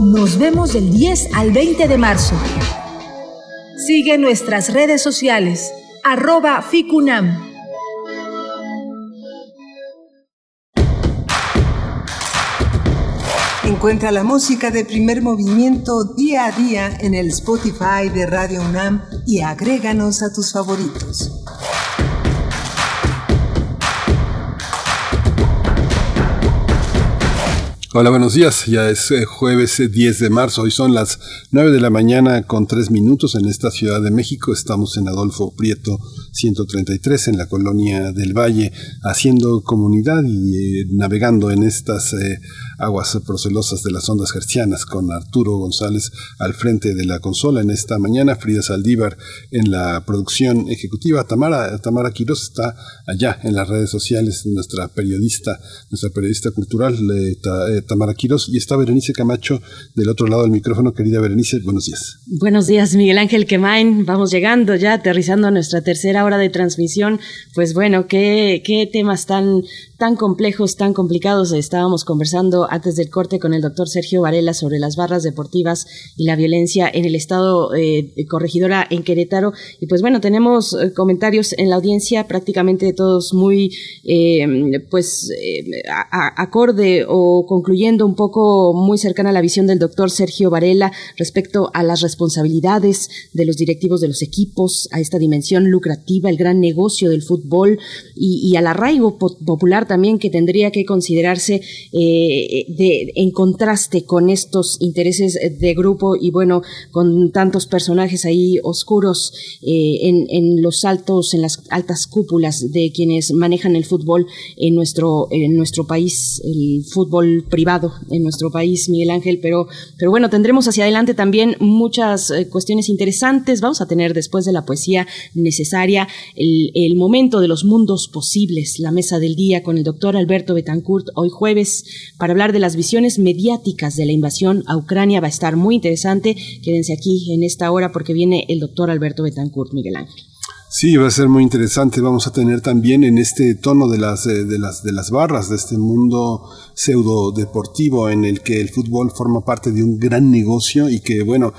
Nos vemos del 10 al 20 de marzo. Sigue nuestras redes sociales, arroba FICUNAM. Encuentra la música de primer movimiento día a día en el Spotify de Radio UNAM y agréganos a tus favoritos. Hola, buenos días. Ya es eh, jueves 10 de marzo. Hoy son las 9 de la mañana con 3 minutos en esta Ciudad de México. Estamos en Adolfo Prieto 133 en la colonia del Valle, haciendo comunidad y eh, navegando en estas eh, aguas procelosas de las ondas hercianas con Arturo González al frente de la consola en esta mañana, Frida Saldívar en la producción ejecutiva, Tamara, Tamara Quiroz está allá en las redes sociales, nuestra periodista, nuestra periodista cultural, Tamara Quiroz, y está Berenice Camacho del otro lado del micrófono. Querida Berenice, buenos días. Buenos días, Miguel Ángel Quemain. Vamos llegando ya, aterrizando a nuestra tercera hora de transmisión. Pues bueno, qué, temas tan, tan complejos, tan complicados. Estábamos conversando antes del corte con el doctor Sergio Varela sobre las barras deportivas y la violencia en el estado eh, corregidora en Querétaro. Y pues bueno, tenemos eh, comentarios en la audiencia, prácticamente todos muy, eh, pues, acorde o concluyendo un poco muy cercana a la visión del doctor Sergio Varela respecto a las responsabilidades de los directivos de los equipos, a esta dimensión lucrativa, el gran negocio del fútbol y, al arraigo popular también que tendría que considerarse eh, de, en contraste con estos intereses de grupo y bueno, con tantos personajes ahí oscuros eh, en, en, los altos, en las altas cúpulas de quienes manejan el fútbol en nuestro, en nuestro país, el fútbol privado en nuestro país, Miguel Ángel, pero, pero bueno, tendremos hacia adelante también muchas eh, cuestiones interesantes. Vamos a tener después de la poesía necesaria el, el momento de los mundos posibles, la mesa del día con el doctor Alberto Betancourt hoy jueves para hablar de las visiones mediáticas de la invasión a Ucrania. Va a estar muy interesante. Quédense aquí en esta hora porque viene el doctor Alberto Betancourt, Miguel Ángel. Sí, va a ser muy interesante. Vamos a tener también en este tono de las, eh, de las, de las barras, de este mundo pseudo deportivo en el que el fútbol forma parte de un gran negocio y que, bueno,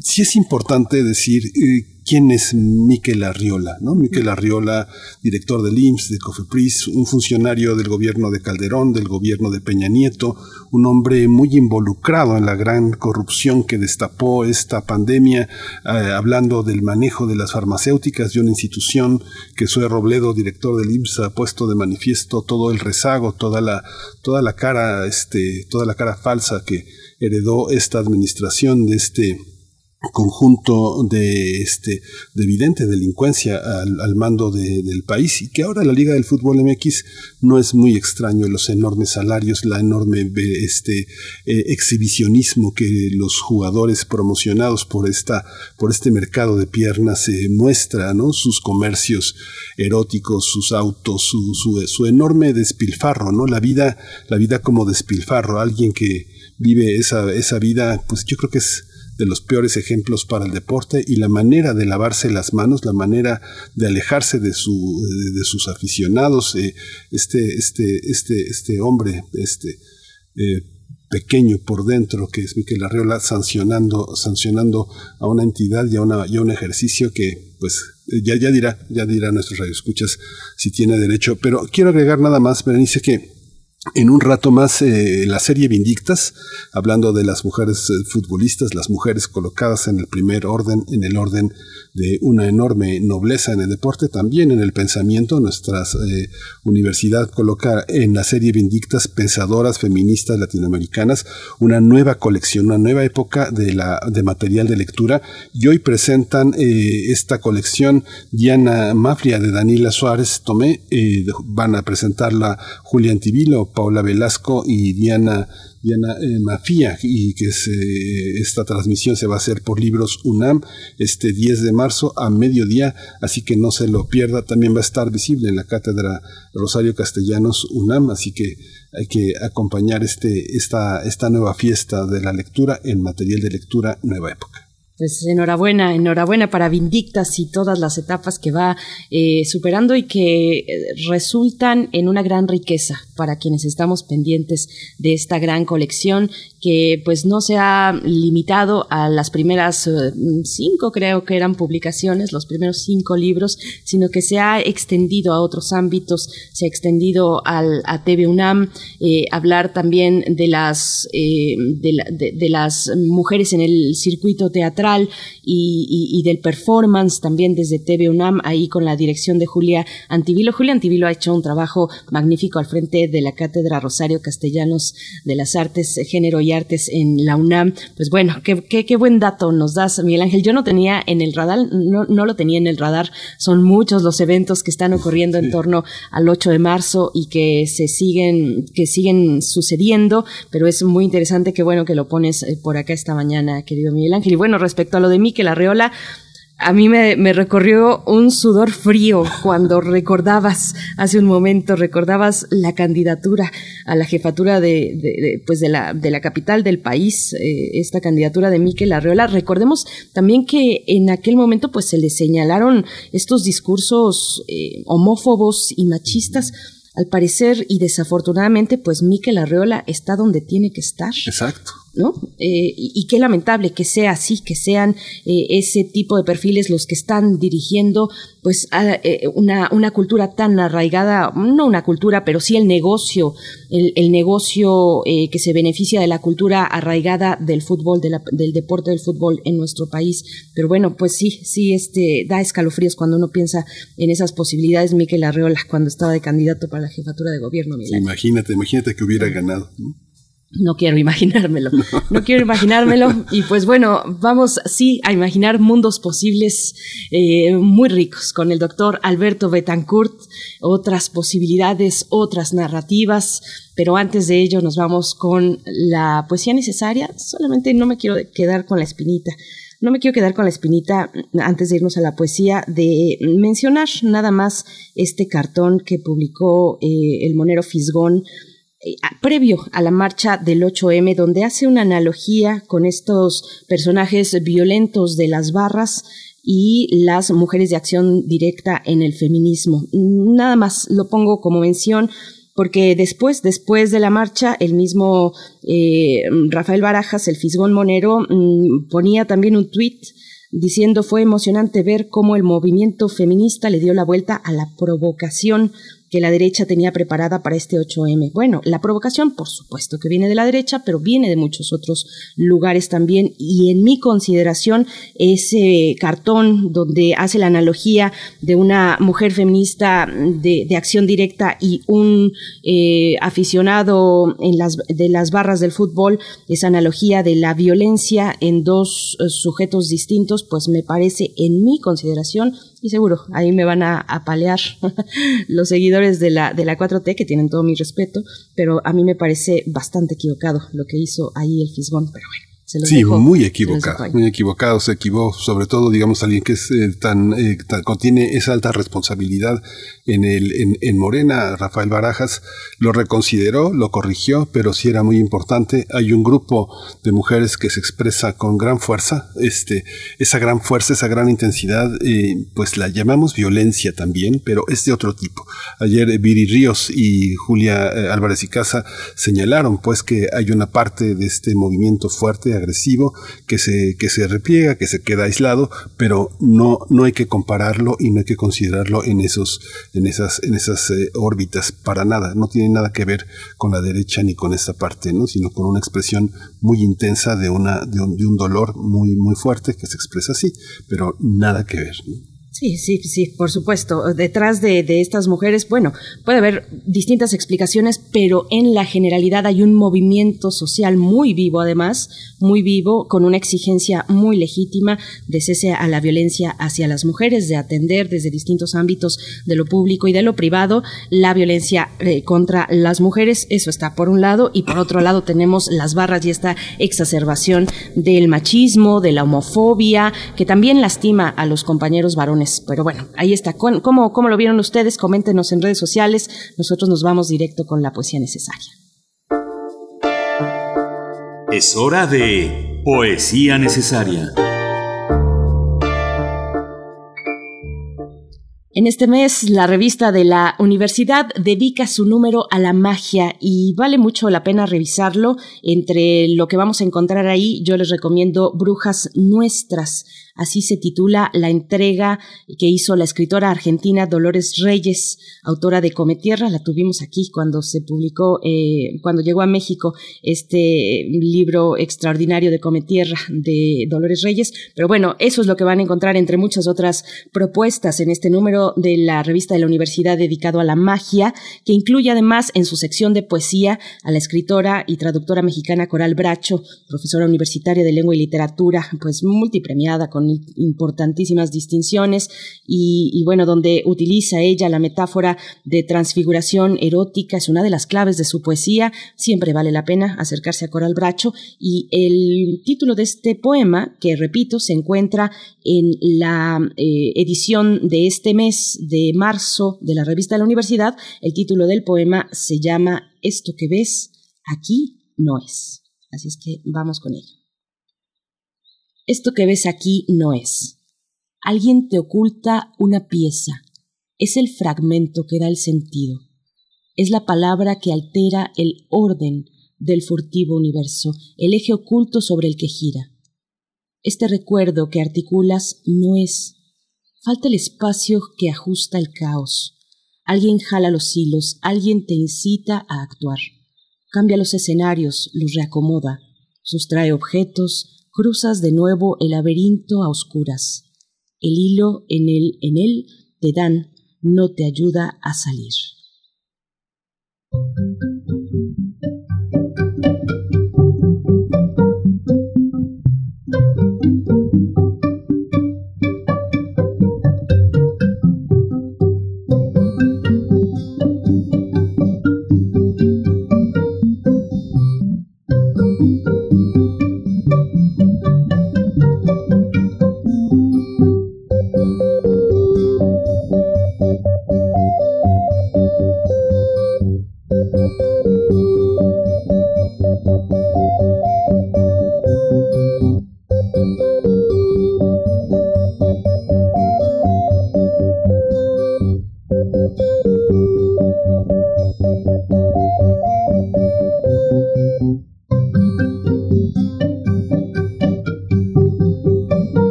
sí es importante decir eh, quién es Miquel Arriola, ¿no? Miquel Arriola, director del IMSS, de COFEPRIS, un funcionario del gobierno de Calderón, del gobierno de Peña Nieto, un hombre muy involucrado en la gran corrupción que destapó esta pandemia, eh, hablando del manejo de las farmacéuticas de una institución que Sue Robledo, director del IMSS, ha puesto de manifiesto todo el rezago, toda la, toda la cara, este, toda la cara falsa que heredó esta administración de este conjunto de, este, de evidente delincuencia al, mando del país y que ahora la Liga del Fútbol MX no es muy extraño los enormes salarios, la enorme este, eh, exhibicionismo que los jugadores promocionados por, esta, por este mercado de piernas se muestra, ¿no? sus comercios eróticos, sus autos, su, su, su enorme despilfarro, ¿no? la, vida, la vida como despilfarro, alguien que vive esa, esa vida, pues yo creo que es de los peores ejemplos para el deporte y la manera de lavarse las manos, la manera de alejarse de, su, de, sus aficionados. Eh, este, este, este, este hombre, este eh, pequeño por dentro, que es Miquel Arreola, sancionando, sancionando a una entidad y a, una, un ejercicio que, pues, ya, ya dirá, ya dirá nuestros radioescuchas si tiene derecho. Pero quiero agregar nada más, Berenice, que en un rato más eh, la serie Vindictas, hablando de las mujeres eh, futbolistas, las mujeres colocadas en el primer orden, en el orden de una enorme nobleza en el deporte, también en el pensamiento. Nuestra eh, universidad coloca en la serie Vindictas pensadoras feministas latinoamericanas una nueva colección, una nueva época de, la, de material de lectura. Y hoy presentan esta colección Diana Mafria de Daniela Suárez Tomé, van a presentarla Julián Tibilo, Paula Velasco y Diana, Diana eh, Mafía, y que esta transmisión se va a hacer por Libros UNAM este 10 de marzo a mediodía, así que no se lo pierda. También va a estar visible en la cátedra Rosario Castellanos UNAM, así que hay que acompañar este, esta, esta nueva fiesta de la lectura en material de lectura Nueva Época. Pues enhorabuena, enhorabuena para Vindictas y todas las etapas que va eh, superando y que eh, resultan en una gran riqueza para quienes estamos pendientes de esta gran colección que pues no se ha limitado a las primeras eh, cinco, creo que eran publicaciones, los primeros cinco libros, sino que se ha extendido a otros ámbitos, se ha extendido al, a TV UNAM, hablar también de las, de las mujeres en el circuito teatral y, del performance también desde TV UNAM, ahí con la dirección de Julia Antivilo. Julia Antivilo ha hecho un trabajo magnífico al frente de la Cátedra Rosario Castellanos de las Artes, Género y Artes en la UNAM. Pues bueno, qué, qué, buen dato nos das, Miguel Ángel. Yo no tenía en el radar, no, no lo tenía en el radar. Son muchos los eventos que están ocurriendo en torno al 8 de marzo y que se siguen, que siguen sucediendo, pero es muy interesante que bueno que lo pones eh, por acá esta mañana, querido Miguel Ángel. Y bueno, respecto a lo de Miquel Arreola, a mí me, recorrió un sudor frío cuando recordabas hace un momento, recordabas la candidatura a la jefatura de, pues de, la, de la capital del país, eh, esta candidatura de Miquel Arreola. Recordemos también que en aquel momento pues se le señalaron estos discursos eh, homófobos y machistas. Al parecer y desafortunadamente pues Miquel Arreola está donde tiene que estar. Exacto ¿no? Eh, y, qué lamentable que sea así, que sean eh, ese tipo de perfiles los que están dirigiendo pues eh, una, una, cultura tan arraigada, no una cultura, pero sí el negocio, el, negocio que se beneficia de la cultura arraigada del fútbol, del deporte del fútbol en nuestro país. Pero bueno, pues sí, sí, este, da escalofríos cuando uno piensa en esas posibilidades, Miquel Arreola, cuando estaba de candidato para la jefatura de gobierno. imagínate, imagínate que hubiera ganado. No quiero imaginármelo, no quiero imaginármelo. Y pues bueno, vamos sí a imaginar mundos posibles eh, muy ricos con el doctor Alberto Betancourt, otras posibilidades, otras narrativas, pero antes de ello nos vamos con la poesía necesaria, solamente no me quiero quedar con la espinita. No me quiero quedar con la espinita antes de irnos a la poesía de mencionar nada más este cartón que publicó eh, el monero Fisgón previo a la marcha del 8M, donde hace una analogía con estos personajes violentos de las barras y las mujeres de acción directa en el feminismo. Nada más lo pongo como mención porque después, después de la marcha, el mismo eh, Rafael Barajas, el Fisgón Monero, mm, ponía también un tuit diciendo fue emocionante ver cómo el movimiento feminista le dio la vuelta a la provocación que la derecha tenía preparada para este 8M. Bueno, la provocación, por supuesto que viene de la derecha, pero viene de muchos otros lugares también. Y en mi consideración, ese cartón donde hace la analogía de una mujer feminista de, acción directa y un eh, aficionado en las, de las barras del fútbol, esa analogía de la violencia en dos eh, sujetos distintos, pues me parece, en mi consideración, y seguro, ahí me van a apalear los seguidores de la, de la 4T, que tienen todo mi respeto, pero a mí me parece bastante equivocado lo que hizo ahí el Fisgón, pero bueno sí, muy equivocado, muy equivocado, se equivocó, sobre todo, digamos, alguien que es eh, tan, eh, contiene esa alta responsabilidad en el, en, Morena, Rafael Barajas, lo reconsideró, lo corrigió, pero sí era muy importante. Hay un grupo de mujeres que se expresa con gran fuerza, este, esa gran fuerza, esa gran intensidad, eh, pues la llamamos violencia también, pero es de otro tipo. Ayer Viri Ríos y Julia Álvarez y Casa señalaron, pues, que hay una parte de este movimiento fuerte agresivo, que se, que se repliega, que se queda aislado, pero no, no hay que compararlo y no hay que considerarlo en, esos, en esas, en esas eh, órbitas para nada. No tiene nada que ver con la derecha ni con esta parte, ¿no? sino con una expresión muy intensa de, una, de, un, de un dolor muy, muy fuerte que se expresa así, pero nada que ver. Sí, sí, sí, por supuesto. Detrás de, estas mujeres, bueno, puede haber distintas explicaciones, pero en la generalidad hay un movimiento social muy vivo, además, muy vivo, con una exigencia muy legítima de cese a la violencia hacia las mujeres, de atender desde distintos ámbitos de lo público y de lo privado la violencia eh, contra las mujeres. Eso está por un lado, y por otro lado tenemos las barras y esta exacerbación del machismo, de la homofobia, que también lastima a los compañeros varones pero bueno, ahí está. ¿Cómo, ¿Cómo lo vieron ustedes? Coméntenos en redes sociales. Nosotros nos vamos directo con la poesía necesaria. Es hora de poesía necesaria. En este mes, la revista de la universidad dedica su número a la magia y vale mucho la pena revisarlo. Entre lo que vamos a encontrar ahí, yo les recomiendo Brujas Nuestras Así se titula la entrega que hizo la escritora argentina Dolores Reyes, autora de Cometierra. La tuvimos aquí cuando se publicó, eh, cuando llegó a México este libro extraordinario de Cometierra de Dolores Reyes. Pero bueno, eso es lo que van a encontrar entre muchas otras propuestas en este número de la revista de la universidad dedicado a la magia, que incluye además en su sección de poesía a la escritora y traductora mexicana Coral Bracho, profesora universitaria de lengua y literatura, pues multipremiada con importantísimas distinciones y, bueno, donde utiliza ella la metáfora de transfiguración erótica, es una de las claves de su poesía, siempre vale la pena acercarse a Coral Bracho y el título de este poema, que repito, se encuentra en la eh, edición de este mes de marzo de la revista de la universidad, el título del poema se llama Esto que ves aquí no es. Así es que vamos con ello. Esto que ves aquí no es. Alguien te oculta una pieza. Es el fragmento que da el sentido. Es la palabra que altera el orden del furtivo universo, el eje oculto sobre el que gira. Este recuerdo que articulas no es. Falta el espacio que ajusta el caos. Alguien jala los hilos, alguien te incita a actuar. Cambia los escenarios, los reacomoda, sustrae objetos, cruzas de nuevo el laberinto a oscuras. El hilo en él, en él te dan, no te ayuda a salir.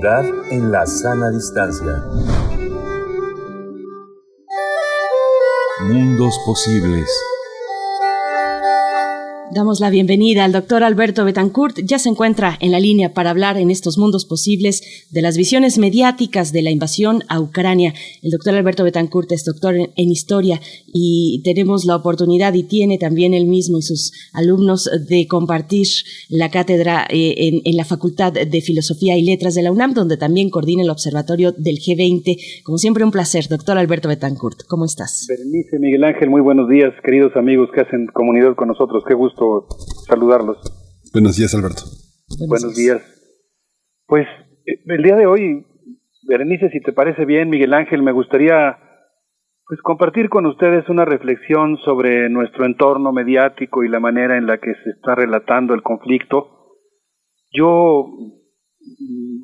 En la sana distancia. Mundos posibles. Damos la bienvenida al doctor Alberto Betancourt. Ya se encuentra en la línea para hablar en estos mundos posibles de las visiones mediáticas de la invasión a Ucrania. El doctor Alberto Betancourt es doctor en, historia y tenemos la oportunidad y tiene también él mismo y sus alumnos de compartir la cátedra eh, en, la Facultad de Filosofía y Letras de la UNAM, donde también coordina el observatorio del G20. Como siempre, un placer, doctor Alberto Betancourt. ¿Cómo estás? Berenice, Miguel Ángel, muy buenos días, queridos amigos que hacen comunidad con nosotros. Qué gusto saludarlos. Buenos días, Alberto. Buenos, días. Pues eh, el día de hoy, Berenice, si te parece bien, Miguel Ángel, me gustaría pues compartir con ustedes una reflexión sobre nuestro entorno mediático y la manera en la que se está relatando el conflicto. Yo mm,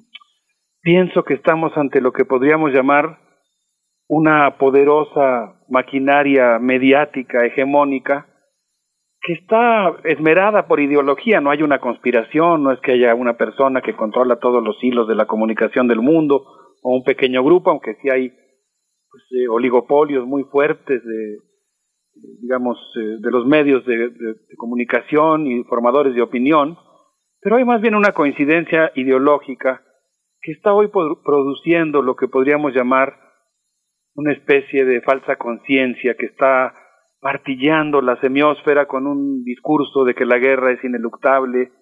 pienso que estamos ante lo que podríamos llamar una poderosa maquinaria mediática hegemónica que está esmerada por ideología, no hay una conspiración, no es que haya una persona que controla todos los hilos de la comunicación del mundo o un pequeño grupo, aunque sí hay pues, eh, oligopolios muy fuertes de, digamos, eh, de los medios de, de, de, comunicación y formadores de opinión, pero hay más bien una coincidencia ideológica que está hoy produciendo lo que podríamos llamar una especie de falsa conciencia que está martillando la semiósfera con un discurso de que la guerra es ineluctable,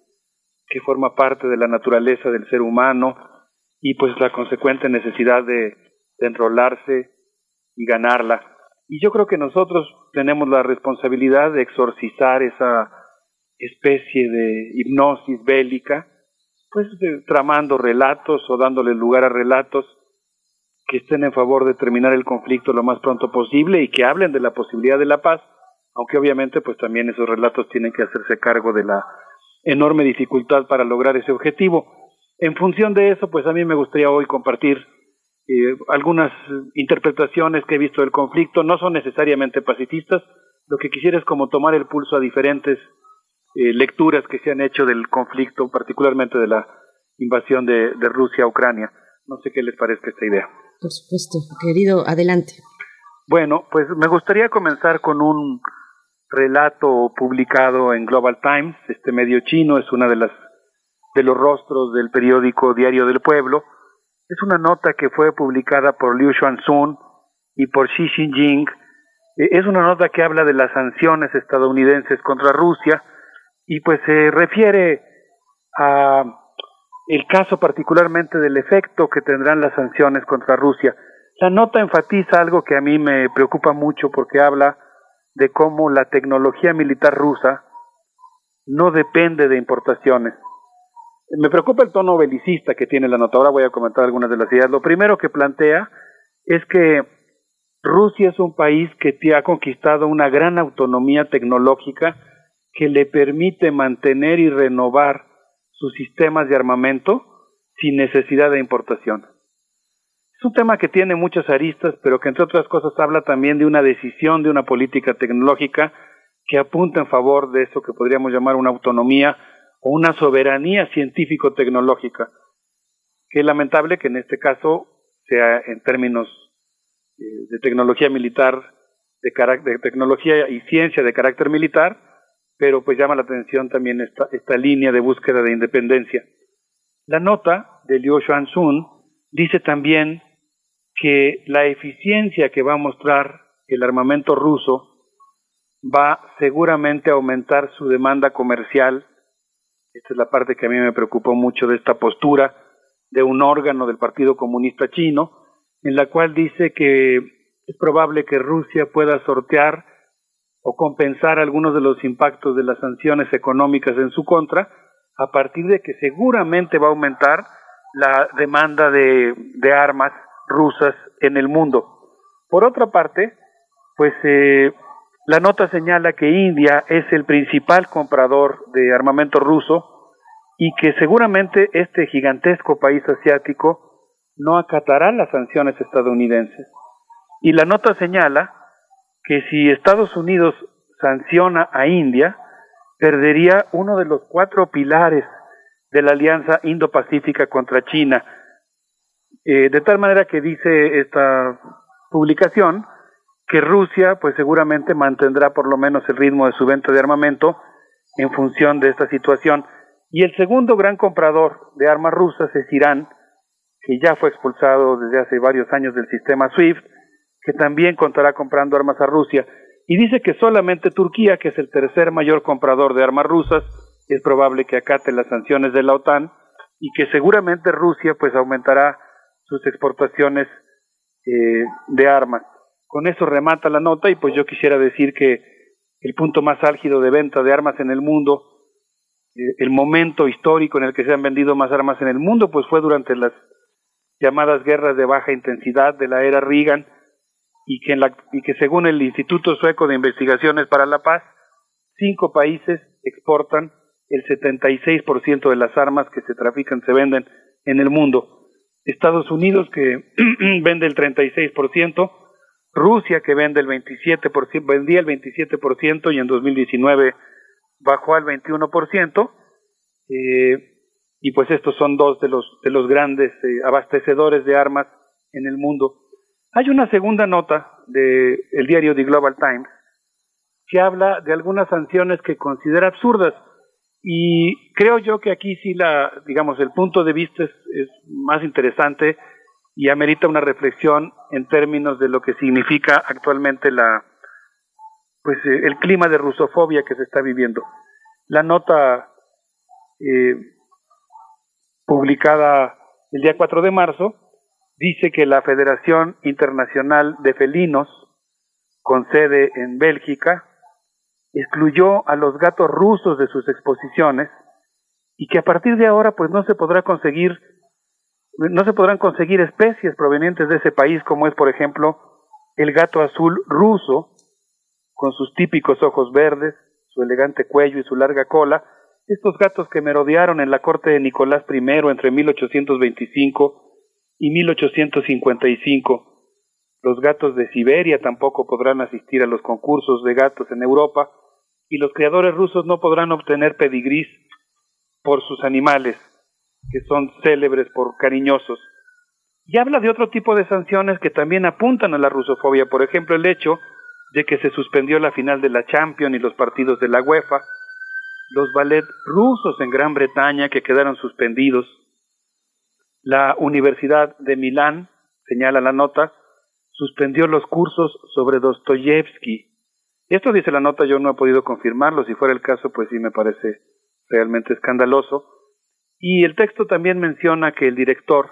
que forma parte de la naturaleza del ser humano y pues la consecuente necesidad de, enrolarse y ganarla. Y yo creo que nosotros tenemos la responsabilidad de exorcizar esa especie de hipnosis bélica, pues de, tramando relatos o dándole lugar a relatos que estén en favor de terminar el conflicto lo más pronto posible y que hablen de la posibilidad de la paz, aunque obviamente pues también esos relatos tienen que hacerse cargo de la enorme dificultad para lograr ese objetivo. En función de eso, pues a mí me gustaría hoy compartir eh, algunas interpretaciones que he visto del conflicto, no son necesariamente pacifistas, lo que quisiera es como tomar el pulso a diferentes eh, lecturas que se han hecho del conflicto, particularmente de la invasión de, de Rusia a Ucrania. No sé qué les parezca esta idea. Por supuesto, querido, adelante. Bueno, pues me gustaría comenzar con un relato publicado en Global Times, este medio chino es una de las de los rostros del periódico Diario del Pueblo. Es una nota que fue publicada por Liu Xuanzun y por Xi Jinping. Es una nota que habla de las sanciones estadounidenses contra Rusia y pues se refiere a el caso particularmente del efecto que tendrán las sanciones contra Rusia. La nota enfatiza algo que a mí me preocupa mucho porque habla de cómo la tecnología militar rusa no depende de importaciones. Me preocupa el tono belicista que tiene la nota. Ahora voy a comentar algunas de las ideas. Lo primero que plantea es que Rusia es un país que ha conquistado una gran autonomía tecnológica que le permite mantener y renovar sus sistemas de armamento sin necesidad de importación. Es un tema que tiene muchas aristas, pero que entre otras cosas habla también de una decisión de una política tecnológica que apunta en favor de eso que podríamos llamar una autonomía o una soberanía científico-tecnológica, que es lamentable que en este caso sea en términos eh, de tecnología militar, de, de tecnología y ciencia de carácter militar, pero pues llama la atención también esta, esta línea de búsqueda de independencia. La nota de Liu Xuanzun dice también que la eficiencia que va a mostrar el armamento ruso va seguramente a aumentar su demanda comercial. Esta es la parte que a mí me preocupó mucho de esta postura de un órgano del Partido Comunista Chino, en la cual dice que es probable que Rusia pueda sortear o compensar algunos de los impactos de las sanciones económicas en su contra, a partir de que seguramente va a aumentar la demanda de, armas rusas en el mundo. Por otra parte, pues eh, la nota señala que India es el principal comprador de armamento ruso y que seguramente este gigantesco país asiático no acatará las sanciones estadounidenses. Y la nota señala que si Estados Unidos sanciona a India, perdería uno de los cuatro pilares de la Alianza Indo-Pacífica contra China. Eh, de tal manera que dice esta publicación que Rusia pues seguramente mantendrá por lo menos el ritmo de su venta de armamento en función de esta situación. Y el segundo gran comprador de armas rusas es Irán, que ya fue expulsado desde hace varios años del sistema SWIFT, que también contará comprando armas a Rusia. Y dice que solamente Turquía, que es el tercer mayor comprador de armas rusas, es probable que acate las sanciones de la OTAN y que seguramente Rusia pues aumentará sus exportaciones eh, de armas. Con eso remata la nota y pues yo quisiera decir que el punto más álgido de venta de armas en el mundo, eh, el momento histórico en el que se han vendido más armas en el mundo, pues fue durante las llamadas guerras de baja intensidad de la era Reagan y que, en la, y que según el Instituto Sueco de Investigaciones para la Paz, cinco países exportan el 76% de las armas que se trafican se venden en el mundo. Estados Unidos que vende el 36%, Rusia que vende el 27%, vendía el 27% y en 2019 bajó al 21%, eh, y pues estos son dos de los, de los grandes eh, abastecedores de armas en el mundo. Hay una segunda nota del el diario The Global Times que habla de algunas sanciones que considera absurdas y creo yo que aquí sí la, digamos, el punto de vista es, es más interesante y amerita una reflexión en términos de lo que significa actualmente la, pues eh, el clima de rusofobia que se está viviendo. La nota eh, publicada el día 4 de marzo dice que la Federación Internacional de Felinos, con sede en Bélgica, excluyó a los gatos rusos de sus exposiciones y que a partir de ahora pues no se podrá conseguir no se podrán conseguir especies provenientes de ese país como es por ejemplo el gato azul ruso con sus típicos ojos verdes, su elegante cuello y su larga cola, estos gatos que merodearon en la corte de Nicolás I entre 1825 y 1855. Los gatos de Siberia tampoco podrán asistir a los concursos de gatos en Europa y los criadores rusos no podrán obtener pedigrís por sus animales, que son célebres por cariñosos. Y habla de otro tipo de sanciones que también apuntan a la rusofobia, por ejemplo, el hecho de que se suspendió la final de la Champions y los partidos de la UEFA, los ballet rusos en Gran Bretaña que quedaron suspendidos, la Universidad de Milán, señala la nota, suspendió los cursos sobre Dostoyevsky esto dice la nota, yo no he podido confirmarlo, si fuera el caso, pues sí me parece realmente escandaloso. Y el texto también menciona que el director,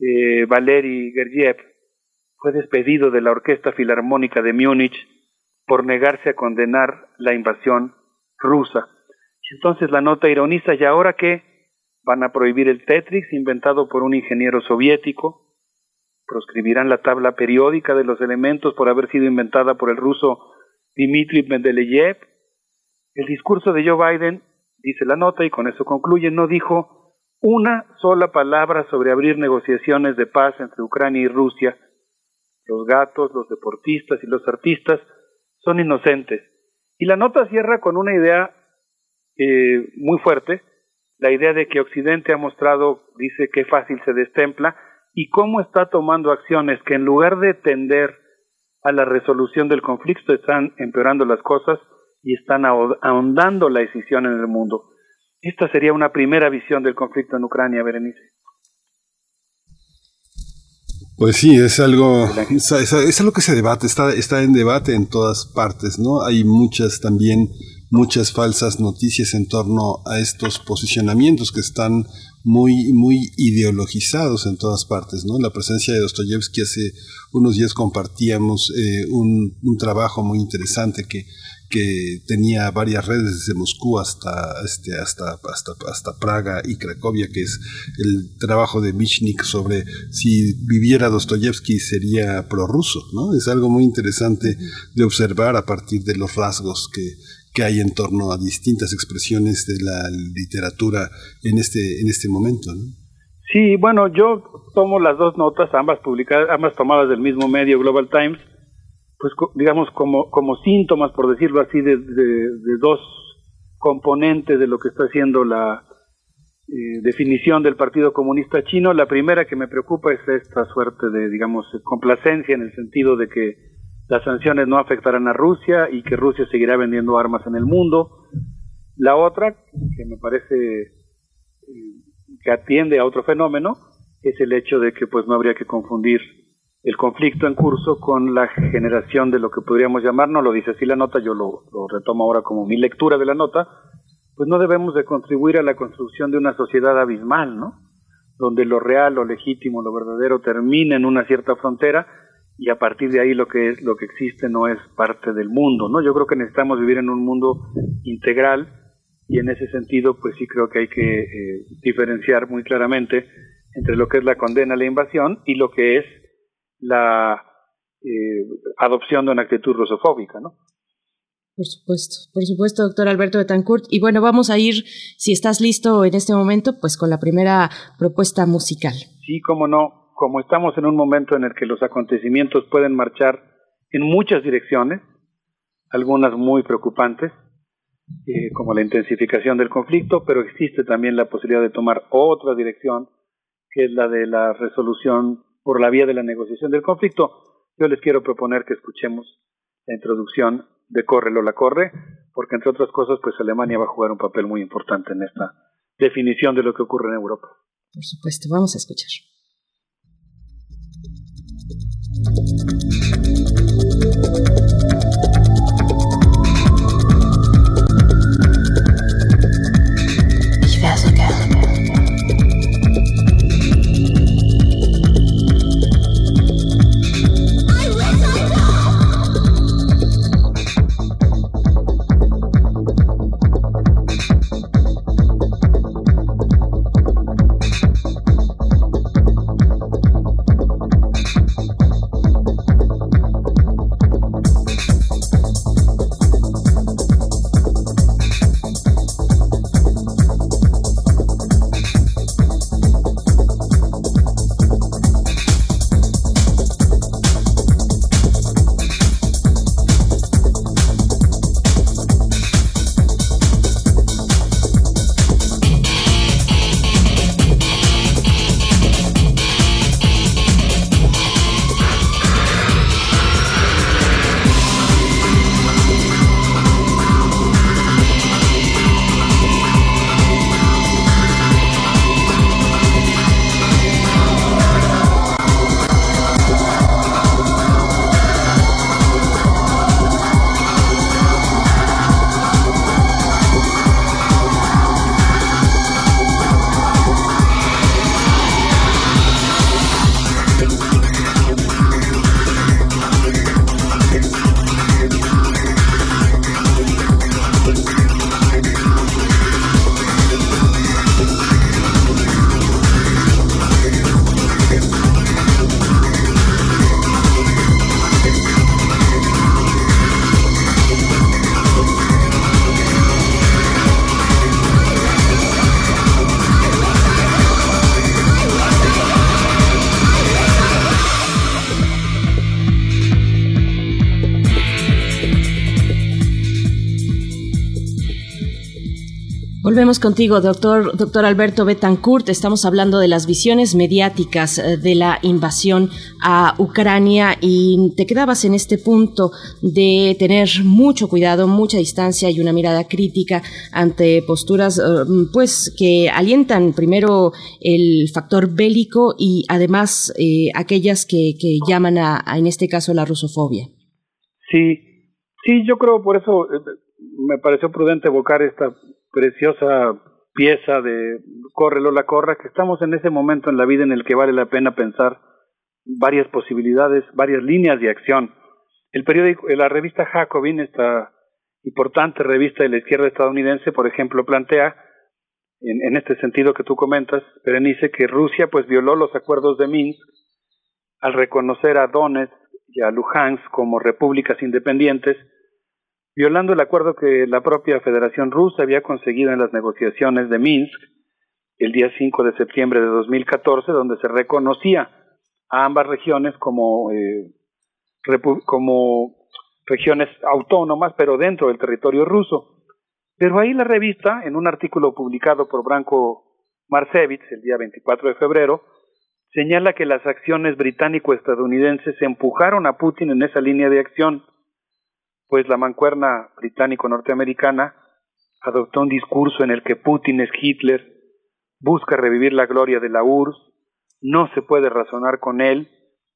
eh, Valery Gergiev, fue despedido de la Orquesta Filarmónica de Múnich por negarse a condenar la invasión rusa. Entonces la nota ironiza, ¿y ahora qué? Van a prohibir el Tetrix inventado por un ingeniero soviético, proscribirán la tabla periódica de los elementos por haber sido inventada por el ruso Dmitry Mendeleev. El discurso de Joe Biden, dice la nota, y con eso concluye, no dijo una sola palabra sobre abrir negociaciones de paz entre Ucrania y Rusia. Los gatos, los deportistas y los artistas son inocentes. Y la nota cierra con una idea eh, muy fuerte, la idea de que Occidente ha mostrado, dice, que fácil se destempla y cómo está tomando acciones que en lugar de tender a la resolución del conflicto, están empeorando las cosas y están ahondando la decisión en el mundo. Esta sería una primera visión del conflicto en Ucrania, Berenice. Pues sí, es algo, es, algo que se debate, está, está en debate en todas partes, ¿no? Hay muchas también, muchas falsas noticias en torno a estos posicionamientos que están muy, muy ideologizados en todas partes, ¿no? La presencia de Dostoyevsky hace unos días compartíamos eh, un, un, trabajo muy interesante que, que tenía varias redes desde Moscú hasta, este, hasta, hasta, hasta Praga y Cracovia, que es el trabajo de Michnik sobre si viviera Dostoyevsky sería prorruso, ¿no? Es algo muy interesante de observar a partir de los rasgos que, que hay en torno a distintas expresiones de la literatura en este, en este momento. Sí, bueno, yo tomo las dos notas, ambas publicadas, ambas tomadas del mismo medio, Global Times, pues digamos como, como síntomas, por decirlo así, de, de, dos componentes de lo que está haciendo la, eh, definición del Partido Comunista Chino. La primera que me preocupa es esta suerte de, digamos, complacencia en el sentido de que las sanciones no afectarán a Rusia y que Rusia seguirá vendiendo armas en el mundo. La otra, que me parece eh, que atiende a otro fenómeno, es el hecho de que pues no habría que confundir el conflicto en curso con la generación de lo que podríamos llamar, no lo dice así la nota, yo lo, lo retomo ahora como mi lectura de la nota, pues no debemos de contribuir a la construcción de una sociedad abismal, ¿no? Donde lo real, lo legítimo, lo verdadero termina en una cierta frontera y a partir de ahí lo que es lo que existe no es parte del mundo, ¿no? Yo creo que necesitamos vivir en un mundo integral y en ese sentido pues sí creo que hay que eh, diferenciar muy claramente entre lo que es la condena a la invasión y lo que es la eh, adopción de una actitud rusofóbica, ¿no? Por supuesto, por supuesto, doctor Alberto Betancourt. Y bueno, vamos a ir, si estás listo en este momento, pues con la primera propuesta musical. Sí, cómo no. Como estamos en un momento en el que los acontecimientos pueden marchar en muchas direcciones, algunas muy preocupantes, eh, como la intensificación del conflicto, pero existe también la posibilidad de tomar otra dirección, que es la de la resolución por la vía de la negociación del conflicto. Yo les quiero proponer que escuchemos la introducción de Corre Lola Corre, porque entre otras cosas, pues Alemania va a jugar un papel muy importante en esta definición de lo que ocurre en Europa. Por supuesto, vamos a escuchar. Thank you. Contigo, doctor, doctor Alberto Betancourt. Estamos hablando de las visiones mediáticas eh, de la invasión a Ucrania y te quedabas en este punto de tener mucho cuidado, mucha distancia y una mirada crítica ante posturas, eh, pues, que alientan primero el factor bélico y además eh, aquellas que, que llaman a, a, en este caso, la rusofobia. Sí, sí, yo creo por eso me pareció prudente evocar esta preciosa pieza de Corre Lola Corra, que estamos en ese momento en la vida en el que vale la pena pensar varias posibilidades, varias líneas de acción. El periódico, la revista Jacobin, esta importante revista de la izquierda estadounidense, por ejemplo, plantea en, en este sentido que tú comentas, Berenice, que Rusia pues violó los acuerdos de Minsk al reconocer a Donetsk y a Luhansk como repúblicas independientes violando el acuerdo que la propia Federación Rusa había conseguido en las negociaciones de Minsk el día 5 de septiembre de 2014, donde se reconocía a ambas regiones como, eh, como regiones autónomas, pero dentro del territorio ruso. Pero ahí la revista, en un artículo publicado por Branko Marsevitz, el día 24 de febrero, señala que las acciones británico-estadounidenses empujaron a Putin en esa línea de acción, pues la mancuerna británico-norteamericana adoptó un discurso en el que Putin es Hitler, busca revivir la gloria de la URSS, no se puede razonar con él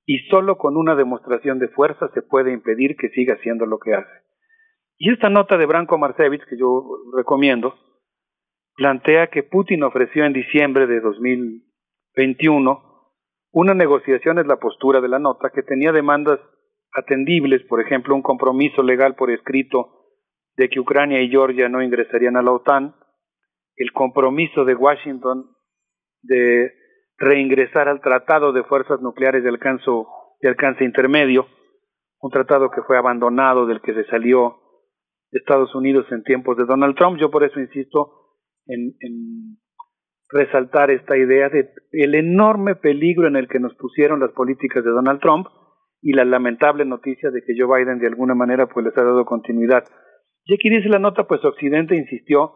y solo con una demostración de fuerza se puede impedir que siga haciendo lo que hace. Y esta nota de Branko Marsevich, que yo recomiendo, plantea que Putin ofreció en diciembre de 2021 una negociación, es la postura de la nota, que tenía demandas atendibles, por ejemplo, un compromiso legal por escrito de que Ucrania y Georgia no ingresarían a la OTAN, el compromiso de Washington de reingresar al Tratado de Fuerzas Nucleares de alcance, de alcance intermedio, un tratado que fue abandonado, del que se salió Estados Unidos en tiempos de Donald Trump. Yo por eso insisto en, en resaltar esta idea de el enorme peligro en el que nos pusieron las políticas de Donald Trump y la lamentable noticia de que Joe Biden de alguna manera pues les ha dado continuidad. Y aquí dice la nota, pues Occidente insistió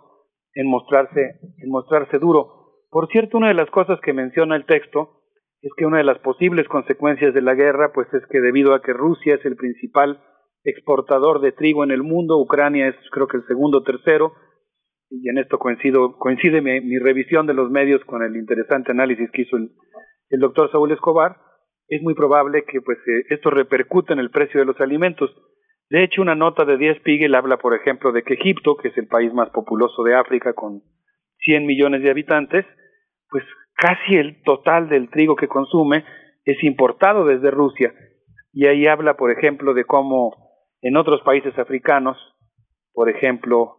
en mostrarse, en mostrarse duro. Por cierto, una de las cosas que menciona el texto es que una de las posibles consecuencias de la guerra, pues es que debido a que Rusia es el principal exportador de trigo en el mundo, Ucrania es creo que el segundo o tercero, y en esto coincido, coincide mi, revisión de los medios con el interesante análisis que hizo el, el doctor Saúl Escobar, es muy probable que pues eh, esto repercute en el precio de los alimentos. De hecho, una nota de Die Spiegel habla, por ejemplo, de que Egipto, que es el país más populoso de África con 100 millones de habitantes, pues casi el total del trigo que consume es importado desde Rusia. Y ahí habla, por ejemplo, de cómo en otros países africanos, por ejemplo,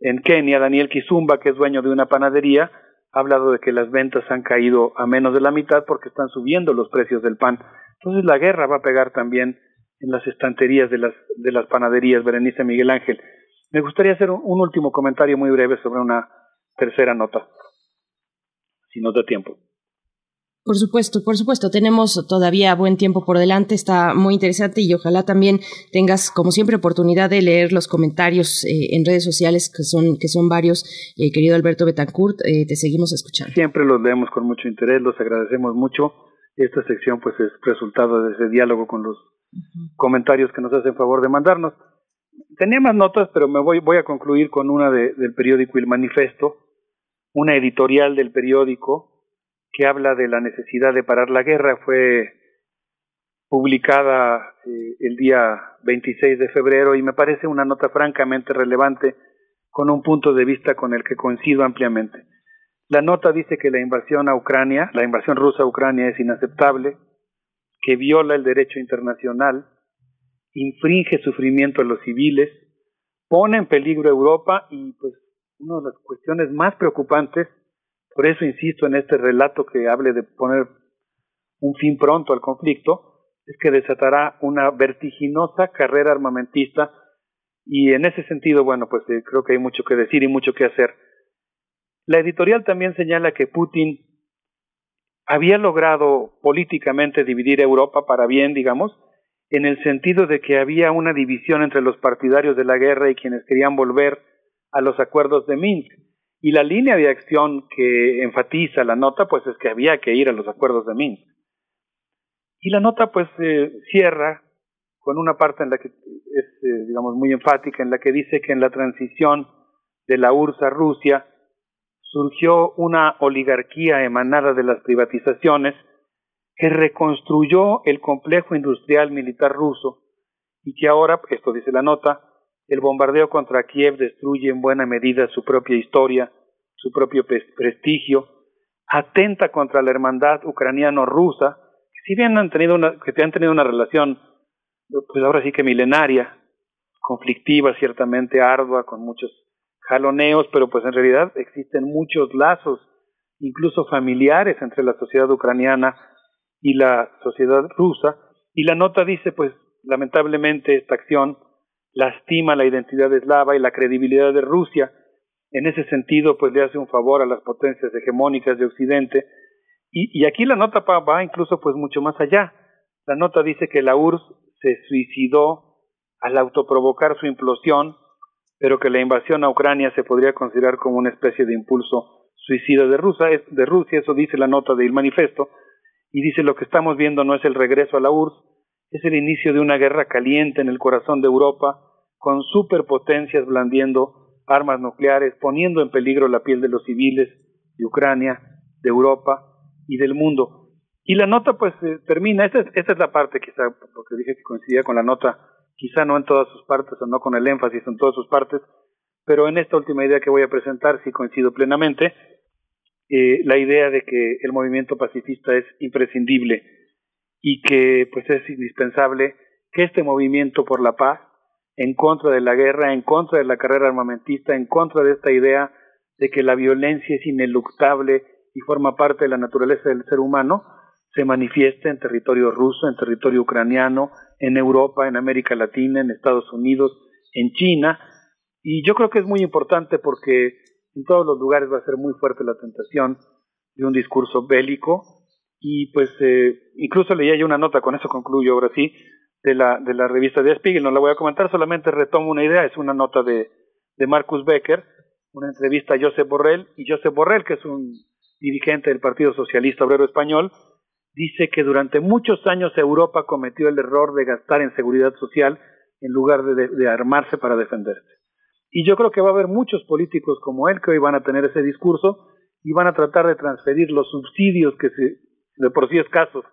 en Kenia, Daniel Kizumba, que es dueño de una panadería, ha hablado de que las ventas han caído a menos de la mitad porque están subiendo los precios del pan. Entonces la guerra va a pegar también en las estanterías de las, de las panaderías, Berenice Miguel Ángel. Me gustaría hacer un, último comentario muy breve sobre una tercera nota, si no da tiempo. Por supuesto, por supuesto, tenemos todavía buen tiempo por delante, está muy interesante y ojalá también tengas, como siempre, oportunidad de leer los comentarios eh, en redes sociales, que son, que son varios. Eh, querido Alberto Betancourt, eh, te seguimos escuchando. Siempre los leemos con mucho interés, los agradecemos mucho. Esta sección pues es resultado de ese diálogo con los comentarios que nos hacen favor de mandarnos. Tenía más notas, pero me voy, voy a concluir con una del periódico El Manifesto, una editorial del periódico que habla de la necesidad de parar la guerra. Fue publicada eh, el día 26 de febrero y me parece una nota francamente relevante con un punto de vista con el que coincido ampliamente. La nota dice que la invasión a Ucrania, la invasión rusa a Ucrania es inaceptable, que viola el derecho internacional, infringe sufrimiento a los civiles, pone en peligro a Europa y pues una de las cuestiones más preocupantes, por eso insisto en este relato que hable de poner un fin pronto al conflicto, es que desatará una vertiginosa carrera armamentista y en ese sentido, bueno, pues eh, creo que hay mucho que decir y mucho que hacer. La editorial también señala que Putin había logrado políticamente dividir Europa para bien, digamos, en el sentido de que había una división entre los partidarios de la guerra y quienes querían volver a los acuerdos de Minsk. Y la línea de acción que enfatiza la nota, pues es que había que ir a los acuerdos de Minsk. Y la nota, pues, cierra con una parte en la que es, eh, digamos, muy enfática, en la que dice que en la transición de la URSS a Rusia, surgió una oligarquía emanada de las privatizaciones que reconstruyó el complejo industrial militar ruso y que ahora, esto dice la nota, el bombardeo contra Kiev destruye en buena medida su propia historia, su propio prestigio, atenta contra la hermandad ucraniano-rusa, que si bien han tenido una, que han tenido una relación, pues ahora sí que milenaria, conflictiva, ciertamente ardua, con muchos jaloneos, pero pues en realidad existen muchos lazos, incluso familiares, entre la sociedad ucraniana y la sociedad rusa. Y la nota dice, pues lamentablemente esta acción lastima la identidad eslava y la credibilidad de Rusia. En ese sentido, pues le hace un favor a las potencias hegemónicas de Occidente. Y, aquí la nota va incluso pues mucho más allá. La nota dice que la URSS se suicidó al autoprovocar su implosión pero que la invasión a Ucrania se podría considerar como una especie de impulso suicida de Rusia, de Rusia, eso dice la nota del manifiesto, y dice lo que estamos viendo no es el regreso a la URSS, es el inicio de una guerra caliente en el corazón de Europa, con superpotencias blandiendo armas nucleares, poniendo en peligro la piel de los civiles de Ucrania, de Europa y del mundo. Y la nota pues eh, termina, esta es, esta es la parte quizá, porque dije que coincidía con la nota, quizá no en todas sus partes o no con el énfasis en todas sus partes, pero en esta última idea que voy a presentar sí coincido plenamente, eh, la idea de que el movimiento pacifista es imprescindible y que pues es indispensable que este movimiento por la paz, en contra de la guerra, en contra de la carrera armamentista, en contra de esta idea de que la violencia es ineluctable y forma parte de la naturaleza del ser humano, se manifieste en territorio ruso, en territorio ucraniano, en Europa, en América Latina, en Estados Unidos, en China. Y yo creo que es muy importante porque en todos los lugares va a ser muy fuerte la tentación de un discurso bélico. Y pues eh, incluso leía yo una nota, con eso concluyo ahora sí, de la, de la revista de Spiegel, no la voy a comentar, solamente retomo una idea, es una nota de, de Marcus Becker, una entrevista a Josep Borrell, y Josep Borrell, que es un dirigente del Partido Socialista Obrero Español, dice que durante muchos años Europa cometió el error de gastar en seguridad social en lugar de, de, armarse para defenderse. Y yo creo que va a haber muchos políticos como él que hoy van a tener ese discurso y van a tratar de transferir los subsidios que se, de por sí escasos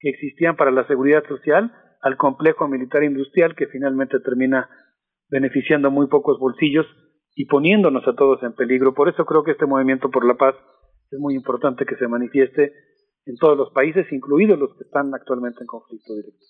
que existían para la seguridad social al complejo militar industrial que finalmente termina beneficiando muy pocos bolsillos y poniéndonos a todos en peligro. Por eso creo que este movimiento por la paz es muy importante que se manifieste en todos los países, incluidos los que están actualmente en conflicto directo.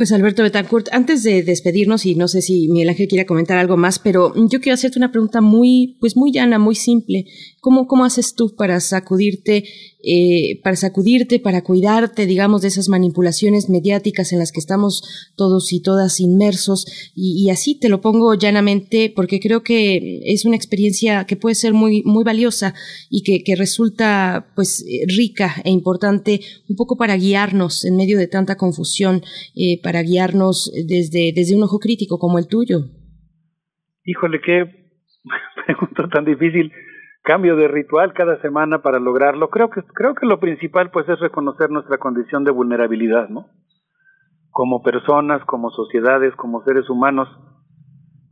Pues Alberto Betancourt, antes de despedirnos, y no sé si Miguel Ángel quiere comentar algo más, pero yo quiero hacerte una pregunta muy, pues muy llana, muy simple. ¿Cómo, cómo haces tú para sacudirte eh, para sacudirte, para cuidarte, digamos, de esas manipulaciones mediáticas en las que estamos todos y todas inmersos. Y, así te lo pongo llanamente porque creo que es una experiencia que puede ser muy, muy valiosa y que, resulta pues rica e importante un poco para guiarnos en medio de tanta confusión, eh, para guiarnos desde, desde un ojo crítico como el tuyo. Híjole, qué pregunta tan difícil cambio de ritual cada semana para lograrlo. Creo que creo que lo principal pues es reconocer nuestra condición de vulnerabilidad, ¿no? Como personas, como sociedades, como seres humanos,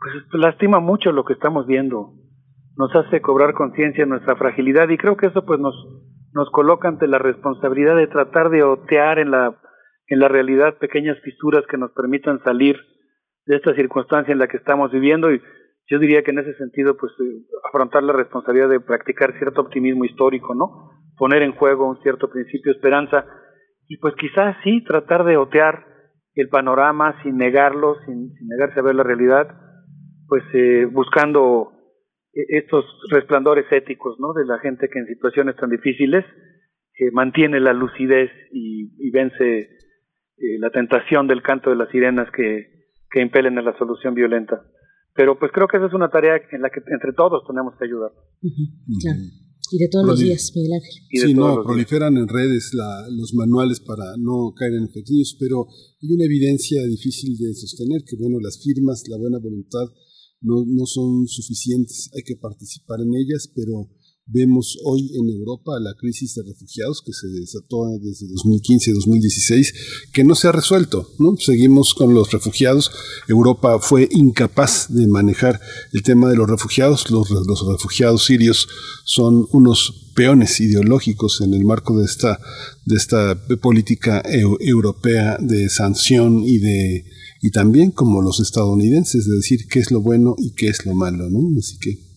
pues lastima mucho lo que estamos viendo. Nos hace cobrar conciencia nuestra fragilidad y creo que eso pues nos nos coloca ante la responsabilidad de tratar de otear en la en la realidad pequeñas fisuras que nos permitan salir de esta circunstancia en la que estamos viviendo y yo diría que en ese sentido, pues eh, afrontar la responsabilidad de practicar cierto optimismo histórico, ¿no? Poner en juego un cierto principio de esperanza y pues quizás sí tratar de otear el panorama sin negarlo, sin, negarse a ver la realidad, pues eh, buscando e, estos resplandores éticos, ¿no? De la gente que en situaciones tan difíciles eh, mantiene la lucidez y, y vence eh, la tentación del canto de las sirenas que, que impelen a la solución violenta. Pero pues creo que esa es una tarea en la que entre todos tenemos que ayudar. Y de todos los días, Miguel Ángel. Sí, no, proliferan en redes los manuales para no caer en fake news, pero hay una evidencia difícil de sostener, que bueno, las firmas, la buena voluntad no, no son suficientes, hay que participar en ellas, pero Vemos hoy en Europa la crisis de refugiados que se desató desde 2015-2016, que no se ha resuelto. ¿no? Seguimos con los refugiados. Europa fue incapaz de manejar el tema de los refugiados. Los, los refugiados sirios son unos peones ideológicos en el marco de esta, de esta política europea de sanción y de y también como los estadounidenses de decir qué es lo bueno y qué es lo malo, ¿no? Así que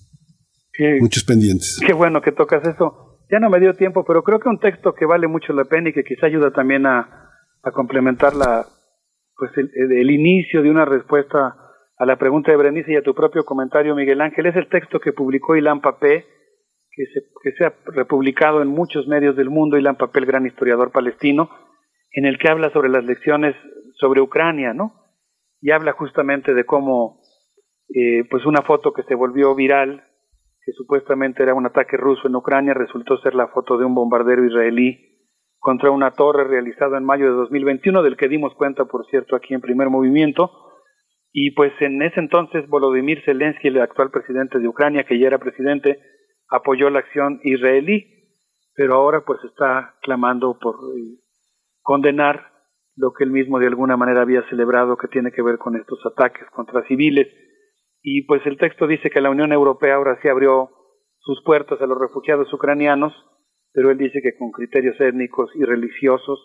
Muchos pendientes. Qué bueno que tocas eso. Ya no me dio tiempo, pero creo que un texto que vale mucho la pena y que quizá ayuda también a, a complementar la, pues el, el, inicio de una respuesta a la pregunta de Berenice y a tu propio comentario, Miguel Ángel, es el texto que publicó Ilan Papé, que se, que se ha republicado en muchos medios del mundo, Ilan Papé, el gran historiador palestino, en el que habla sobre las lecciones sobre Ucrania, ¿no? Y habla justamente de cómo, eh, pues una foto que se volvió viral que supuestamente era un ataque ruso en Ucrania, resultó ser la foto de un bombardero israelí contra una torre realizada en mayo de 2021, del que dimos cuenta, por cierto, aquí en primer movimiento. Y pues en ese entonces Volodymyr Zelensky, el actual presidente de Ucrania, que ya era presidente, apoyó la acción israelí, pero ahora pues está clamando por eh, condenar lo que él mismo de alguna manera había celebrado que tiene que ver con estos ataques contra civiles. Y pues el texto dice que la Unión Europea ahora sí abrió sus puertas a los refugiados ucranianos, pero él dice que con criterios étnicos y religiosos,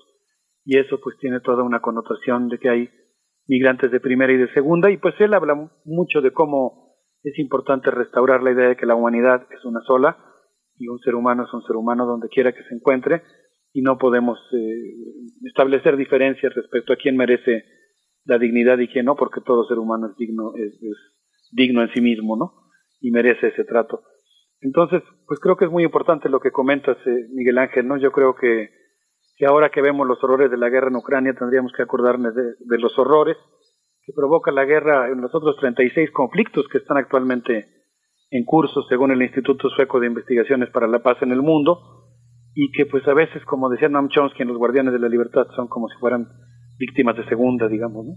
y eso pues tiene toda una connotación de que hay migrantes de primera y de segunda, y pues él habla mucho de cómo es importante restaurar la idea de que la humanidad es una sola, y un ser humano es un ser humano donde quiera que se encuentre, y no podemos eh, establecer diferencias respecto a quién merece la dignidad y quién no, porque todo ser humano es digno, es, es digno en sí mismo, ¿no? Y merece ese trato. Entonces, pues creo que es muy importante lo que comentas, eh, Miguel Ángel, ¿no? Yo creo que, que ahora que vemos los horrores de la guerra en Ucrania, tendríamos que acordarnos de, los horrores que provoca la guerra en los otros 36 conflictos que están actualmente en curso, según el Instituto Sueco de Investigaciones para la Paz en el Mundo, y que pues a veces, como decía Noam Chomsky en Los Guardianes de la Libertad, son como si fueran víctimas de segunda, digamos, ¿no?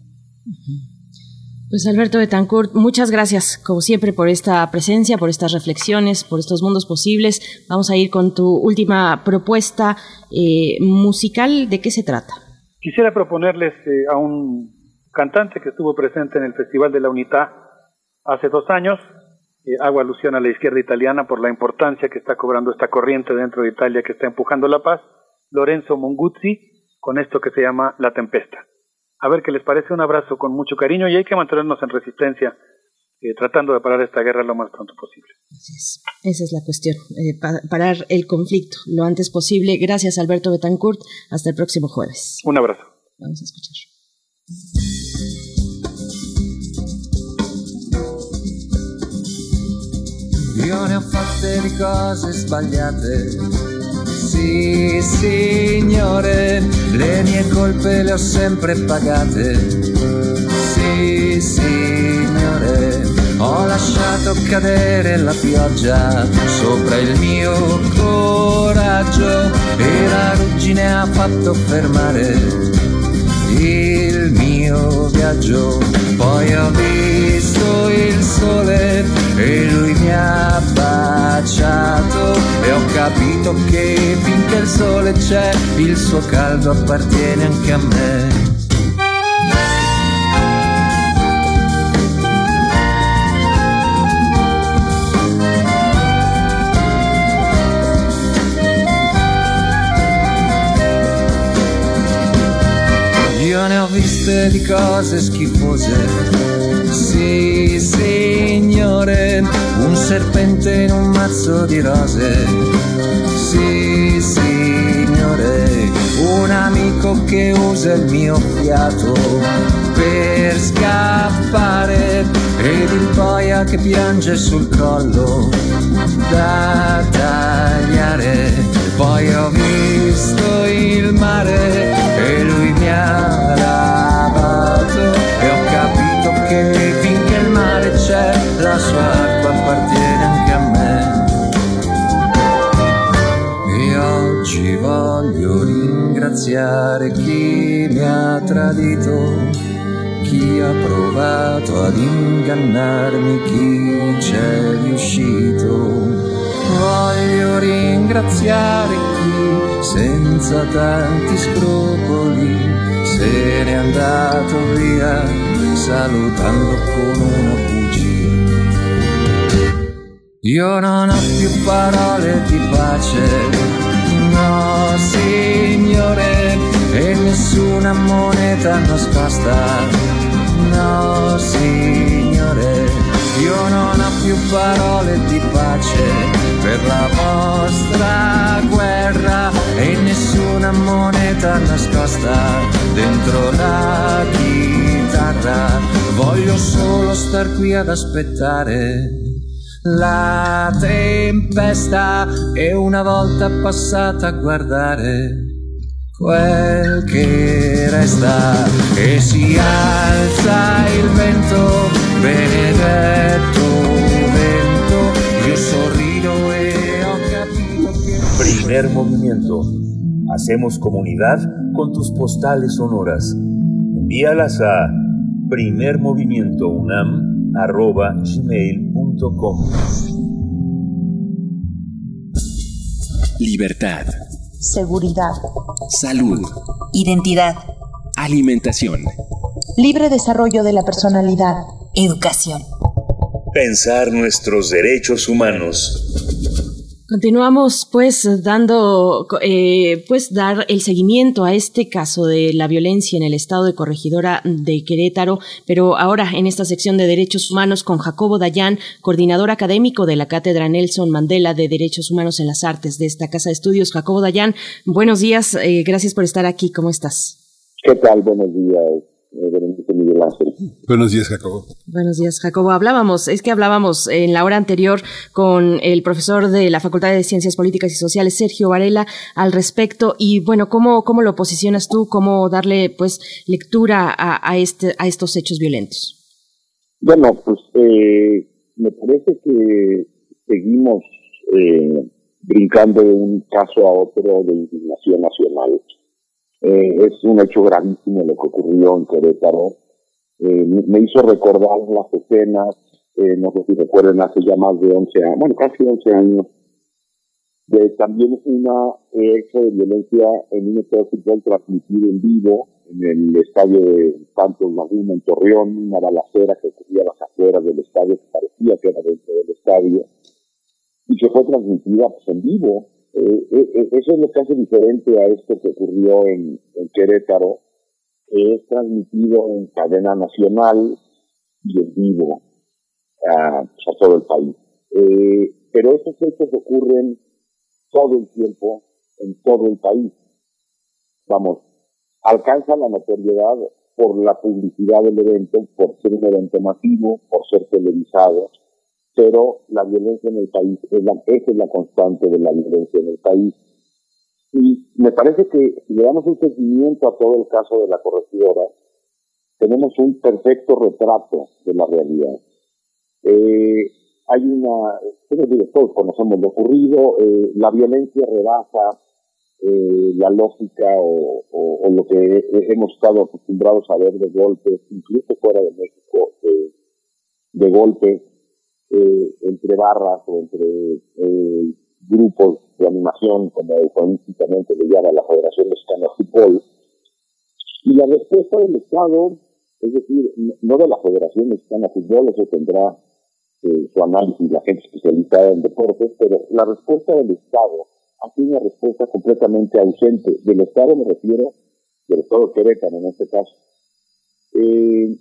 Pues Alberto Betancourt, muchas gracias, como siempre, por esta presencia, por estas reflexiones, por estos mundos posibles. Vamos a ir con tu última propuesta eh, musical. ¿De qué se trata? Quisiera proponerles eh, a un cantante que estuvo presente en el Festival de la Unidad hace dos años. Eh, hago alusión a la izquierda italiana por la importancia que está cobrando esta corriente dentro de Italia que está empujando la paz. Lorenzo Munguzzi, con esto que se llama La Tempesta a ver qué les parece. Un abrazo con mucho cariño y hay que mantenernos en resistencia, eh, tratando de parar esta guerra lo más pronto posible. Así es. Esa es la cuestión, eh, pa parar el conflicto lo antes posible. Gracias, Alberto Betancourt. Hasta el próximo jueves. Un abrazo. Vamos a escuchar. Io ne ho fatte di cose sbagliate sì, signore, le mie colpe le ho sempre pagate. Sì, signore, ho lasciato cadere la pioggia sopra il mio coraggio e la ruggine ha fatto fermare il mio viaggio. Poi ho visto il sole e lui mi ha baciato e ho capito che finché il sole c'è il suo caldo appartiene anche a me. Io ne ho viste di cose schifose. Sì, signore, un serpente in un mazzo di rose. Sì, signore, un amico che usa il mio fiato per scappare ed il boia che piange sul collo da tagliare. Poi ho visto il mare e lui mi ha lavato sua acqua appartiene anche a me. E oggi voglio ringraziare chi mi ha tradito, chi ha provato ad ingannarmi, chi c'è riuscito. Voglio ringraziare chi senza tanti scrupoli se n'è andato via salutando con una bugia. Io non ho più parole di pace, no signore, e nessuna moneta nascosta, no signore. Io non ho più parole di pace per la vostra guerra e nessuna moneta nascosta dentro la chitarra. Voglio solo star qui ad aspettare la tempesta e una volta passata a guardare quel che resta e si alza il vento benedetto vento io sorrido e ho capito che Primer movimiento. Hacemos comunidad con tus postales sonoras. Envíalas a primermovimientounam.gmail.com Libertad. seguridad, Salud. Identidad. Alimentación. libre desarrollo de la personalidad, Educación. Pensar nuestros derechos humanos. Continuamos pues dando, eh, pues dar el seguimiento a este caso de la violencia en el estado de Corregidora de Querétaro, pero ahora en esta sección de Derechos Humanos con Jacobo Dayan, coordinador académico de la Cátedra Nelson Mandela de Derechos Humanos en las Artes de esta Casa de Estudios. Jacobo Dayan, buenos días, eh, gracias por estar aquí, ¿cómo estás? ¿Qué tal? Buenos días, eh, Miguel Ángel. Buenos días, Jacobo. Buenos días, Jacobo. Hablábamos, es que hablábamos en la hora anterior con el profesor de la Facultad de Ciencias Políticas y Sociales, Sergio Varela, al respecto. Y bueno, ¿cómo, cómo lo posicionas tú? ¿Cómo darle pues lectura a, a este, a estos hechos violentos? Bueno, pues eh, me parece que seguimos eh, brincando de un caso a otro de indignación nacional. Eh, es un hecho gravísimo lo que ocurrió en Querétaro. Eh, me hizo recordar las escenas, eh, no sé si recuerden, hace ya más de 11 años, bueno, casi 11 años, de también una eh, hecho de violencia en un estadio de fútbol transmitido en vivo en el estadio de Santos Laguna en Torreón, una balacera que ocurría a las afueras del estadio, que parecía que era dentro del estadio, y que fue transmitida pues, en vivo. Eh, eso es lo que hace diferente a esto que ocurrió en Querétaro, es transmitido en cadena nacional y en vivo a, pues, todo el país. Eh, pero estos hechos ocurren todo el tiempo en todo el país. Vamos, alcanza la notoriedad por la publicidad del evento, por ser un evento masivo, por ser televisado, pero la violencia en el país, es la constante de la violencia en el país. Y me parece que si le damos un seguimiento a todo el caso de la corregidora, tenemos un perfecto retrato de la realidad. Eh, hay una, todos conocemos lo ocurrido, eh, la violencia rebasa eh, la lógica o, lo que he- hemos estado acostumbrados a ver de golpes, incluso fuera de México, de, de golpes eh, entre barras o entre eh, grupos de animación, como eufemísticamente le llama la Federación Mexicana de Fútbol. Y la respuesta del Estado, es decir, no- de la Federación Mexicana de Fútbol, eso tendrá eh, su análisis la gente especializada en deportes, pero la respuesta del Estado ha sido una respuesta completamente ausente. Del Estado me refiero, del Estado Querétaro en este caso. Eh,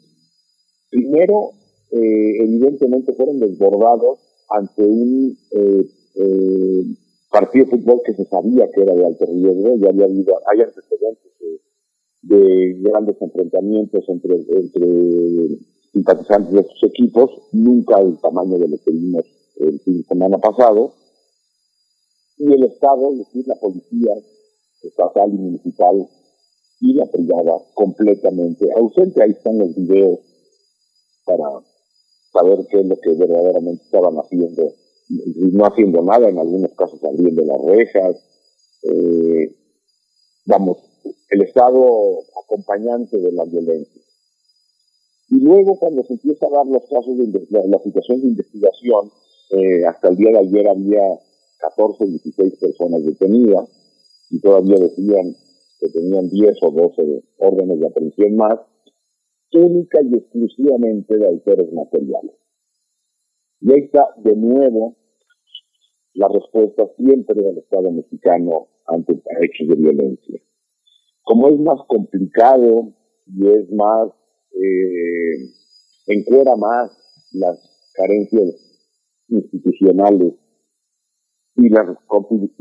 primero, eh, evidentemente fueron desbordados ante un eh, eh, partido de fútbol que se sabía que era de alto riesgo, ya había habido, hay antecedentes de, de grandes enfrentamientos entre, entre simpatizantes de estos equipos, nunca el tamaño de lo que vimos el fin de semana pasado, y el Estado, es decir, la policía estatal y municipal y la privada completamente ausente. Ahí están los videos para saber qué es lo que verdaderamente estaban haciendo, no haciendo nada, en algunos casos abriendo las rejas. Eh, vamos, el Estado acompañante de la violencia. Y luego cuando se empieza a dar los casos de la, situación de investigación, eh, hasta el día de ayer había 14, 16 personas detenidas y todavía decían que tenían 10 o 12 órdenes de aprehensión más, única y exclusivamente de autores materiales. Y ahí de nuevo la respuesta siempre del Estado mexicano ante hechos de violencia. Como es más complicado y es más, eh, encuera más las carencias institucionales y las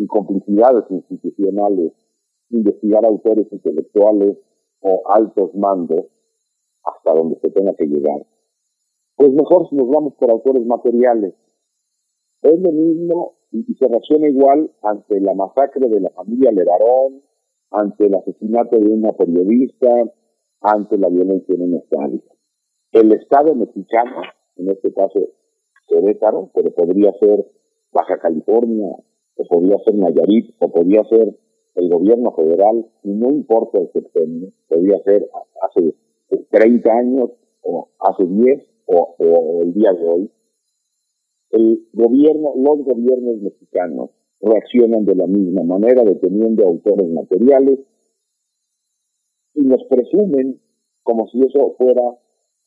complicidades institucionales, investigar autores intelectuales o altos mandos hasta donde se tenga que llegar. Pues mejor si nos vamos por autores materiales. Es lo mismo y, se reacciona igual ante la masacre de la familia Levarón, ante el asesinato de una periodista, ante la violencia en un estadio. El Estado mexicano, en este caso Querétaro, pero podría ser Baja California, o podría ser Nayarit, o podría ser el gobierno federal, y no importa el sexenio, podría ser hace 30 años, o hace 10, o, o el día de hoy. El gobierno, los gobiernos mexicanos reaccionan de la misma manera, deteniendo autores materiales y nos presumen como si eso fuera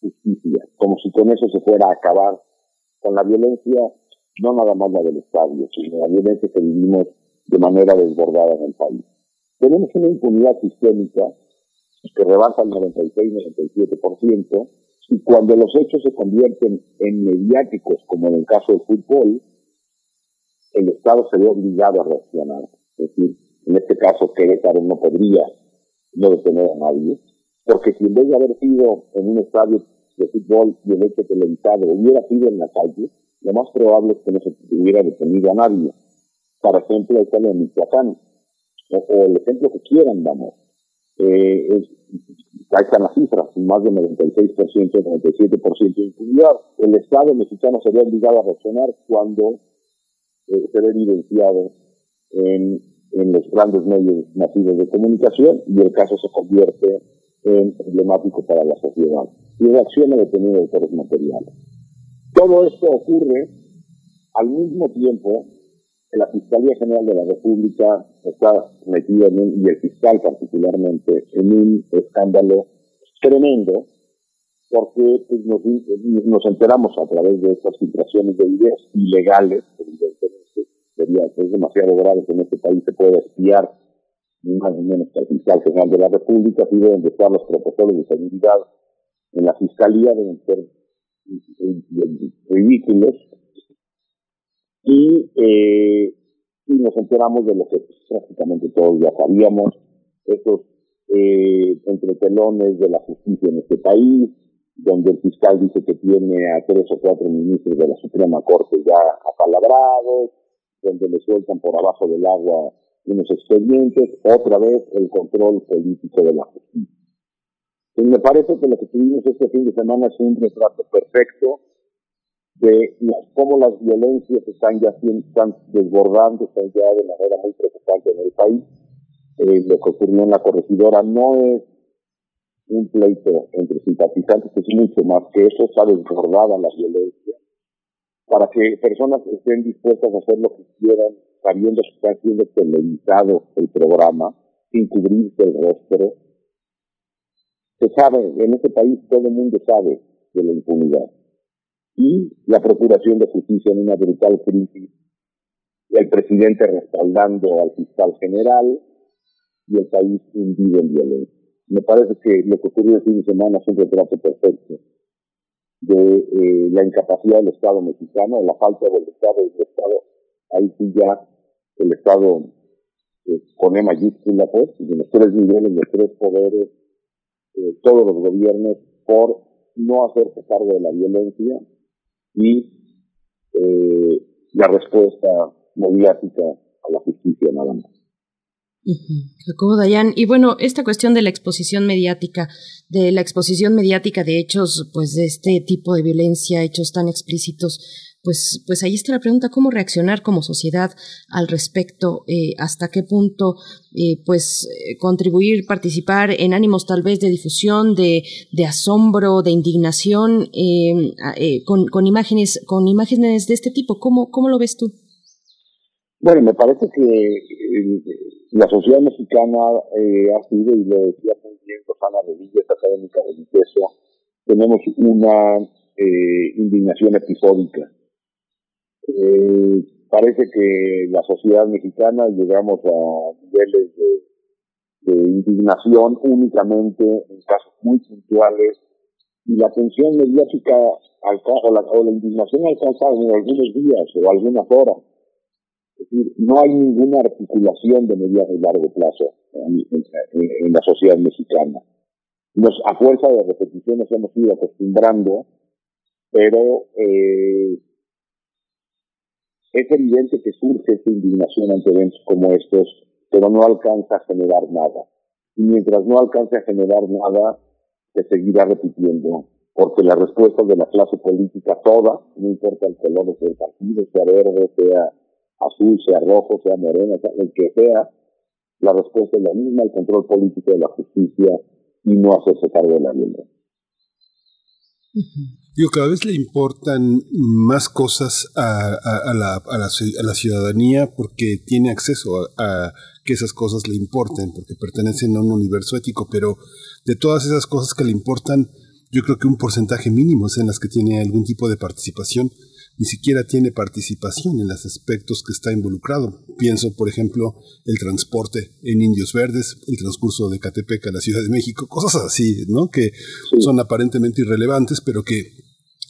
justicia, como si con eso se fuera a acabar con la violencia, no nada más la del estadio, sino la violencia que vivimos de manera desbordada en el país. Tenemos una impunidad sistémica que rebasa el 96-97%, y cuando los hechos se convierten en mediáticos, como en el caso del fútbol, el Estado se ve obligado a reaccionar. Es decir, en este caso Querétaro no podría no detener a nadie, porque si en vez de haber sido en un estadio de fútbol y el hecho televisado hubiera sido en la calle, lo más probable es que no se hubiera detenido a nadie. Por ejemplo, el caso de Michoacán, o, el ejemplo que quieran, vamos. Eh, están las cifras, más del 96%, 97% de impunidad. El Estado mexicano se ve obligado a reaccionar cuando eh, se ve evidenciado en, los grandes medios masivos de comunicación y el caso se convierte en emblemático para la sociedad. Y reacciona detenido autores materiales. Todo esto ocurre al mismo tiempo la Fiscalía General de la República está metida en un, y el fiscal particularmente, en un escándalo tremendo, porque pues, nos, enteramos a través de estas filtraciones de ideas ilegales, evidentemente, sería, es demasiado grave que en este país se pueda espiar más ni menos que el fiscal general de la República, así deben de estar los protocolos de seguridad en la fiscalía, deben ser ridículos, y, eh, y nos enteramos de lo que prácticamente todos ya sabíamos, estos eh, entretelones de la justicia en este país, donde el fiscal dice que tiene a tres o cuatro ministros de la Suprema Corte ya apalabrados, donde le sueltan por abajo del agua unos expedientes, otra vez el control político de la justicia. Y me parece que lo que tuvimos este fin de semana es un retrato perfecto de cómo las violencias están ya están desbordando, están ya de manera muy preocupante en el país. Eh, lo que ocurrió en la corregidora no es un pleito entre simpatizantes, es mucho más que eso, está desbordada la violencia, para que personas estén dispuestas a hacer lo que quieran, sabiendo que está siendo televisado el programa, sin cubrirse el rostro. Se sabe, en este país todo el mundo sabe de la impunidad y la Procuración de Justicia en una brutal crisis, el presidente respaldando al fiscal general y el país hundido en violencia. Me parece que lo que ocurrió el fin de semana es un retrato perfecto de eh, la incapacidad del Estado mexicano, la falta del Estado del Estado. Ahí sí ya el Estado eh, con E mayúscula, pues, en los tres niveles, los tres poderes, eh, todos los gobiernos, por no hacerse cargo de la violencia, y eh, la respuesta mediática a la justicia nada más. Jacobo Dayan. Y bueno, esta cuestión de la exposición mediática, de la exposición mediática de hechos, pues de este tipo de violencia, hechos tan explícitos, pues, pues ahí está la pregunta, ¿cómo reaccionar como sociedad al respecto? Eh, ¿Hasta qué punto, eh, pues, eh, contribuir, participar en ánimos tal vez de difusión, de, asombro, de indignación, con, con, imágenes, con imágenes de este tipo? ¿Cómo, cómo lo ves tú? Bueno, me parece que la sociedad mexicana ha sido, y lo decía muy bien Rosana Revilla, académica del ITESO, tenemos una indignación episódica eh, parece que la sociedad mexicana llegamos a niveles de, indignación únicamente en casos muy puntuales y la atención mediática o la, o la indignación alcanzada en algunos días o algunas horas. Es decir, no hay ninguna articulación de mediano y largo plazo en, la sociedad mexicana. Nos, a fuerza de repeticiones hemos ido acostumbrando, pero eh, es evidente que surge esta indignación ante eventos como estos, pero no alcanza a generar nada. Y mientras no alcance a generar nada, se seguirá repitiendo, porque la respuesta de la clase política toda, no importa el color del partido, sea verde, sea azul, sea rojo, sea moreno, sea el que sea, la respuesta es la misma, el control político de la justicia y no hacerse cargo de la violencia. Digo, cada vez le importan más cosas a, a, la, a, la, a la, ciudadanía porque tiene acceso a, que esas cosas le importen, porque pertenecen a un universo ético, pero de todas esas cosas que le importan, yo creo que un porcentaje mínimo es en las que tiene algún tipo de participación ni siquiera tiene participación en los aspectos que está involucrado. Pienso, por ejemplo, el transporte en Indios Verdes, el transcurso de Catepec a la Ciudad de México, cosas así, ¿no? Que son aparentemente irrelevantes, pero que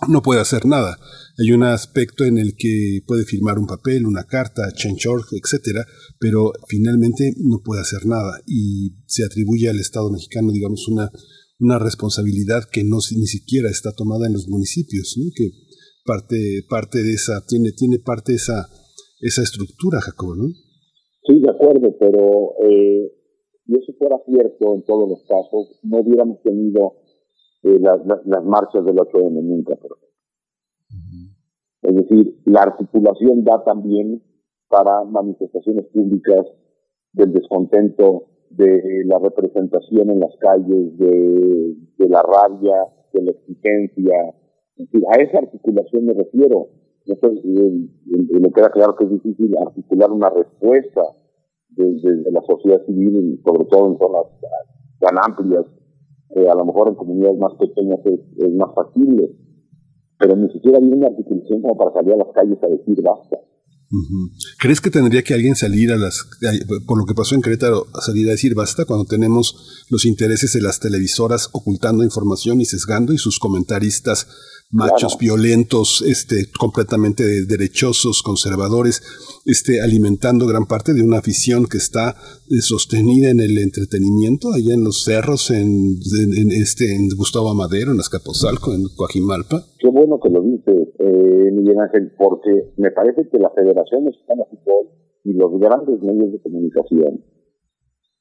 no puede hacer nada. Hay un aspecto en el que puede firmar un papel, una carta, change.org, etcétera, pero finalmente no puede hacer nada y se atribuye al Estado mexicano, digamos, una, una responsabilidad que no ni siquiera está tomada en los municipios, ¿no? que parte, parte de esa, tiene, tiene parte de esa, esa estructura, Jacobo, ¿no? Sí, de acuerdo, pero eh, si eso fuera cierto en todos los casos, no hubiéramos tenido eh, las marchas del 8M nunca. Es decir, la articulación da también para manifestaciones públicas del descontento, de la representación en las calles, de, la rabia, de la exigencia, a esa articulación me refiero. me queda claro que es difícil articular una respuesta desde, la sociedad civil, sobre todo en zonas tan amplias, a lo mejor en comunidades más pequeñas es, más factible, pero ni siquiera hay una articulación como para salir a las calles a decir basta. ¿Crees que tendría que alguien salir a las, por lo que pasó en Querétaro, salir a decir basta cuando tenemos los intereses de las televisoras ocultando información y sesgando y sus comentaristas machos violentos, este, completamente derechosos, conservadores, este, alimentando gran parte de una afición que está eh, sostenida en el entretenimiento allá en los cerros, en, este, en Gustavo Amadero, en Azcapotzalco, en Coajimalpa. Qué bueno que lo dices, eh, Miguel Ángel, porque me parece que la Federación Mexicana de Fútbol y los grandes medios de comunicación,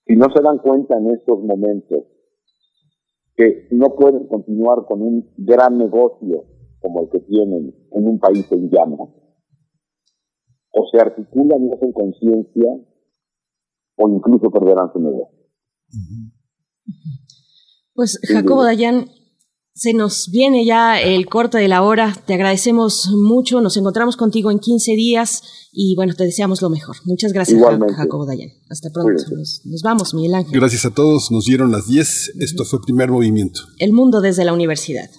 si no se dan cuenta en estos momentos que no pueden continuar con un gran negocio como el que tienen en un país en llamas. O se articulan y hacen conciencia, o incluso perderán su negocio. Pues Jacobo Dayan, se nos viene ya el corte de la hora. Te agradecemos mucho. Nos encontramos contigo en 15 días y bueno, te deseamos lo mejor. Muchas gracias, Jacobo Dayan. Hasta pronto. Nos, nos, vamos, Miguel Ángel. Gracias a todos. Nos dieron las 10. Esto fue Primer Movimiento. El mundo desde la universidad.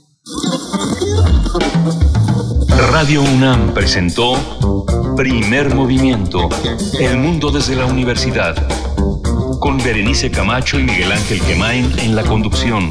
Radio UNAM presentó Primer Movimiento. El mundo desde la universidad. Con Berenice Camacho y Miguel Ángel Quemain en la conducción.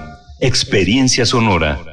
Experiencia Sonora.